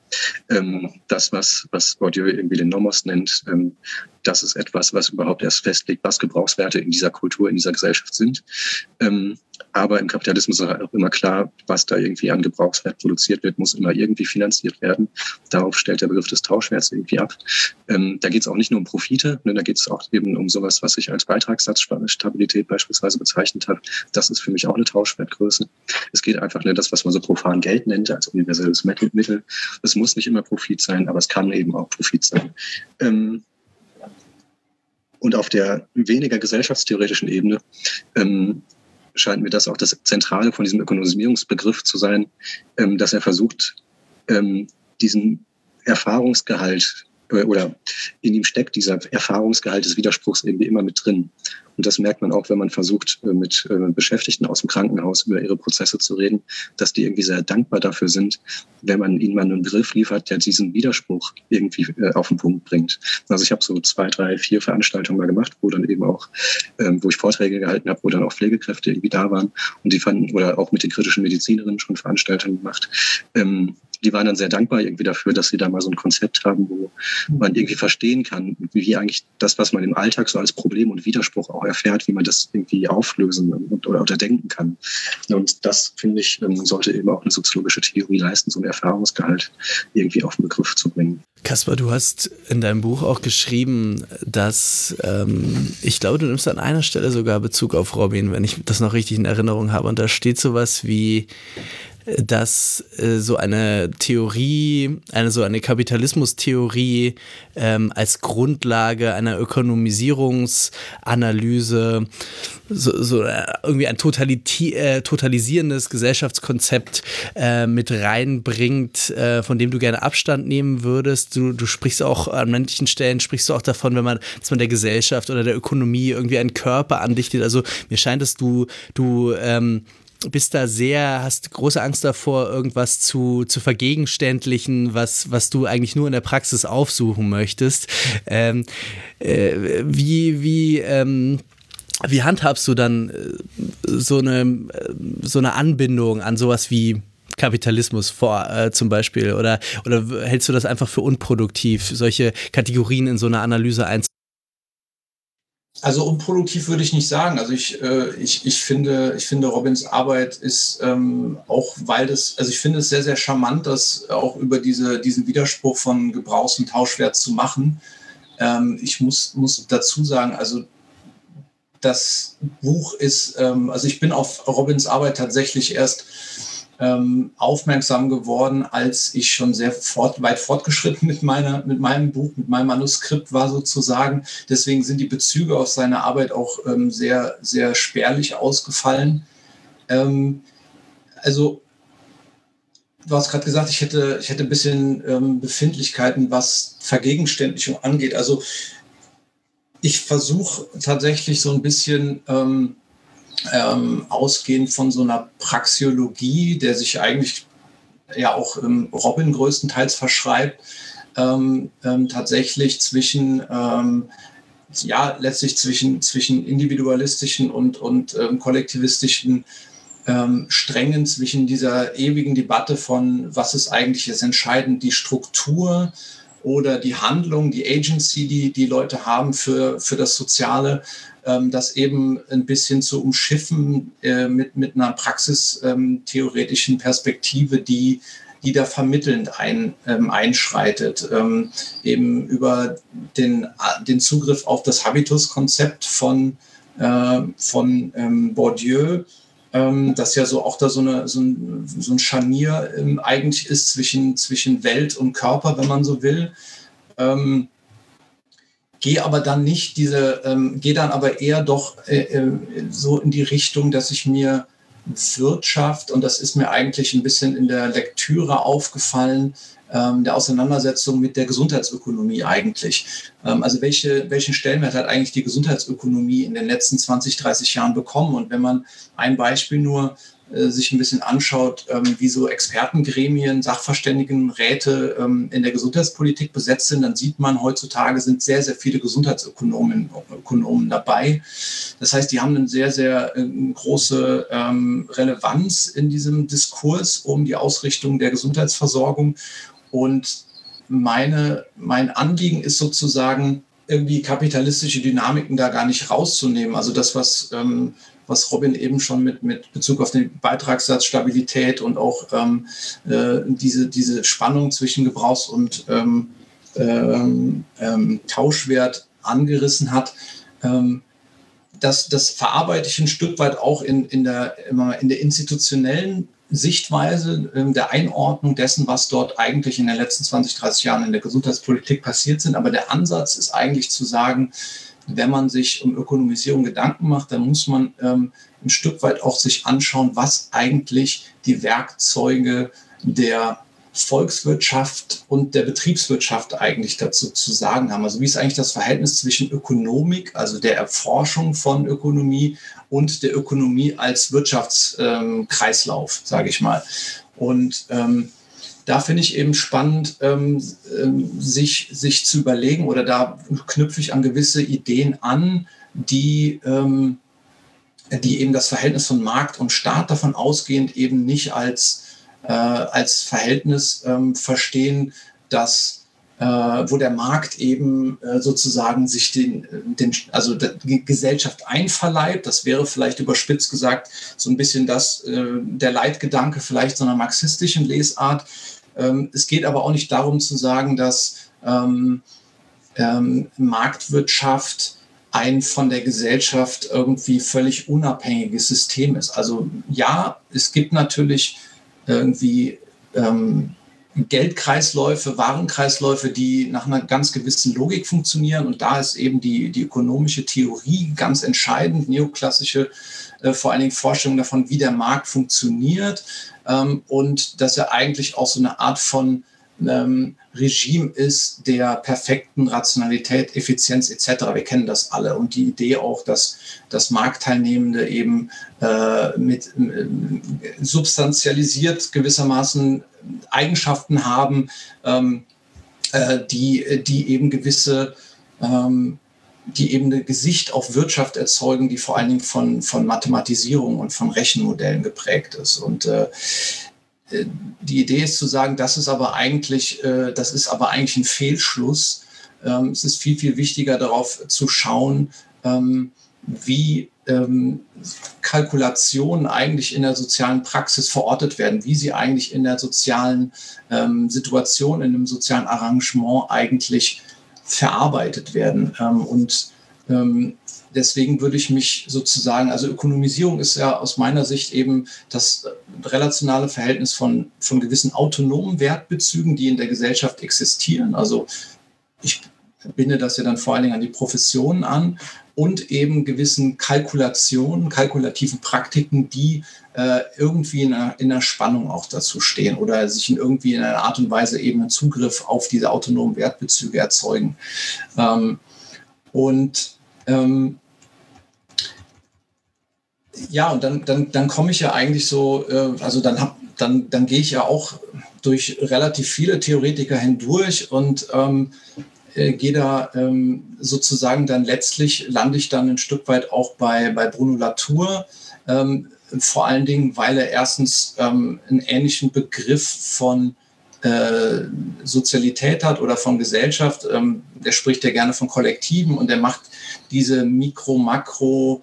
ähm, das, was, was Bourdieu irgendwie den Nomos nennt, ähm, das ist etwas, was überhaupt erst festlegt, was Gebrauchswerte in dieser Kultur, in dieser Gesellschaft sind. Ähm, aber im Kapitalismus ist auch immer klar, was da irgendwie an Gebrauchswert produziert wird, muss immer irgendwie finanziert werden. Darauf stellt der Begriff des Tauschwerts irgendwie ab. Ähm, da geht es auch nicht nur um Profite, ne, da geht es auch eben um sowas, was ich als Beitragssatzstabilität beispielsweise bezeichnet habe. Das ist für mich auch eine Tauschwertgröße. Es geht einfach ne, das, was man so profan Geld nennt, als universelles Mittel. Es muss nicht immer Profit sein, aber es kann eben auch Profit sein. Ähm, und auf der weniger gesellschaftstheoretischen Ebene ähm, scheint mir das auch das Zentrale von diesem Ökonomisierungsbegriff zu sein, ähm, dass er versucht, ähm, diesen Erfahrungsgehalt oder in ihm steckt dieser Erfahrungsgehalt des Widerspruchs irgendwie immer mit drin. Und das merkt man auch, wenn man versucht, äh, mit äh, Beschäftigten aus dem Krankenhaus über ihre Prozesse zu reden, dass die irgendwie sehr dankbar dafür sind, wenn man ihnen mal einen Begriff liefert, der diesen Widerspruch irgendwie auf den Punkt bringt. Also ich habe so zwei, drei, vier Veranstaltungen mal gemacht, wo dann eben auch, ähm, wo ich Vorträge gehalten habe, wo dann auch Pflegekräfte irgendwie da waren und die fanden, oder auch mit den kritischen Medizinerinnen schon Veranstaltungen gemacht ähm, die waren dann sehr dankbar irgendwie dafür, dass sie da mal so ein Konzept haben, wo man irgendwie verstehen kann, wie eigentlich das, was man im Alltag so als Problem und Widerspruch auch erfährt, wie man das irgendwie auflösen und, oder unterdenken kann. Und das, finde ich, ähm, sollte eben auch eine soziologische Theorie leisten, so ein Erfahrungsgehalt irgendwie auf den Begriff zu bringen. Kaspar, du hast in deinem Buch auch geschrieben, dass ähm, ich glaube, du nimmst an einer Stelle sogar Bezug auf Robin, wenn ich das noch richtig in Erinnerung habe. Und da steht sowas wie, dass äh, so eine Theorie, eine so eine Kapitalismustheorie ähm, als Grundlage einer Ökonomisierungsanalyse so, so äh, irgendwie ein äh, totalisierendes Gesellschaftskonzept äh, mit reinbringt, äh, von dem du gerne Abstand nehmen würdest. Du, du sprichst auch an manchen Stellen sprichst du auch davon, wenn man, dass man der Gesellschaft oder der Ökonomie irgendwie einen Körper andichtet. Also mir scheint es, du, du ähm, bist da sehr, hast große Angst davor, irgendwas zu, zu vergegenständlichen, was, was du eigentlich nur in der Praxis aufsuchen möchtest. Ähm, äh, wie, wie, ähm, wie handhabst du dann äh, so eine, so eine Anbindung an sowas wie Kapitalismus vor, äh, zum Beispiel? Oder, oder hältst du das einfach für unproduktiv, solche Kategorien in so eine Analyse einzubauen? Also unproduktiv würde ich nicht sagen. Also ich, äh, ich, ich, finde, ich finde, Robins Arbeit ist ähm, auch, weil das, also ich finde es sehr, sehr charmant, das auch über diese, diesen Widerspruch von Gebrauchs- und Tauschwert zu machen. Ähm, ich muss, muss dazu sagen, also das Buch ist, ähm, also ich bin auf Robins Arbeit tatsächlich erst ähm, aufmerksam geworden, als ich schon sehr fort, weit fortgeschritten mit, meiner, mit meinem Buch, mit meinem Manuskript war sozusagen. Deswegen sind die Bezüge auf seine Arbeit auch ähm, sehr, sehr spärlich ausgefallen. Ähm, also du hast gerade gesagt, ich hätte, ich hätte ein bisschen ähm, Befindlichkeiten, was Vergegenständlichung angeht. Also ich versuche tatsächlich so ein bisschen ähm, ähm, ausgehend von so einer Praxiologie, der sich eigentlich ja auch ähm, Robin größtenteils verschreibt, ähm, ähm tatsächlich zwischen ähm, ja letztlich zwischen zwischen individualistischen und und ähm, kollektivistischen Strängen zwischen dieser ewigen Debatte von was ist eigentlich jetzt entscheidend die Struktur oder die Handlung, die Agency, die die Leute haben für, für das Soziale ähm, das eben ein bisschen zu umschiffen äh, mit, mit einer praxistheoretischen ähm, Perspektive, die die da vermittelnd ein, ähm, einschreitet, ähm, eben über den, den Zugriff auf das Habitus-Konzept von, äh, von ähm, Bourdieu, ähm, das ja so auch da so, eine, so, ein, so ein Scharnier ähm, eigentlich ist zwischen, zwischen Welt und Körper, wenn man so will. Gehe aber dann nicht diese, ähm, gehe dann aber eher doch äh, äh, so in die Richtung, dass ich mir Wirtschaft, und das ist mir eigentlich ein bisschen in der Lektüre aufgefallen, ähm, der Auseinandersetzung mit der Gesundheitsökonomie eigentlich. Ähm, also welche, welchen Stellenwert hat eigentlich die Gesundheitsökonomie in den letzten 20, 30 Jahren bekommen? Und wenn man ein Beispiel nur sich ein bisschen anschaut, ähm, wie so Expertengremien, Sachverständigenräte ähm, in der Gesundheitspolitik besetzt sind, dann sieht man, heutzutage sind sehr, sehr viele Gesundheitsökonomen Ökonomen dabei. Das heißt, die haben eine sehr, sehr äh, große ähm, Relevanz in diesem Diskurs um die Ausrichtung der Gesundheitsversorgung. Und meine, mein Anliegen ist sozusagen, irgendwie kapitalistische Dynamiken da gar nicht rauszunehmen. Also das, was ähm, was Robin eben schon mit, mit Bezug auf den Beitragssatz, Stabilität und auch ähm, äh, diese, diese Spannung zwischen Gebrauchs- und ähm, ähm, ähm Tauschwert angerissen hat. Ähm, das, das verarbeite ich ein Stück weit auch in, in, der, in der institutionellen Sichtweise ähm, der Einordnung dessen, was dort eigentlich in den letzten 20, 30 Jahren in der Gesundheitspolitik passiert sind. Aber der Ansatz ist eigentlich zu sagen, wenn man sich um Ökonomisierung Gedanken macht, dann muss man ähm, ein Stück weit auch sich anschauen, was eigentlich die Werkzeuge der Volkswirtschaft und der Betriebswirtschaft eigentlich dazu zu sagen haben. Also wie ist eigentlich das Verhältnis zwischen Ökonomik, also der Erforschung von Ökonomie und der Ökonomie als Wirtschaftskreislauf, ähm, sage ich mal. Und ähm, da finde ich eben spannend, ähm, ähm, sich, sich zu überlegen oder da knüpfe ich an gewisse Ideen an, die, ähm, die eben das Verhältnis von Markt und Staat davon ausgehend eben nicht als, äh, als Verhältnis ähm, verstehen, dass wo der Markt eben äh, sozusagen sich den, den, also die Gesellschaft einverleibt. Das wäre vielleicht überspitzt gesagt so ein bisschen das, äh, der Leitgedanke vielleicht so einer marxistischen Lesart, ähm, es geht aber auch nicht darum zu sagen, dass ähm, ähm, Marktwirtschaft ein von der Gesellschaft irgendwie völlig unabhängiges System ist. Also ja, es gibt natürlich irgendwie ähm, Geldkreisläufe, Warenkreisläufe, die nach einer ganz gewissen Logik funktionieren. Und da ist eben die, die ökonomische Theorie ganz entscheidend, neoklassische äh, vor allen Dingen Vorstellung davon, wie der Markt funktioniert ähm, und dass er eigentlich auch so eine Art von ähm, Regime ist der perfekten Rationalität, Effizienz etc. Wir kennen das alle. Und die Idee auch, dass, dass Marktteilnehmende eben äh, mit äh, substanzialisiert gewissermaßen Eigenschaften haben, ähm, äh, die, die eben gewisse ähm, die eben eine Gesicht auf Wirtschaft erzeugen, die vor allen Dingen von, von Mathematisierung und von Rechenmodellen geprägt ist. Und äh, die Idee ist zu sagen, das ist aber eigentlich, äh, das ist aber eigentlich ein Fehlschluss. Ähm, es ist viel, viel wichtiger darauf zu schauen, ähm, wie ähm, Kalkulationen eigentlich in der sozialen Praxis verortet werden, wie sie eigentlich in der sozialen Situation, in einem sozialen Arrangement eigentlich verarbeitet werden. Und deswegen würde ich mich sozusagen, also Ökonomisierung ist ja aus meiner Sicht eben das relationale Verhältnis von, von gewissen autonomen Wertbezügen, die in der Gesellschaft existieren. Also ich binde das ja dann vor allen Dingen an die Professionen an und eben gewissen Kalkulationen, kalkulativen Praktiken, die äh, irgendwie in einer, in einer, Spannung auch dazu stehen oder sich in irgendwie in einer Art und Weise eben einen Zugriff auf diese autonomen Wertbezüge erzeugen. Ähm, und ähm, ja, und dann, dann, dann komme ich ja eigentlich so, äh, also dann, dann, dann gehe ich ja auch durch relativ viele Theoretiker hindurch und ähm, äh, gehe da ähm, sozusagen dann letztlich, lande ich dann ein Stück weit auch bei, bei Bruno Latour. Ähm, vor allen Dingen, weil er erstens ähm, einen ähnlichen Begriff von äh, Sozialität hat oder von Gesellschaft. Ähm, der spricht ja gerne von Kollektiven und der macht diese Mikro-Makro-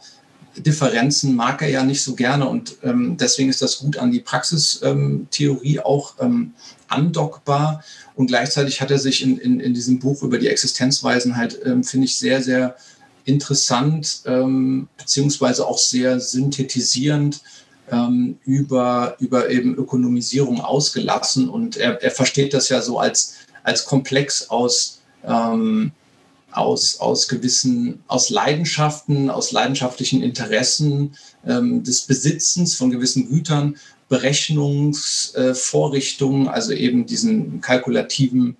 Differenzen mag er ja nicht so gerne und ähm, deswegen ist das gut an die Praxistheorie ähm, auch ähm, andockbar und gleichzeitig hat er sich in, in, in diesem Buch über die Existenzweisen halt, ähm, finde ich, sehr, sehr interessant ähm, beziehungsweise auch sehr synthetisierend ähm, über, über eben Ökonomisierung ausgelassen. Und er, er versteht das ja so als, als Komplex aus, ähm, aus, aus gewissen, aus Leidenschaften, aus leidenschaftlichen Interessen ähm, des Besitzens von gewissen Gütern, Berechnungsvorrichtungen, äh, also eben diesen kalkulativen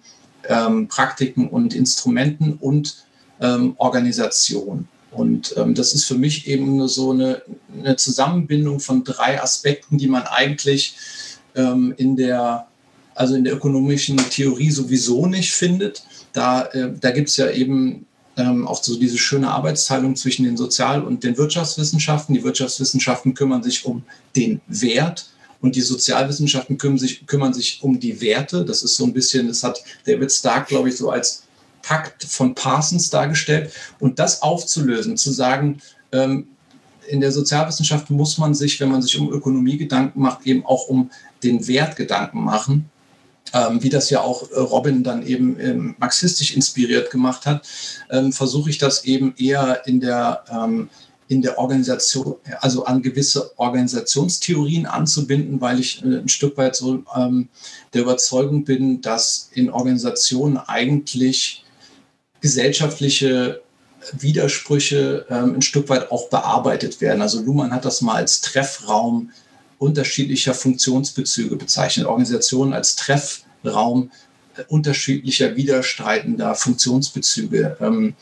ähm, Praktiken und Instrumenten und ähm, Organisation. Und ähm, das ist für mich eben nur so eine, eine, Zusammenbindung von drei Aspekten, die man eigentlich ähm, in der also in der ökonomischen Theorie sowieso nicht findet. Da, äh, da gibt es ja eben ähm, auch so diese schöne Arbeitsteilung zwischen den Sozial- und den Wirtschaftswissenschaften. Die Wirtschaftswissenschaften kümmern sich um den Wert und die Sozialwissenschaften kümmern sich, kümmern sich um die Werte. Das ist so ein bisschen, das hat David Stark, glaube ich, so als Pakt von Parsons dargestellt. Und das aufzulösen, zu sagen, ähm, in der Sozialwissenschaft muss man sich, wenn man sich um Ökonomie Gedanken macht, eben auch um den Wert Gedanken machen. Ähm, wie das ja auch äh, Robin dann eben ähm, marxistisch inspiriert gemacht hat, ähm, versuche ich das eben eher in der, ähm, in der Organisation, also an gewisse Organisationstheorien anzubinden, weil ich äh, ein Stück weit so ähm, der Überzeugung bin, dass in Organisationen eigentlich gesellschaftliche Widersprüche ähm, ein Stück weit auch bearbeitet werden. Also Luhmann hat das mal als Treffraum unterschiedlicher Funktionsbezüge bezeichnet, Organisationen als Treffraum äh, unterschiedlicher widerstreitender Funktionsbezüge ähm,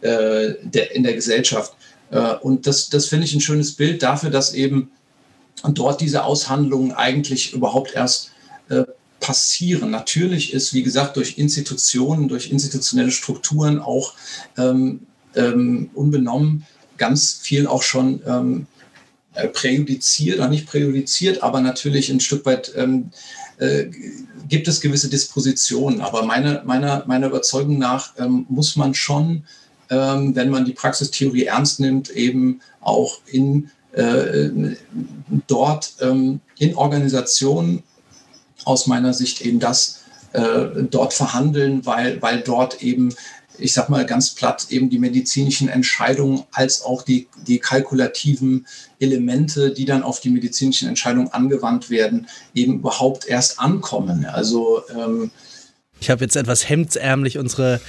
äh, der, in der Gesellschaft. Äh, und das, das finde ich ein schönes Bild dafür, dass eben dort diese Aushandlungen eigentlich überhaupt erst äh, passieren. Natürlich ist, wie gesagt, durch Institutionen, durch institutionelle Strukturen auch ähm, ähm, unbenommen ganz viel auch schon ähm, äh, präjudiziert, oder nicht präjudiziert, aber natürlich ein Stück weit ähm, äh, gibt es gewisse Dispositionen. Aber meine, meiner, meiner Überzeugung nach ähm, muss man schon, ähm, wenn man die Praxistheorie ernst nimmt, eben auch in äh, dort ähm, in Organisationen aus meiner Sicht eben das äh, dort verhandeln, weil, weil dort eben, ich sag mal ganz platt, eben die medizinischen Entscheidungen als auch die, die kalkulativen Elemente, die dann auf die medizinischen Entscheidungen angewandt werden, eben überhaupt erst ankommen. Also ähm, ich habe jetzt etwas hemdsärmlich unsere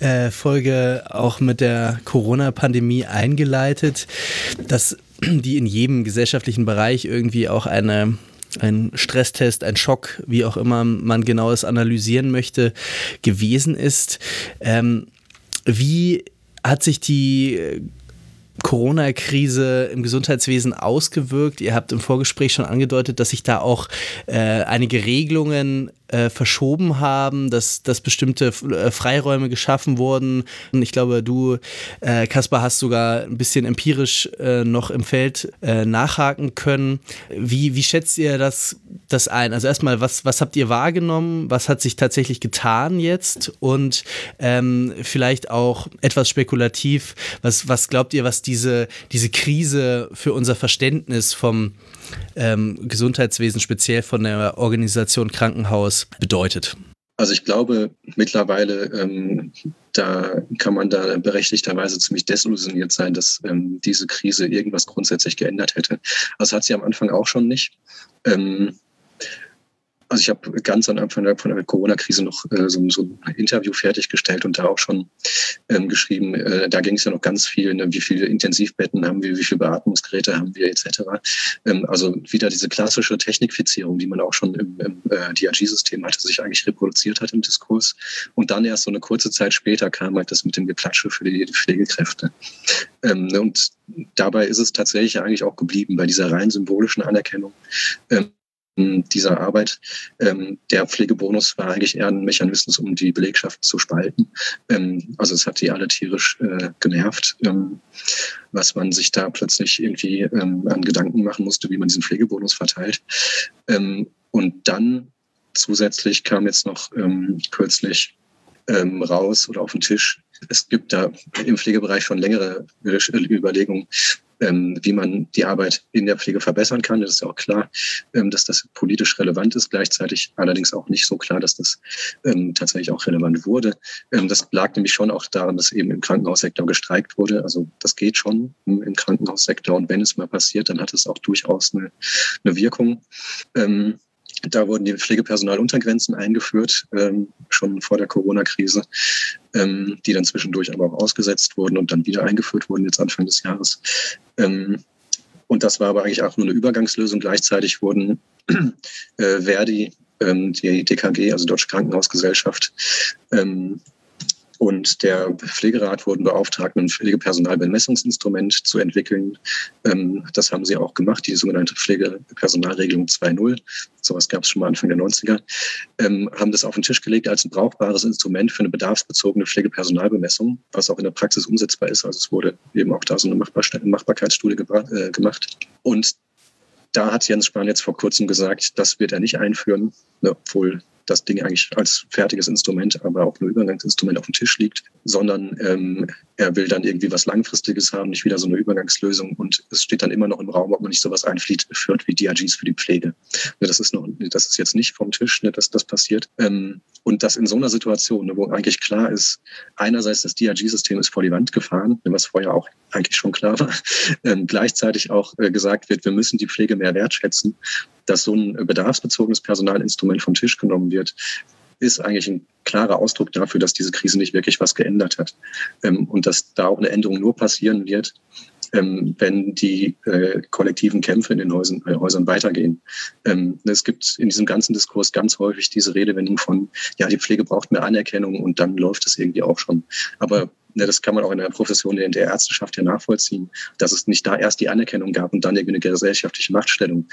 äh, Folge auch mit der Corona-Pandemie eingeleitet, dass die in jedem gesellschaftlichen Bereich irgendwie auch eine ein Stresstest, ein Schock, wie auch immer man genau es analysieren möchte, gewesen ist. Ähm, wie hat sich die Corona-Krise im Gesundheitswesen ausgewirkt? Ihr habt im Vorgespräch schon angedeutet, dass sich da auch äh, einige Regelungen äh, verschoben haben, dass, dass bestimmte äh, Freiräume geschaffen wurden. Und ich glaube, du, äh, Kaspar, hast sogar ein bisschen empirisch äh, noch im Feld äh, nachhaken können. Wie, wie schätzt ihr das, das ein? Also erstmal, was, was habt ihr wahrgenommen? Was hat sich tatsächlich getan jetzt? Und ähm, vielleicht auch etwas spekulativ, was, was glaubt ihr, was diese, diese Krise für unser Verständnis vom ähm, Gesundheitswesen, speziell von der Organisation Krankenhaus, bedeutet? Also ich glaube mittlerweile, ähm, da kann man da berechtigterweise ziemlich desillusioniert sein, dass ähm, diese Krise irgendwas grundsätzlich geändert hätte. Also hat sie am Anfang auch schon nicht. Ähm, also ich habe ganz am Anfang von der Corona-Krise noch äh, so, so, ein Interview fertiggestellt und da auch schon ähm, geschrieben, äh, da ging es ja noch ganz viel, ne, wie viele Intensivbetten haben wir, wie viele Beatmungsgeräte haben wir etc. Ähm, also wieder diese klassische Technikfizierung, die man auch schon im, im äh, DRG-System hatte, sich eigentlich reproduziert hat im Diskurs. Und dann erst so eine kurze Zeit später kam halt das mit dem Geplatsche für die, Pflegekräfte. Ähm, ne, und dabei ist es tatsächlich eigentlich auch geblieben bei dieser rein symbolischen Anerkennung. Ähm, dieser Arbeit. Ähm, der Pflegebonus war eigentlich eher ein Mechanismus, um die Belegschaft zu spalten. Ähm, also es hat die alle tierisch äh, genervt, ähm, was man sich da plötzlich irgendwie an Gedanken machen musste, wie man diesen Pflegebonus verteilt. Und dann zusätzlich kam jetzt noch kürzlich raus oder auf den Tisch. Es gibt da im Pflegebereich schon längere Überlegungen, ähm, wie man die Arbeit in der Pflege verbessern kann. Das ist ja auch klar, ähm, dass das politisch relevant ist, gleichzeitig allerdings auch nicht so klar, dass das ähm, tatsächlich auch relevant wurde. Ähm, das lag nämlich schon auch daran, dass eben im Krankenhaussektor gestreikt wurde. Also das geht schon im, im Krankenhaussektor und wenn es mal passiert, dann hat es auch durchaus eine, eine Wirkung. Ähm, da wurden die Pflegepersonaluntergrenzen eingeführt, ähm, schon vor der Corona-Krise, ähm, die dann zwischendurch aber auch ausgesetzt wurden und dann wieder eingeführt wurden, jetzt Anfang des Jahres. Ähm, und das war aber eigentlich auch nur eine Übergangslösung. Gleichzeitig wurden äh, Verdi, ähm, die DKG, also Deutsche Krankenhausgesellschaft, ähm, und der Pflegerat wurden beauftragt, ein Pflegepersonalbemessungsinstrument zu entwickeln. Ähm, das haben sie auch gemacht, die sogenannte Pflegepersonalregelung 2.0. Sowas gab es schon mal Anfang der 90er. Ähm, haben das auf den Tisch gelegt als ein brauchbares Instrument für eine bedarfsbezogene Pflegepersonalbemessung, was auch in der Praxis umsetzbar ist. Also es wurde eben auch da so eine Machbarkeitsstudie äh, gemacht. Und da hat Jens Spahn jetzt vor kurzem gesagt, das wird er nicht einführen, obwohl das Ding eigentlich als fertiges Instrument, aber auch nur Übergangsinstrument auf dem Tisch liegt, sondern ähm, er will dann irgendwie was Langfristiges haben, nicht wieder so eine Übergangslösung. Und es steht dann immer noch im Raum, ob man nicht sowas einführt wie DRGs für die Pflege. Ne, das ist noch, das ist jetzt nicht vom Tisch, ne, dass das passiert. Ähm, und das in so einer Situation, ne, wo eigentlich klar ist, einerseits das DRG-System ist vor die Wand gefahren, was vorher auch eigentlich schon klar war, ähm, gleichzeitig auch äh, gesagt wird, wir müssen die Pflege mehr wertschätzen, dass so ein bedarfsbezogenes Personalinstrument vom Tisch genommen wird, ist eigentlich ein klarer Ausdruck dafür, dass diese Krise nicht wirklich was geändert hat ähm, und dass da auch eine Änderung nur passieren wird, ähm, wenn die äh, kollektiven Kämpfe in den Häusern, äh, Häusern weitergehen. Ähm, es gibt in diesem ganzen Diskurs ganz häufig diese Redewendung von, ja, die Pflege braucht mehr Anerkennung und dann läuft es irgendwie auch schon. Aber ne, das kann man auch in der Profession in der Ärzteschaft ja nachvollziehen, dass es nicht da erst die Anerkennung gab und dann eine gesellschaftliche Machtstellung,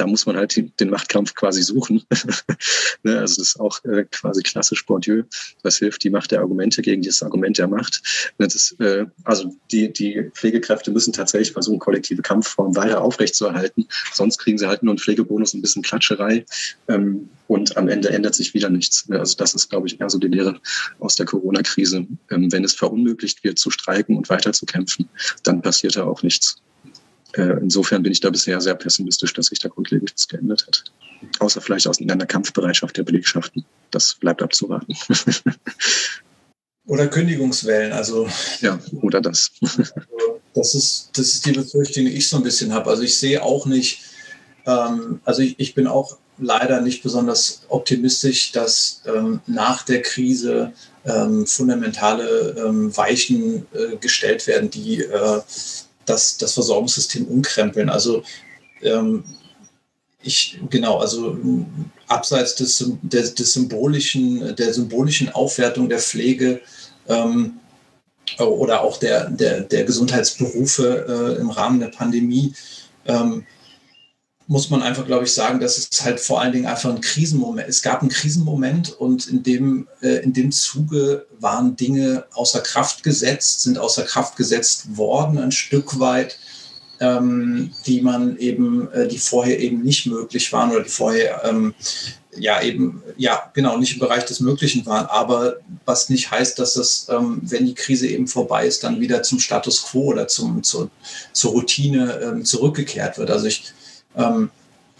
da muss man halt den Machtkampf quasi suchen. ne, also das ist auch äh, quasi klassisch Bourdieu. Was hilft die Macht der Argumente gegen dieses Argument der Macht? Ne, das, äh, also die, die Pflegekräfte müssen tatsächlich versuchen, kollektive Kampfformen weiter aufrechtzuerhalten. Sonst kriegen sie halt nur einen Pflegebonus, ein bisschen Klatscherei. Ähm, und am Ende ändert sich wieder nichts. Ne, also das ist, glaube ich, eher so die Lehre aus der Corona-Krise. Ähm, wenn es verunmöglicht wird, zu streiken und weiterzukämpfen, dann passiert da auch nichts. Äh, insofern bin ich da bisher sehr pessimistisch, dass sich da grundlegend was geändert hat. Außer vielleicht aus einer Kampfbereitschaft der Belegschaften. Das bleibt abzuwarten. Oder Kündigungswellen, also. Ja, oder das. das, ist, das ist die Befürchtung, die ich so ein bisschen habe. Also ich sehe auch nicht, ähm, also ich, ich bin auch leider nicht besonders optimistisch, dass ähm, nach der Krise ähm, fundamentale ähm, Weichen äh, gestellt werden, die äh, das, das Versorgungssystem umkrempeln. Also ähm, ich, genau, also abseits des, des, des symbolischen, der symbolischen Aufwertung der Pflege ähm, oder auch der, der, der Gesundheitsberufe äh, im Rahmen der Pandemie, ähm, muss man einfach, glaube ich, sagen, dass es halt vor allen Dingen einfach ein Krisenmoment. Es gab einen Krisenmoment und in dem, äh, in dem Zuge waren Dinge außer Kraft gesetzt, sind außer Kraft gesetzt worden, ein Stück weit, ähm, die man eben, äh, die vorher eben nicht möglich waren oder die vorher ähm, ja eben, ja, genau, nicht im Bereich des Möglichen waren, aber was nicht heißt, dass es, ähm, wenn die Krise eben vorbei ist, dann wieder zum Status quo oder zum, zur, zur Routine ähm, zurückgekehrt wird. Also ich ähm,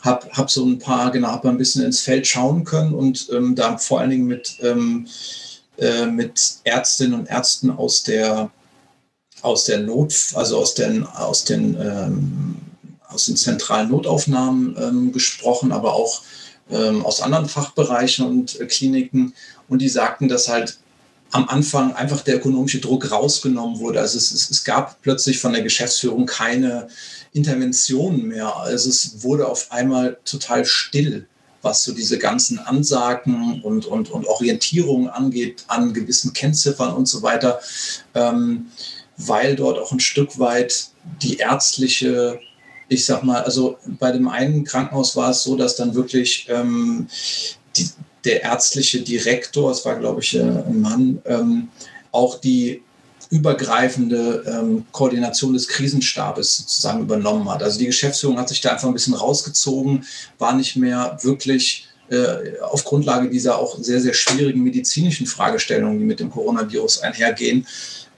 habe hab so ein paar, genau, habe ein bisschen ins Feld schauen können und ähm, da vor allen Dingen mit, ähm, äh, mit Ärztinnen und Ärzten aus der, aus der Not, also aus den, aus den, ähm, aus den zentralen Notaufnahmen ähm, gesprochen, aber auch ähm, aus anderen Fachbereichen und äh, Kliniken. Und die sagten, dass halt am Anfang einfach der ökonomische Druck rausgenommen wurde. Also es, es, es gab plötzlich von der Geschäftsführung keine Interventionen mehr. Also es wurde auf einmal total still, was so diese ganzen Ansagen und, und, und Orientierungen angeht an gewissen Kennziffern und so weiter, ähm, weil dort auch ein Stück weit die ärztliche ich sag mal, also bei dem einen Krankenhaus war es so, dass dann wirklich ähm, die, der ärztliche Direktor, es war glaube ich ein Mann, ähm, auch die übergreifende ähm, Koordination des Krisenstabes sozusagen übernommen hat. Also die Geschäftsführung hat sich da einfach ein bisschen rausgezogen, war nicht mehr wirklich äh, auf Grundlage dieser auch sehr, sehr schwierigen medizinischen Fragestellungen, die mit dem Coronavirus einhergehen,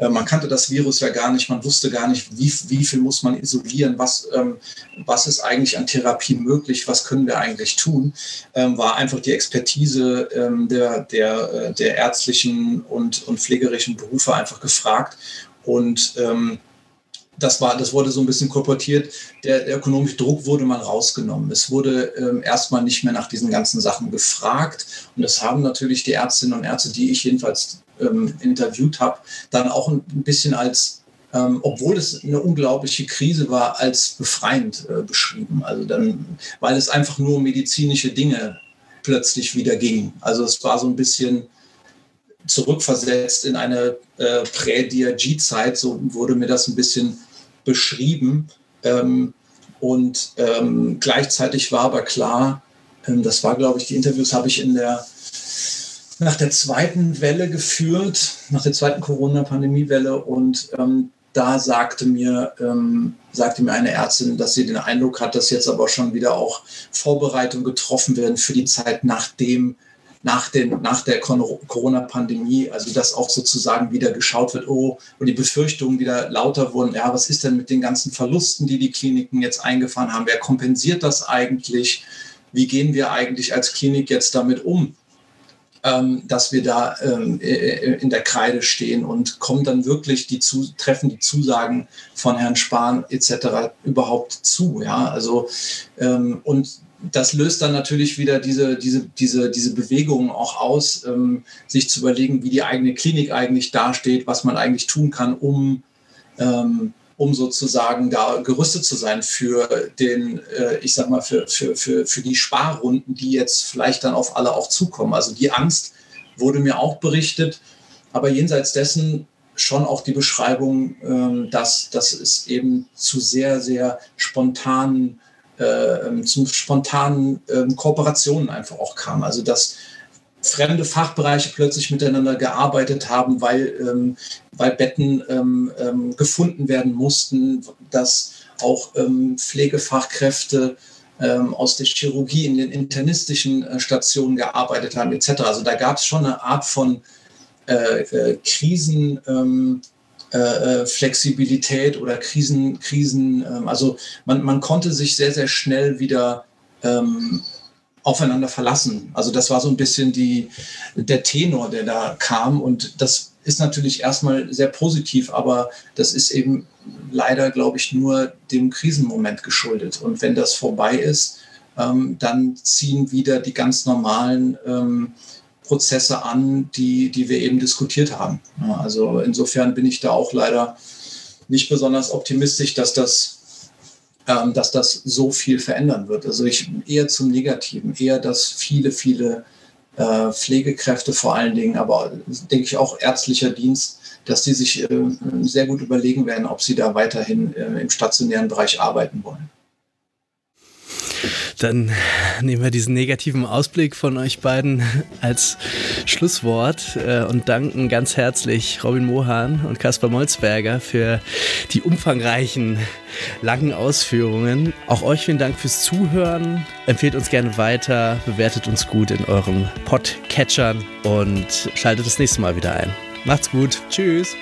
man kannte das Virus ja gar nicht, man wusste gar nicht, wie, wie viel muss man isolieren, was, ähm, was ist eigentlich an Therapie möglich, was können wir eigentlich tun, ähm, war einfach die Expertise ähm, der, der, äh, der ärztlichen und, und pflegerischen Berufe einfach gefragt. Und ähm, das, war, das wurde so ein bisschen korportiert. Der, der ökonomische Druck wurde mal rausgenommen. Es wurde ähm, erstmal nicht mehr nach diesen ganzen Sachen gefragt. Und das haben natürlich die Ärztinnen und Ärzte, die ich jedenfalls ähm, interviewt habe, dann auch ein bisschen als, ähm, obwohl es eine unglaubliche Krise war, als befreiend äh, beschrieben. Also dann, weil es einfach nur medizinische Dinge plötzlich wieder ging. Also es war so ein bisschen zurückversetzt in eine äh, Prä-DRG-Zeit, so wurde mir das ein bisschen beschrieben. Ähm, und ähm, gleichzeitig war aber klar, ähm, das war, glaube ich, die Interviews habe ich in der nach der zweiten Welle geführt, nach der zweiten Corona-Pandemie-Welle. Und ähm, da sagte mir, ähm, sagte mir eine Ärztin, dass sie den Eindruck hat, dass jetzt aber schon wieder auch Vorbereitungen getroffen werden für die Zeit nachdem nach, den, nach der Corona-Pandemie, also dass auch sozusagen wieder geschaut wird, oh, und die Befürchtungen wieder lauter wurden, ja, was ist denn mit den ganzen Verlusten, die die Kliniken jetzt eingefahren haben? Wer kompensiert das eigentlich? Wie gehen wir eigentlich als Klinik jetzt damit um? ähm, dass wir da ähm, äh, äh, in der Kreide stehen und kommen dann wirklich die zu, treffen die Zusagen von Herrn Spahn etc. überhaupt zu. Ja, also ähm, und das löst dann natürlich wieder diese, diese, diese, diese Bewegungen auch aus, ähm, sich zu überlegen, wie die eigene Klinik eigentlich dasteht, was man eigentlich tun kann, um ähm, um sozusagen da gerüstet zu sein für den, äh, ich sag mal, für, für, für, für die Sparrunden, die jetzt vielleicht dann auf alle auch zukommen. Also die Angst wurde mir auch berichtet, aber jenseits dessen schon auch die Beschreibung, ähm, dass, dass es eben zu sehr, sehr spontanen, äh, zu spontanen äh, Kooperationen einfach auch kam. Also dass fremde Fachbereiche plötzlich miteinander gearbeitet haben, weil, ähm, weil Betten ähm, ähm, gefunden werden mussten, dass auch ähm, Pflegefachkräfte ähm, aus der Chirurgie in den internistischen äh, Stationen gearbeitet haben, etc. Also da gab es schon eine Art von äh, äh, Krisen. Ähm, äh, äh, Flexibilität oder Krisen, Krisen also man, man konnte sich sehr, sehr schnell wieder ähm, aufeinander verlassen. Also das war so ein bisschen die, der Tenor, der da kam. Und das ist natürlich erstmal sehr positiv, aber das ist eben leider, glaube ich, nur dem Krisenmoment geschuldet. Und wenn das vorbei ist, ähm, dann ziehen wieder die ganz normalen ähm, Prozesse an, die, die wir eben diskutiert haben. Also insofern bin ich da auch leider nicht besonders optimistisch, dass das ähm, dass das so viel verändern wird. Also ich eher zum Negativen, eher, dass viele, viele äh, Pflegekräfte vor allen Dingen, aber denke ich auch ärztlicher Dienst, dass die sich äh, sehr gut überlegen werden, ob sie da weiterhin äh, im stationären Bereich arbeiten wollen. Dann nehmen wir diesen negativen Ausblick von euch beiden als Schlusswort äh, und danken ganz herzlich Robin Mohan und Kaspar Molzberger für die umfangreichen, langen Ausführungen. Auch euch vielen Dank fürs Zuhören. Empfehlt uns gerne weiter, bewertet uns gut in euren Podcatchern und schaltet das nächste Mal wieder ein. Macht's gut. Tschüss.